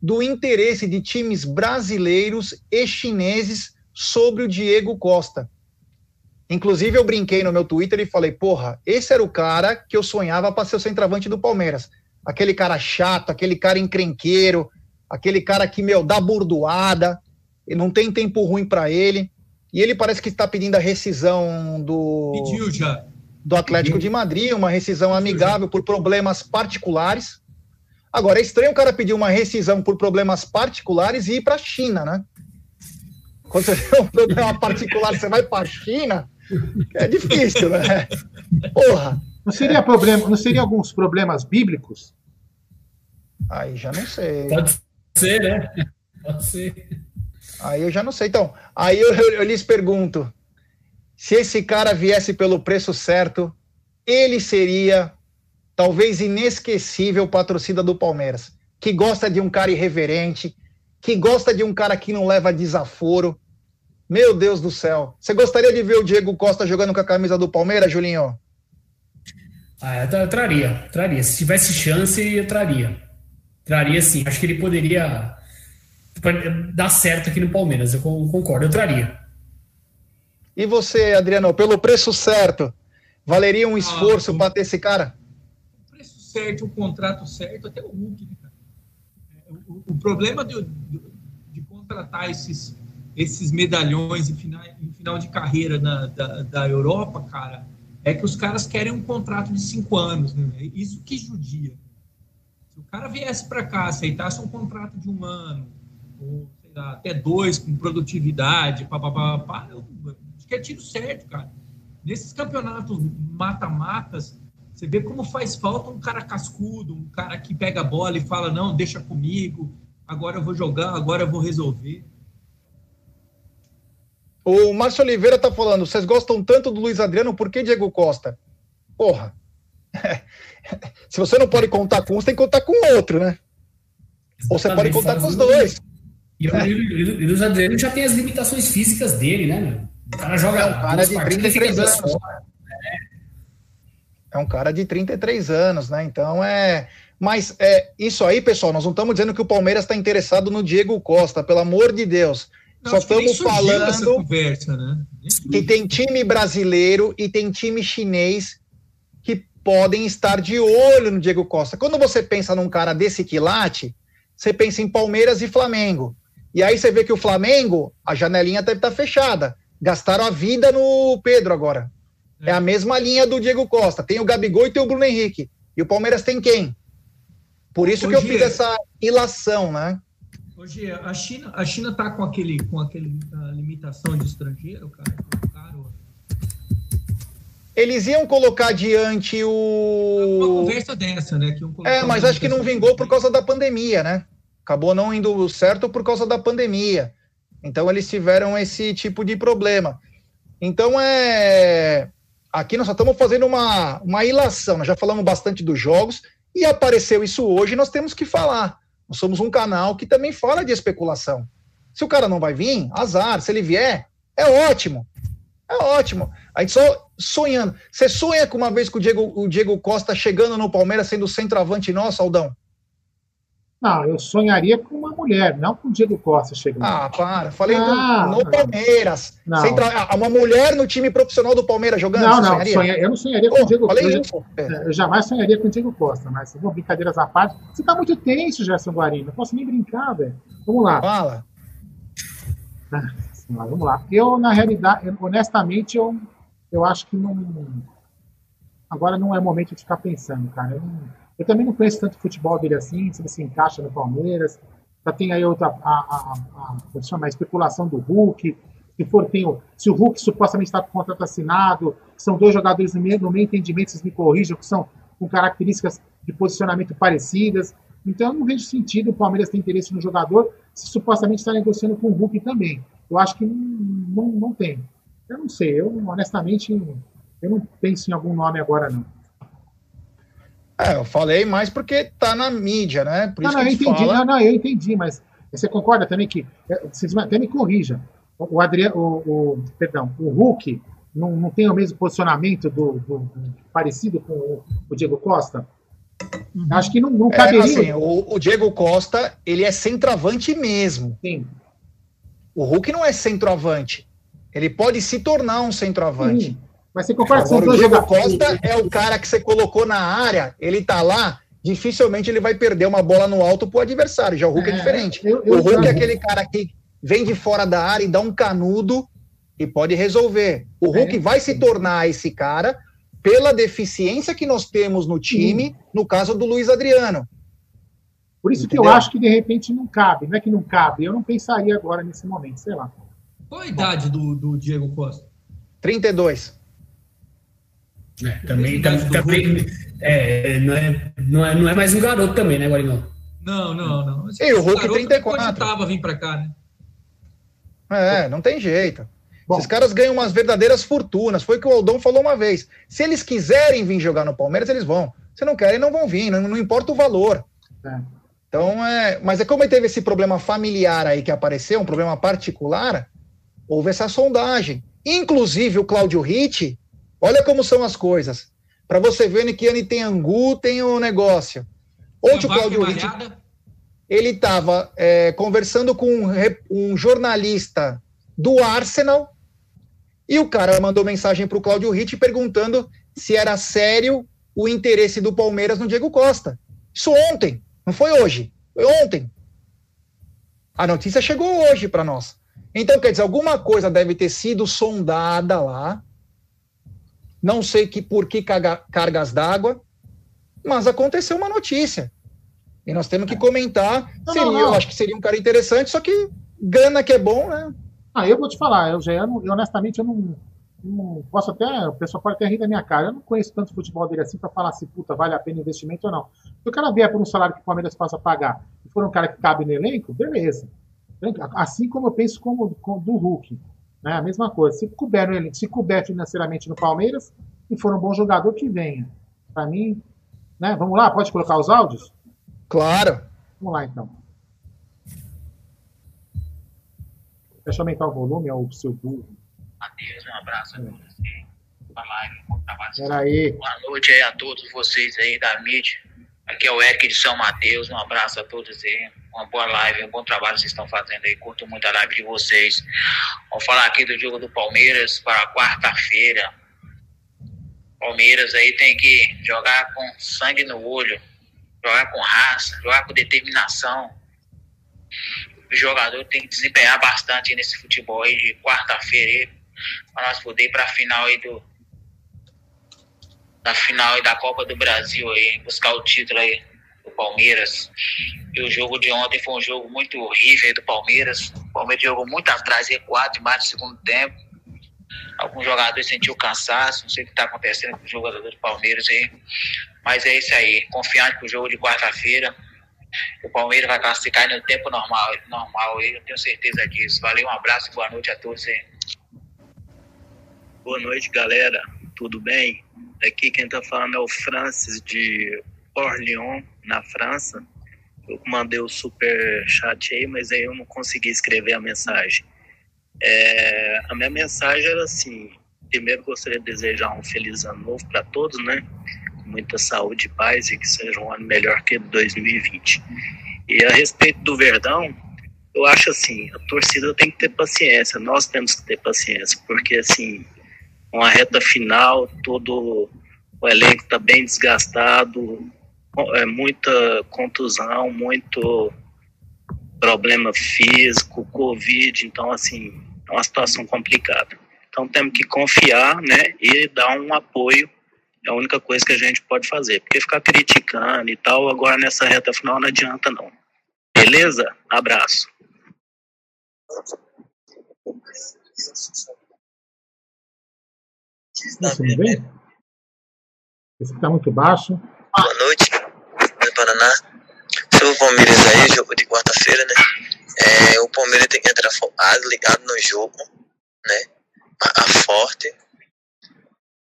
do interesse de times brasileiros e chineses sobre o Diego Costa. Inclusive, eu brinquei no meu Twitter e falei: porra, esse era o cara que eu sonhava para ser o centroavante do Palmeiras. Aquele cara chato, aquele cara encrenqueiro, aquele cara que, meu, dá burdoada, não tem tempo ruim para ele. E ele parece que está pedindo a rescisão do, Pediu já. do Atlético de Madrid, uma rescisão amigável por problemas particulares. Agora, é estranho o cara pedir uma rescisão por problemas particulares e ir para a China, né? Quando você tem um problema particular, você vai para a China, é difícil, né? Porra. Não seria, problema, não seria alguns problemas bíblicos? Aí já não sei. Pode ser, né? Pode ser. Aí eu já não sei. Então, aí eu, eu- eu lhes pergunto: se esse cara viesse pelo preço certo, ele seria talvez inesquecível para a torcida do Palmeiras, que gosta de um cara irreverente, que gosta de um cara que não leva desaforo. Meu Deus do céu. Você gostaria de ver o Diego Costa jogando com a camisa do Palmeiras, Julinho? Ah, eu traria, traria. Se tivesse chance, eu traria. Traria sim. Acho que ele poderia pode dar certo aqui no Palmeiras. Eu con- concordo, eu traria. E você, Adriano, pelo preço certo, valeria um esforço para ter esse cara? preço certo, o contrato certo, até o Hulk, né, cara? É, O, o problema de, de- de contratar esses, esses medalhões em final, em final de carreira na- da, da Europa, cara, é que os caras querem um contrato de cinco anos, né? Isso que judia. Se o cara viesse para cá, aceitasse um contrato de um ano, ou sei lá, até dois, com produtividade, pá, pá, pá, pá, eu acho que é tiro certo, cara. Nesses campeonatos mata-matas, você vê como faz falta um cara cascudo, um cara que pega a bola e fala: não, deixa comigo, agora eu vou jogar, agora eu vou resolver. O Márcio Oliveira tá falando, vocês gostam tanto do Luiz Adriano, por que Diego Costa? Porra. Se você não pode contar com um, você tem que contar com o outro, né? Ou você pode contar com os dois. E o, e Luiz Adriano já tem as limitações físicas dele, né, meu? O cara joga. É um cara duas de partidas e 33 fica duas anos. fora. É um cara de 33 anos, né? Então é. Mas é isso aí, pessoal. Nós não estamos dizendo que o Palmeiras está interessado no Diego Costa, pelo amor de Deus. Não, Só estamos falando conversa, né? que tem time brasileiro e tem time chinês que podem estar de olho no Diego Costa. Quando você pensa num cara desse quilate, você pensa em Palmeiras e Flamengo. E aí você vê que o Flamengo, a janelinha deve estar fechada. Gastaram a vida no Pedro agora. É a mesma linha do Diego Costa. Tem o Gabigol e tem o Bruno Henrique. E o Palmeiras tem quem? Por isso que eu fiz essa ilação, né? Hoje, a China, a China tá com aquele, com aquele limitação de estrangeiro, cara. Colocaram, Eles iam colocar adiante o. Uma conversa dessa, né? É, mas acho que não vingou por causa da pandemia, né? Acabou não indo certo por causa da pandemia. Então eles tiveram esse tipo de problema. Então é. Aqui nós só estamos fazendo uma, uma ilação. Nós já falamos bastante dos jogos e apareceu isso hoje, nós temos que falar. Nós somos um canal que também fala de especulação. Se o cara não vai vir, azar. Se ele vier, é ótimo. É ótimo. A gente só sonhando. Você sonha com uma vez com o Diego, o Diego Costa chegando no Palmeiras sendo centroavante nosso, Aldão? Não, eu sonharia com uma mulher, não com o Diego Costa chegando. Ah, para. Falei do- Ah, no não. Palmeiras. Não. Ah, Uma mulher no time profissional do Palmeiras jogando. não, não, sonha- eu não sonharia com o Diego falei Costa. isso. É. Eu jamais sonharia com o Diego Costa, mas bom, brincadeiras à parte. Você tá muito tenso, Gerson Guarino. Não posso nem brincar, velho. Vamos lá. Fala. Ah, vamos lá. Eu, na realidade, eu- honestamente, eu, eu acho que não. Agora não é momento de ficar pensando, cara. Eu, não- eu também não conheço tanto futebol dele assim, se ele se encaixa no Palmeiras. Já tem aí outra. A, a, a, se chama? a especulação do Hulk. Se, for, tem o, se o Hulk supostamente está com contrato assinado, são dois jogadores no meu, no meu entendimento, vocês me corrijam, que são com características de posicionamento parecidas. Então eu não vejo sentido o Palmeiras ter interesse no jogador se supostamente está negociando com o Hulk também. Eu acho que não, não, não tem. Eu não sei, eu honestamente eu não penso em algum nome agora, não. É, eu falei mais porque tá na mídia, né? Por Não, não, eu entendi, fala. não, não, eu entendi, mas você concorda também que. Vocês até me corrijam. O Adriano, o, o- perdão, o Hulk não, não tem o mesmo posicionamento do, do- do- parecido com o, o Diego Costa? Acho que não, não É, caberia. assim, o, o Diego Costa, ele é centroavante mesmo. Sim. O Hulk não é centroavante. Ele pode se tornar um centroavante. Sim. Mas que são Agora, o Diego? Costa é o cara que você colocou na área, ele tá lá, dificilmente ele vai perder uma bola no alto pro adversário. Já o Hulk é, É, diferente. eu- eu- o Hulk eu- é aquele cara que vem de fora da área e dá um canudo e pode resolver. O Hulk É. vai se tornar esse cara pela deficiência que nós temos no time, no caso do Luiz Adriano. Por isso que Entendeu? eu acho que de repente não cabe. Não é que não cabe, eu não pensaria agora nesse momento, sei lá. Qual a idade do, do Diego Costa? 32. É, também, tam- também é, não, é, não, é, não é mais um garoto também, né, Guarinão? Não, não, não. Esse E o Hulk, garoto 34. cogitava vir pra cá, né? É, não tem jeito. Esses caras ganham umas verdadeiras fortunas. Foi o que o Aldão falou uma vez. Se eles quiserem vir jogar no Palmeiras, eles vão. Se não querem, não vão vir. Não, não importa o valor. É. Então, é. Mas é como teve esse problema familiar aí que apareceu, um problema particular, houve essa sondagem. Inclusive, o Cláudio Ritt, olha como são as coisas. Para você ver que ano tem angu, tem o negócio. Ontem o Cláudio Ritt ele estava conversando com um, um jornalista do Arsenal e o cara mandou mensagem para o Cláudio Ritt perguntando se era sério o interesse do Palmeiras no Diego Costa. Isso ontem, não foi hoje, foi ontem. A notícia chegou hoje para nós. Então, quer dizer, alguma coisa deve ter sido sondada lá. Não sei que por que caga- cargas d'água, mas aconteceu uma notícia. E nós temos que comentar. Não, seria, não, Eu não. acho que seria um cara interessante, só que grana que é bom, né? Ah, eu vou te falar, eu já eu, eu, honestamente eu não, não posso até, o pessoal pode até rir da minha cara. Eu não conheço tanto futebol dele assim para falar se puta vale a pena o investimento ou não. Se o cara vier por um salário que o Palmeiras possa pagar e for um cara que cabe no elenco, beleza. Assim como eu penso como, como do Hulk, né? A mesma coisa. Se couber no se couber financeiramente no Palmeiras e for um bom jogador que venha. Para mim, né? Vamos lá, pode colocar os áudios? Claro. Vamos lá então. Deixa eu aumentar o volume, é o seu burro. Matheus, um abraço a todos aí. Boa live, bom trabalho. Peraí. Boa noite aí a todos vocês aí da mídia. Aqui é o Eric de São Mateus, um abraço a todos aí. Uma boa live, um bom trabalho que vocês estão fazendo aí. Curto muito a live de vocês. Vamos falar aqui do jogo do Palmeiras para quarta-feira. Palmeiras aí tem que jogar com sangue no olho, jogar com raça, jogar com determinação. O jogador tem que desempenhar bastante nesse futebol aí de quarta-feira para nós poder ir para a final aí do da final aí da Copa do Brasil aí, buscar o título aí do Palmeiras. E o jogo de ontem foi um jogo muito horrível aí do Palmeiras. O Palmeiras jogou muito atrás, recuado demais no segundo tempo. Alguns jogadores sentiu cansaço, não sei o que está acontecendo com o jogador do Palmeiras aí. Mas é isso aí. Confiante pro jogo de quarta-feira. O Palmeiras vai classificar no tempo normal, normal aí, eu tenho certeza disso. Valeu, um abraço e boa noite a todos aí. Boa noite, galera. Tudo bem? Aqui quem tá falando é o Francis de Orléans, na França. Eu mandei o super chat aí, mas aí eu não consegui escrever a mensagem. É, a minha mensagem era assim: primeiro gostaria de desejar um feliz ano novo para todos, né? Com muita saúde e paz e que seja um ano melhor que 2020. E a respeito do Verdão, eu acho assim: a torcida tem que ter paciência, nós temos que ter paciência, porque assim, uma reta final, todo o elenco está bem desgastado, é muita contusão, muito problema físico, Covid, então assim, é uma situação complicada. Então temos que confiar, né, e dar um apoio, é a única coisa que a gente pode fazer, porque ficar criticando e tal, agora nessa reta final não adianta não. Beleza? Abraço. Você me vê? Esse está muito baixo. Boa noite, do Paraná. Sobre o Palmeiras aí, jogo de quarta-feira, né? É, o Palmeiras tem que entrar focado, ligado no jogo, né? A, a forte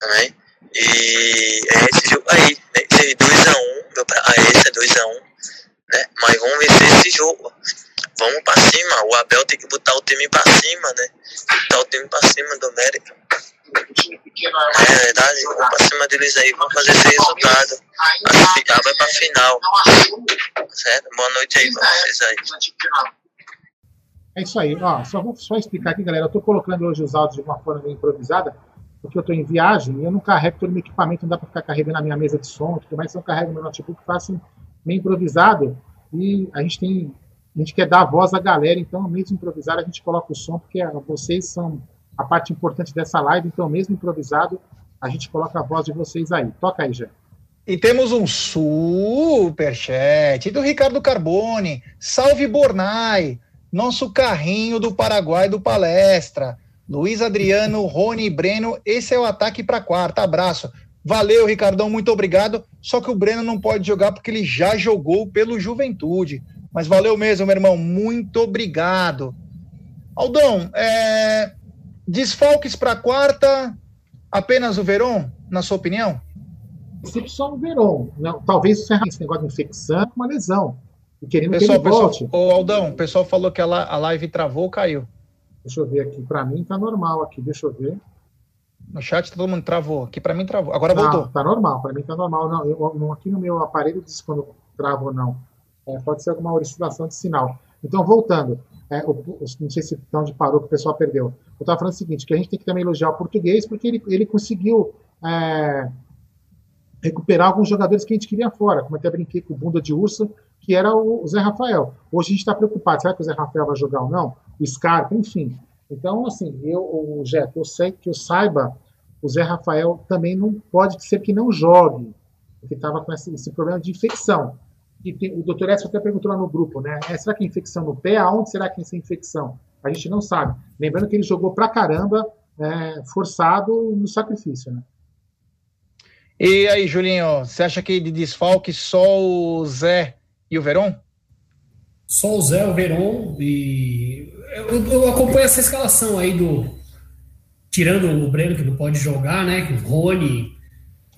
também. E é esse jogo aí, né? Esse 2x1, um, ah, esse é 2x1, um, né? Mas vamos vencer esse jogo. Vamos pra cima. O Abel tem que botar o time pra cima, né? Botar o time pra cima do América. É verdade, vamos pra cima deles aí, vamos fazer esse resultado. Classificar vai pra final. Certo? Boa noite aí pra vocês aí. É isso aí. Ó, só vou só explicar aqui, galera. Eu tô colocando hoje os áudios de uma forma meio improvisada, porque eu tô em viagem e eu não carrego todo o meu equipamento, não dá para ficar carregando a minha mesa de som, tudo mais, então eu carrego meu notebook, faço meio improvisado e a gente tem a gente quer dar a voz à galera, então mesmo improvisado a gente coloca o som, porque vocês são a parte importante dessa live, então mesmo improvisado, a gente coloca a voz de vocês aí. Toca aí, Jé. E temos um super chat do Ricardo Carbone. Salve Bornai, nosso carrinho do Paraguai do palestra. Luiz Adriano, Rony e Breno, esse é o ataque para quarta. Abraço. Valeu, Ricardão, muito obrigado. Só que o Breno não pode jogar porque ele já jogou pelo Juventude. Mas valeu mesmo, meu irmão. Muito obrigado. Aldão, é... desfalques para quarta, apenas o Verón, na sua opinião? Só o Verón. Não, talvez esse negócio de infecção, uma lesão. E querendo pessoal, que ele volte. Pessoal, ô Aldão, o pessoal falou que a, a live travou ou caiu. Deixa eu ver aqui. Para mim tá normal aqui. Deixa eu ver. No chat todo mundo travou. Aqui para mim travou. Agora não, voltou. Tá normal. Para mim tá normal. Não, eu, aqui no meu aparelho diz quando trava ou não. É, pode ser alguma oscilação de sinal. Então, voltando. É, o, não sei se onde parou que o pessoal perdeu. Eu estava falando o seguinte, que a gente tem que também elogiar o português, porque ele, ele conseguiu é, recuperar alguns jogadores que a gente queria fora, como até brinquei com o Bunda de Urso, que era o Zé Rafael. Hoje a gente está preocupado, será que o Zé Rafael vai jogar ou não? O Scarpa, enfim. Então, assim, eu, o Jeff, eu sei que eu saiba, o Zé Rafael também não pode ser que não jogue, porque estava com esse, esse, problema de infecção. E tem, o doutor Edson até perguntou lá no grupo, né? É, será que é infecção no pé? Aonde será que é essa infecção? A gente não sabe. Lembrando que ele jogou pra caramba, é, forçado no sacrifício, né? E aí, Julinho, você acha que de desfalque só o Zé e o Verón? Só o Zé, o Verón e. Eu, eu, acompanho essa escalação aí do. Tirando o Breno, que não pode jogar, né? O Rony.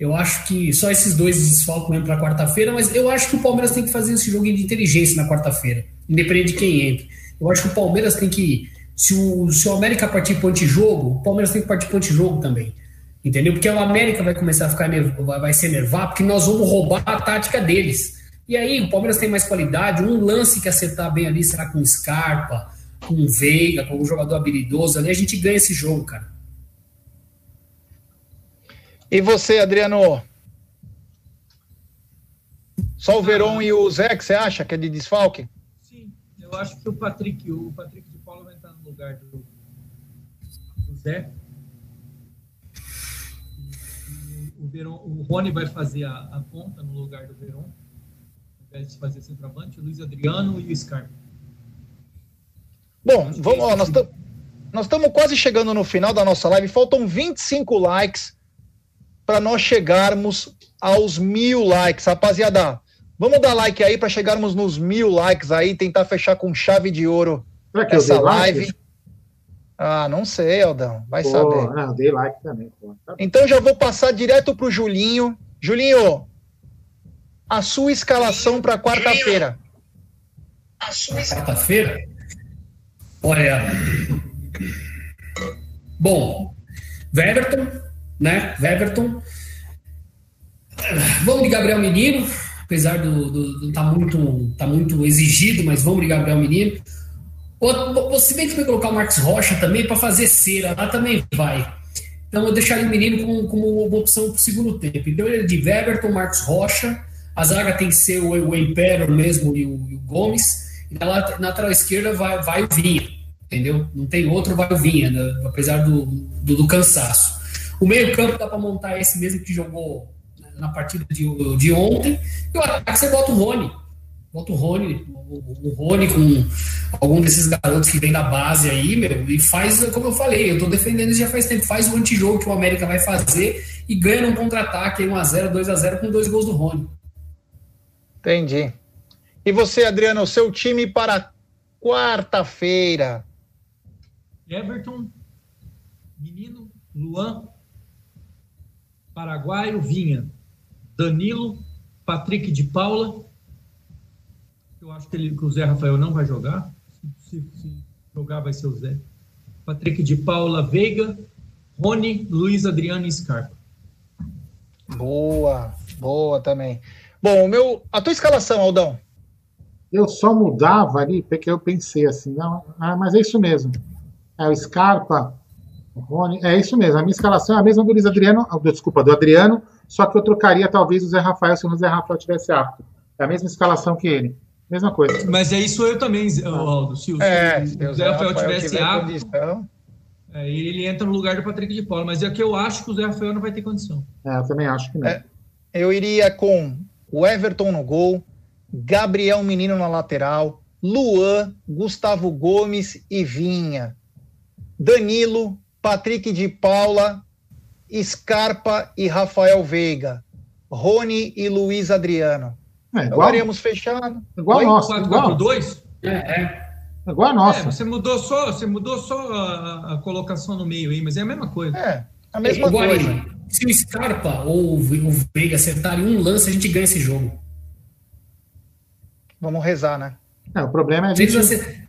Eu acho que só esses dois desfalcos mesmo para quarta-feira, mas eu acho que o Palmeiras tem que fazer esse jogo de inteligência na quarta-feira, independente de quem entre. Eu acho que o Palmeiras tem que. Se o, se o América partir para antijogo, o Palmeiras tem que partir para antijogo também. Entendeu? Porque o América vai começar a ficar vai se enervar, porque nós vamos roubar a tática deles. E aí, o Palmeiras tem mais qualidade. Um lance que acertar bem ali será com Scarpa, com Veiga, com um jogador habilidoso ali, a gente ganha esse jogo, cara. E você, Adriano? Só o Verón ah, e o Zé, que você acha que é de desfalque? Sim, eu acho que o Patrick, o Patrick de Paulo vai entrar no lugar do, do Zé. O, Verón, o Rony vai fazer a, a ponta no lugar do Verón invés de fazer centroavante, o Luiz Adriano e o Scarpa. Bom, vamos nós estamos. nós estamos quase chegando no final da nossa live. Faltam 25 likes para nós chegarmos aos mil likes. Rapaziada, vamos dar like aí para chegarmos nos mil likes aí, tentar fechar com chave de ouro Será que eu essa dei like? live. Ah, não sei, Aldão. Vai Pô, saber. Não, dei like também. Pô. Tá. Então já vou passar direto pro Julinho. Julinho, a sua escalação para quarta-feira. Quarta-feira? Olha. Bom, Weberton, né? Weberton. Vamos de Gabriel Menino, apesar do, do, do tá muito tá muito exigido, mas vamos de Gabriel Menino. Ou, se bem que vai colocar o Marcos Rocha também para fazer cera, lá também vai. Então eu deixaria o menino como, como uma opção para o segundo tempo. Então ele é de Weberton, Marcos Rocha. A zaga tem que ser o, o Emperor mesmo e o, e o Gomes. E na na lateral esquerda vai, vai o Vinha, entendeu? Não tem outro, vai o Vinha, né? apesar do, do, do cansaço. O meio-campo dá para montar esse mesmo que jogou na partida de, de ontem. E o ataque você bota o Rony. Bota o Rony, o, o Rony com algum desses garotos que vem da base aí, meu, e faz, como eu falei, eu tô defendendo isso já faz tempo, faz o antijogo que o América vai fazer e ganha num contra-ataque, aí 1x0, 2x0 com dois gols do Rony. Entendi. E você, Adriano, o seu time para quarta-feira? Everton, Menino, Luan, Paraguaio, Vinha, Danilo, Patrick de Paula. Eu acho que, ele, que o Zé Rafael não vai jogar. Se, se jogar, vai ser o Zé. Patrick de Paula, Veiga, Rony, Luiz Adriano e Scarpa. Boa, boa também. Bom, o meu, a tua escalação, Aldão. Eu só mudava ali porque eu pensei assim, não, ah, mas é isso mesmo. É o Scarpa, Rony, é isso mesmo. A minha escalação é a mesma do Luiz Adriano, ah, desculpa, do Adriano, só que eu trocaria talvez o Zé Rafael se o Zé Rafael tivesse apto. É a mesma escalação que ele. Mesma coisa. Mas é isso eu também, Zé- Aldo. Se o, É, se se o Zé Rafael tivesse tiver apto, condição. é, ele entra no lugar do Patrick de Paula. Mas é que eu acho que o Zé Rafael não vai ter condição. É, eu também acho que não. É, eu iria com o Everton no gol, Gabriel Menino na lateral, Luan, Gustavo Gomes e Vinha, Danilo, Patrick de Paula, Scarpa e Rafael Veiga, Rony e Luiz Adriano. É, igual, Faríamos fechado. igual Oi? a nossa. Igual, 4-4-2? É, é. igual a É, nossa. você mudou só, você mudou só a, a colocação no meio aí, mas é a mesma coisa. É, a mesma Igual coisa. aí, Se o Scarpa ou o Ve- o Veiga acertarem um lance, a gente ganha esse jogo. Vamos rezar, né? É, o problema é a Se gente.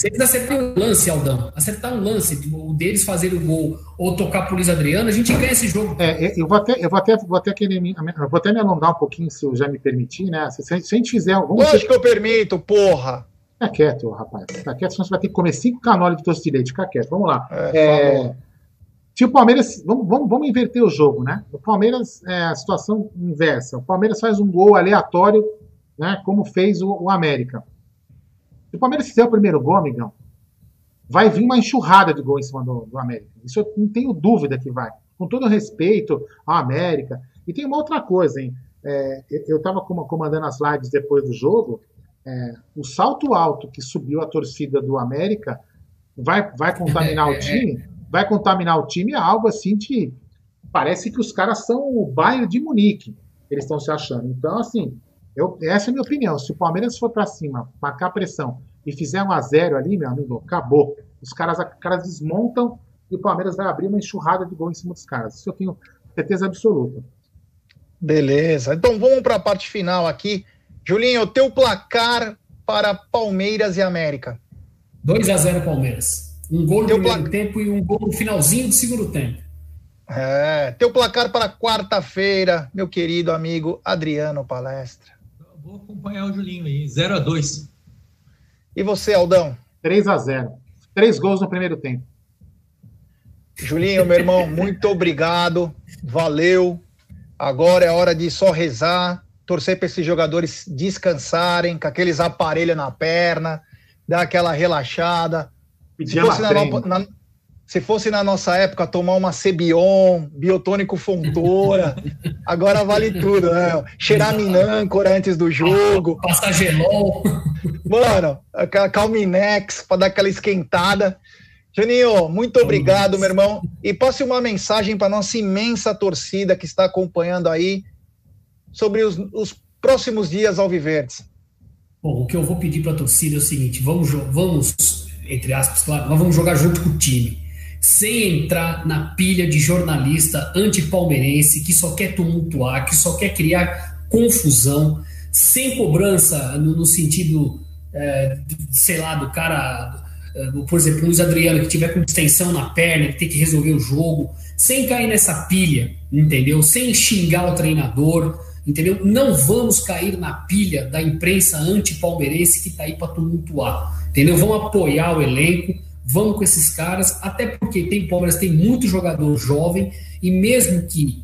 Se eles acertarem um lance, Aldão, acertar um lance, tipo, o deles fazer o gol ou tocar pro Luiz Adriano, a gente ganha esse jogo. É, é, eu vou até, eu vou até, vou até querer me, eu vou até me alongar um pouquinho, se eu já me permitir, né? Se, se a gente- fizer, Lógico que eu permito, porra. Fica quieto, rapaz. Fica quieto, senão você vai ter que comer cinco canoli de doce de leite. Fica quieto. Vamos lá. É, É, se o Palmeiras. Vamos, vamos, vamos inverter o jogo, né? O Palmeiras é a situação inversa. O Palmeiras faz um gol aleatório, né? Como fez o, o América. Se o Palmeiras fizer o primeiro gol, amigão, vai vir uma enxurrada de gol em cima do, do América. Isso eu não tenho dúvida que vai. Com todo respeito ao América. E tem uma outra coisa, hein? É, eu estava comandando as lives depois do jogo. é, o salto alto que subiu a torcida do América vai, vai contaminar o time. Vai contaminar o time é algo assim de. Parece que os caras são o Bayern de Munique. Eles estão se achando. Então, assim, eu, essa é a minha opinião. Se o Palmeiras for para cima, marcar pressão e fizer um a zero ali, meu amigo, acabou. Os caras, os caras desmontam e o Palmeiras vai abrir uma enxurrada de gol em cima dos caras. Isso eu tenho certeza absoluta. Beleza. Então vamos para a parte final aqui. Julinho, o teu placar para Palmeiras e América. 2x0 Palmeiras. Um gol no Teu primeiro placa- tempo e um gol no finalzinho do segundo tempo. É, teu placar para quarta-feira, meu querido amigo Adriano Palestra. Vou acompanhar o Julinho aí, 0x2. E você, Aldão? 3 a 0 Três gols no primeiro tempo. Julinho, meu irmão, muito obrigado. Valeu. Agora é hora de só rezar, torcer para esses jogadores descansarem, com aqueles aparelhos na perna, dar aquela relaxada. Se Pedir fosse, na, na- se fosse na nossa época tomar uma Cebion, biotônico Fontoura, agora vale tudo, né? Cheirar minâncora antes do jogo. Passar gelol. Mano, Calminex para dar aquela esquentada. Juninho, muito obrigado, meu irmão. E passe uma mensagem para nossa imensa torcida que está acompanhando aí sobre os, os próximos dias alviverdes. Bom, o que eu vou pedir para a torcida é o seguinte: vamos, vamos, entre aspas, claro, nós vamos jogar junto com o time. Sem entrar na pilha de jornalista anti-palmeirense que só quer tumultuar, que só quer criar confusão, sem cobrança no, no sentido, é, sei lá, do cara eh, por exemplo, Luiz Adriano, que tiver com extensão na perna, que tem que resolver o jogo, sem cair nessa pilha, entendeu? Sem xingar o treinador, entendeu? Não vamos cair na pilha da imprensa anti-palmeirense que está aí para tumultuar, entendeu? Vamos apoiar o elenco, vamos com esses caras, até porque tem Palmeiras, tem muito jogador jovem, e mesmo que.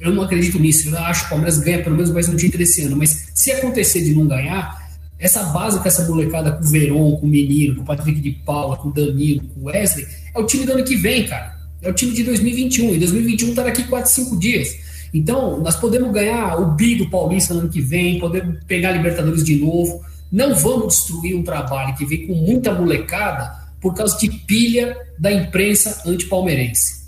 Eu não acredito nisso, eu acho que o Palmeiras ganha pelo menos mais um título esse ano, mas se acontecer de não ganhar, essa base com essa molecada com o Veron, com o Menino, com o Patrick de Paula, com o Danilo, com o Wesley, é o time do ano que vem, cara. É o time de 2021. E 2021 tá daqui 4, 5 dias. Então, nós podemos ganhar o bi do Paulista no ano que vem, podemos pegar a Libertadores de novo. Não vamos destruir um trabalho que vem com muita molecada por causa de pilha da imprensa anti-palmeirense.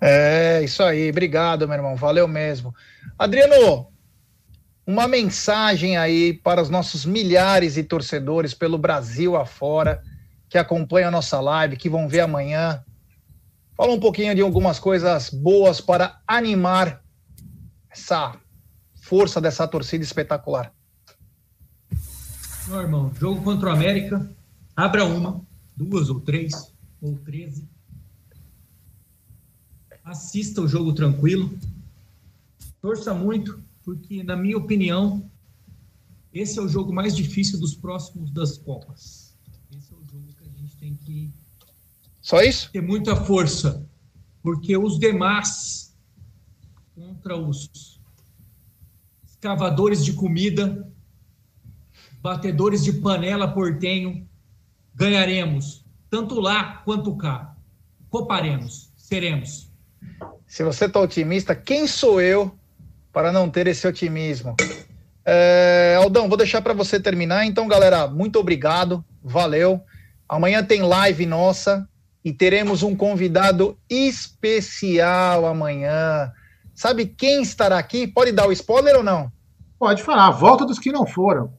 É, isso aí. Obrigado, meu irmão. Valeu mesmo. Adriano, uma mensagem aí para os nossos milhares de torcedores pelo Brasil afora que acompanham a nossa live, que vão ver amanhã. Fala um pouquinho de algumas coisas boas para animar essa força dessa torcida espetacular. Meu irmão, jogo contra o América, abra uma, duas ou três, ou treze. Assista o jogo tranquilo. Torça muito, porque, na minha opinião, esse é o jogo mais difícil dos próximos das Copas. Esse é o jogo que a gente tem que Só isso? ter muita força, porque os demais contra os escavadores de comida, batedores de panela portenho, ganharemos, tanto lá quanto cá. Coparemos, seremos. Se você está otimista, quem sou eu para não ter esse otimismo. É, Aldão, vou deixar para você terminar. Então, galera, muito obrigado, valeu. Amanhã tem live nossa e teremos um convidado especial amanhã. Sabe quem estará aqui? Pode dar o spoiler ou não? Pode falar, volta dos que não foram.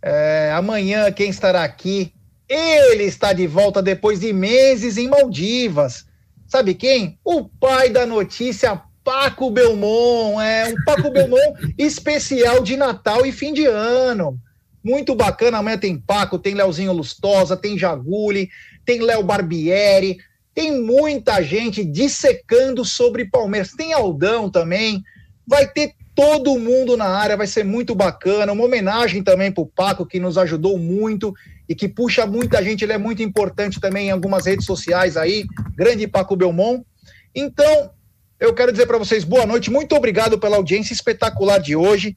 É, amanhã, quem estará aqui? Ele está de volta depois de meses em Maldivas. Sabe quem? O pai da notícia Paco Belmont, é um Paco Belmont especial de Natal e fim de ano. Muito bacana, amanhã tem Paco, tem Leozinho Lustosa, tem Jaguli, tem Léo Barbieri, tem muita gente dissecando sobre Palmeiras. Tem Aldão também, vai ter todo mundo na área, vai ser muito bacana. Uma homenagem também para o Paco, que nos ajudou muito e que puxa muita gente. Ele é muito importante também em algumas redes sociais aí. Grande Paco Belmont. Então, eu quero dizer para vocês boa noite, muito obrigado pela audiência espetacular de hoje.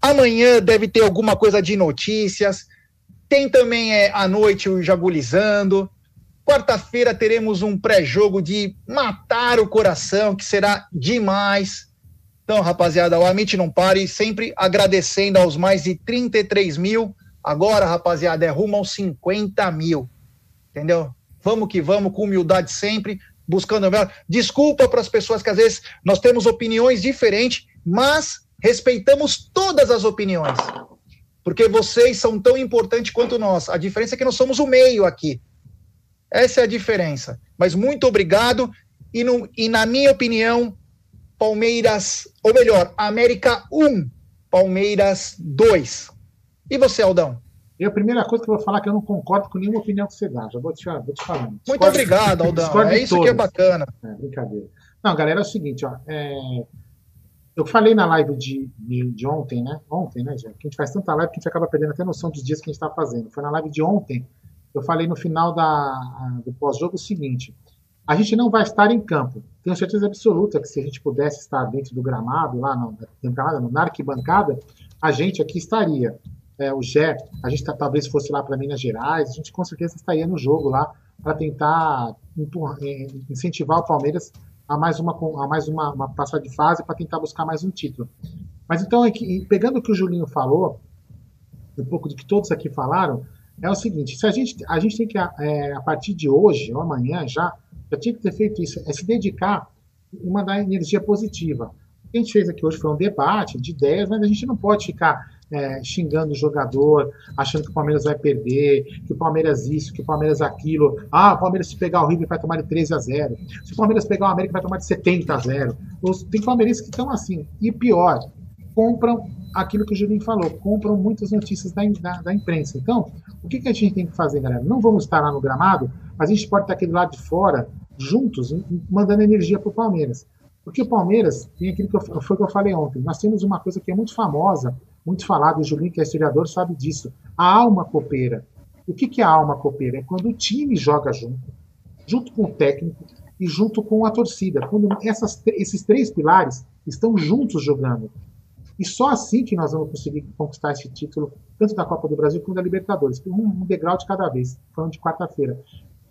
Amanhã deve ter alguma coisa de notícias. Tem também é, à noite o Jagulizando. Quarta-feira teremos um pré-jogo de matar o coração, que será demais. Então, rapaziada, o Amit não pare, sempre agradecendo aos mais de 33 mil. Agora, rapaziada, é rumo aos 50 mil. Entendeu? Vamos que vamos, com humildade sempre buscando melhor. Desculpa para as pessoas que às vezes nós temos opiniões diferentes, mas respeitamos todas as opiniões. Porque vocês são tão importantes quanto nós. A diferença é que nós somos o meio aqui. Essa é a diferença. Mas muito obrigado. E, no, e na minha opinião, Palmeiras, ou melhor, América 1, Palmeiras 2. E você, Aldão? E a primeira coisa que eu vou falar é que eu não concordo com nenhuma opinião que você dá. Já vou te, vou te falando. Muito obrigado, Aldão. É isso todas. que é bacana. É, brincadeira. Não, galera, é o seguinte, ó. É... Eu falei na live de, de, de, ontem, né? Ontem, né, gente? Que a gente faz tanta live que a gente acaba perdendo até noção dos dias que a gente está fazendo. Foi na live de ontem. Eu falei no final da, do pós-jogo o seguinte: a gente não vai estar em campo. Tenho certeza absoluta que se a gente pudesse estar dentro do gramado, lá no, no, na arquibancada, a gente aqui estaria é, o Gé, a gente tá, talvez fosse lá para Minas Gerais, a gente com certeza estaria no jogo lá para tentar é, incentivar o Palmeiras a mais uma, a mais uma, uma passada de fase para tentar buscar mais um título. Mas então, é que, pegando o que o Julinho falou, um pouco do que todos aqui falaram, é o seguinte: se a gente, a gente tem que, é, a partir de hoje ou amanhã já, já tinha que ter feito isso, é se dedicar e mandar energia positiva. O que a gente fez aqui hoje foi um debate de ideias, mas a gente não pode ficar é, xingando o jogador, achando que o Palmeiras vai perder, que o Palmeiras isso, que o Palmeiras aquilo. Ah, o Palmeiras se pegar o River vai tomar de 13 a 0. Se o Palmeiras pegar o América vai tomar de 70 a 0. Tem palmeirenses que estão assim. E pior, compram aquilo que o Julinho falou, compram muitas notícias da, da, da, imprensa. Então, o que, que a gente tem que fazer, galera? Não vamos estar lá no gramado, mas a gente pode estar aqui do lado de fora, juntos, mandando energia para o Palmeiras. Porque o Palmeiras tem aquilo que eu, foi que eu falei ontem. Nós temos uma coisa que é muito famosa, muito falada, o Julinho, que é historiador, sabe disso. A alma copeira. O que, que é a alma copeira? É quando o time joga junto, junto com o técnico e junto com a torcida. Quando essas, esses três pilares estão juntos jogando. E só assim que nós vamos conseguir conquistar esse título, tanto da Copa do Brasil quanto da Libertadores. Um degrau de cada vez, falando de quarta-feira.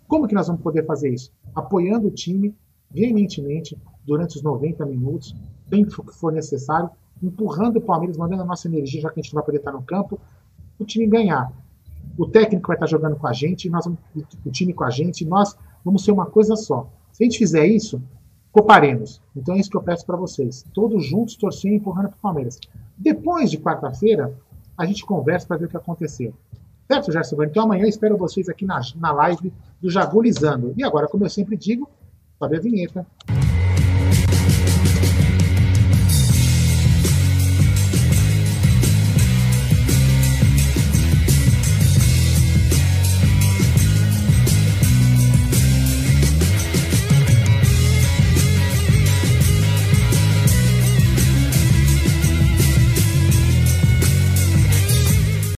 Como que nós vamos poder fazer isso? Apoiando o time veementemente durante os 90 minutos, bem que for necessário, empurrando o Palmeiras, mandando a nossa energia, já que a gente não vai poder estar no campo, o time ganhar. O técnico vai estar jogando com a gente, nós vamos, o time com a gente, nós vamos ser uma coisa só. Se a gente fizer isso, coparemos. Então é isso que eu peço para vocês. Todos juntos, torcendo e empurrando para o Palmeiras. Depois de quarta-feira, a gente conversa para ver o que aconteceu. Certo, Gerson? Então amanhã espero vocês aqui na, na live do Jagulizando. E agora, como eu sempre digo, sobe a vinheta.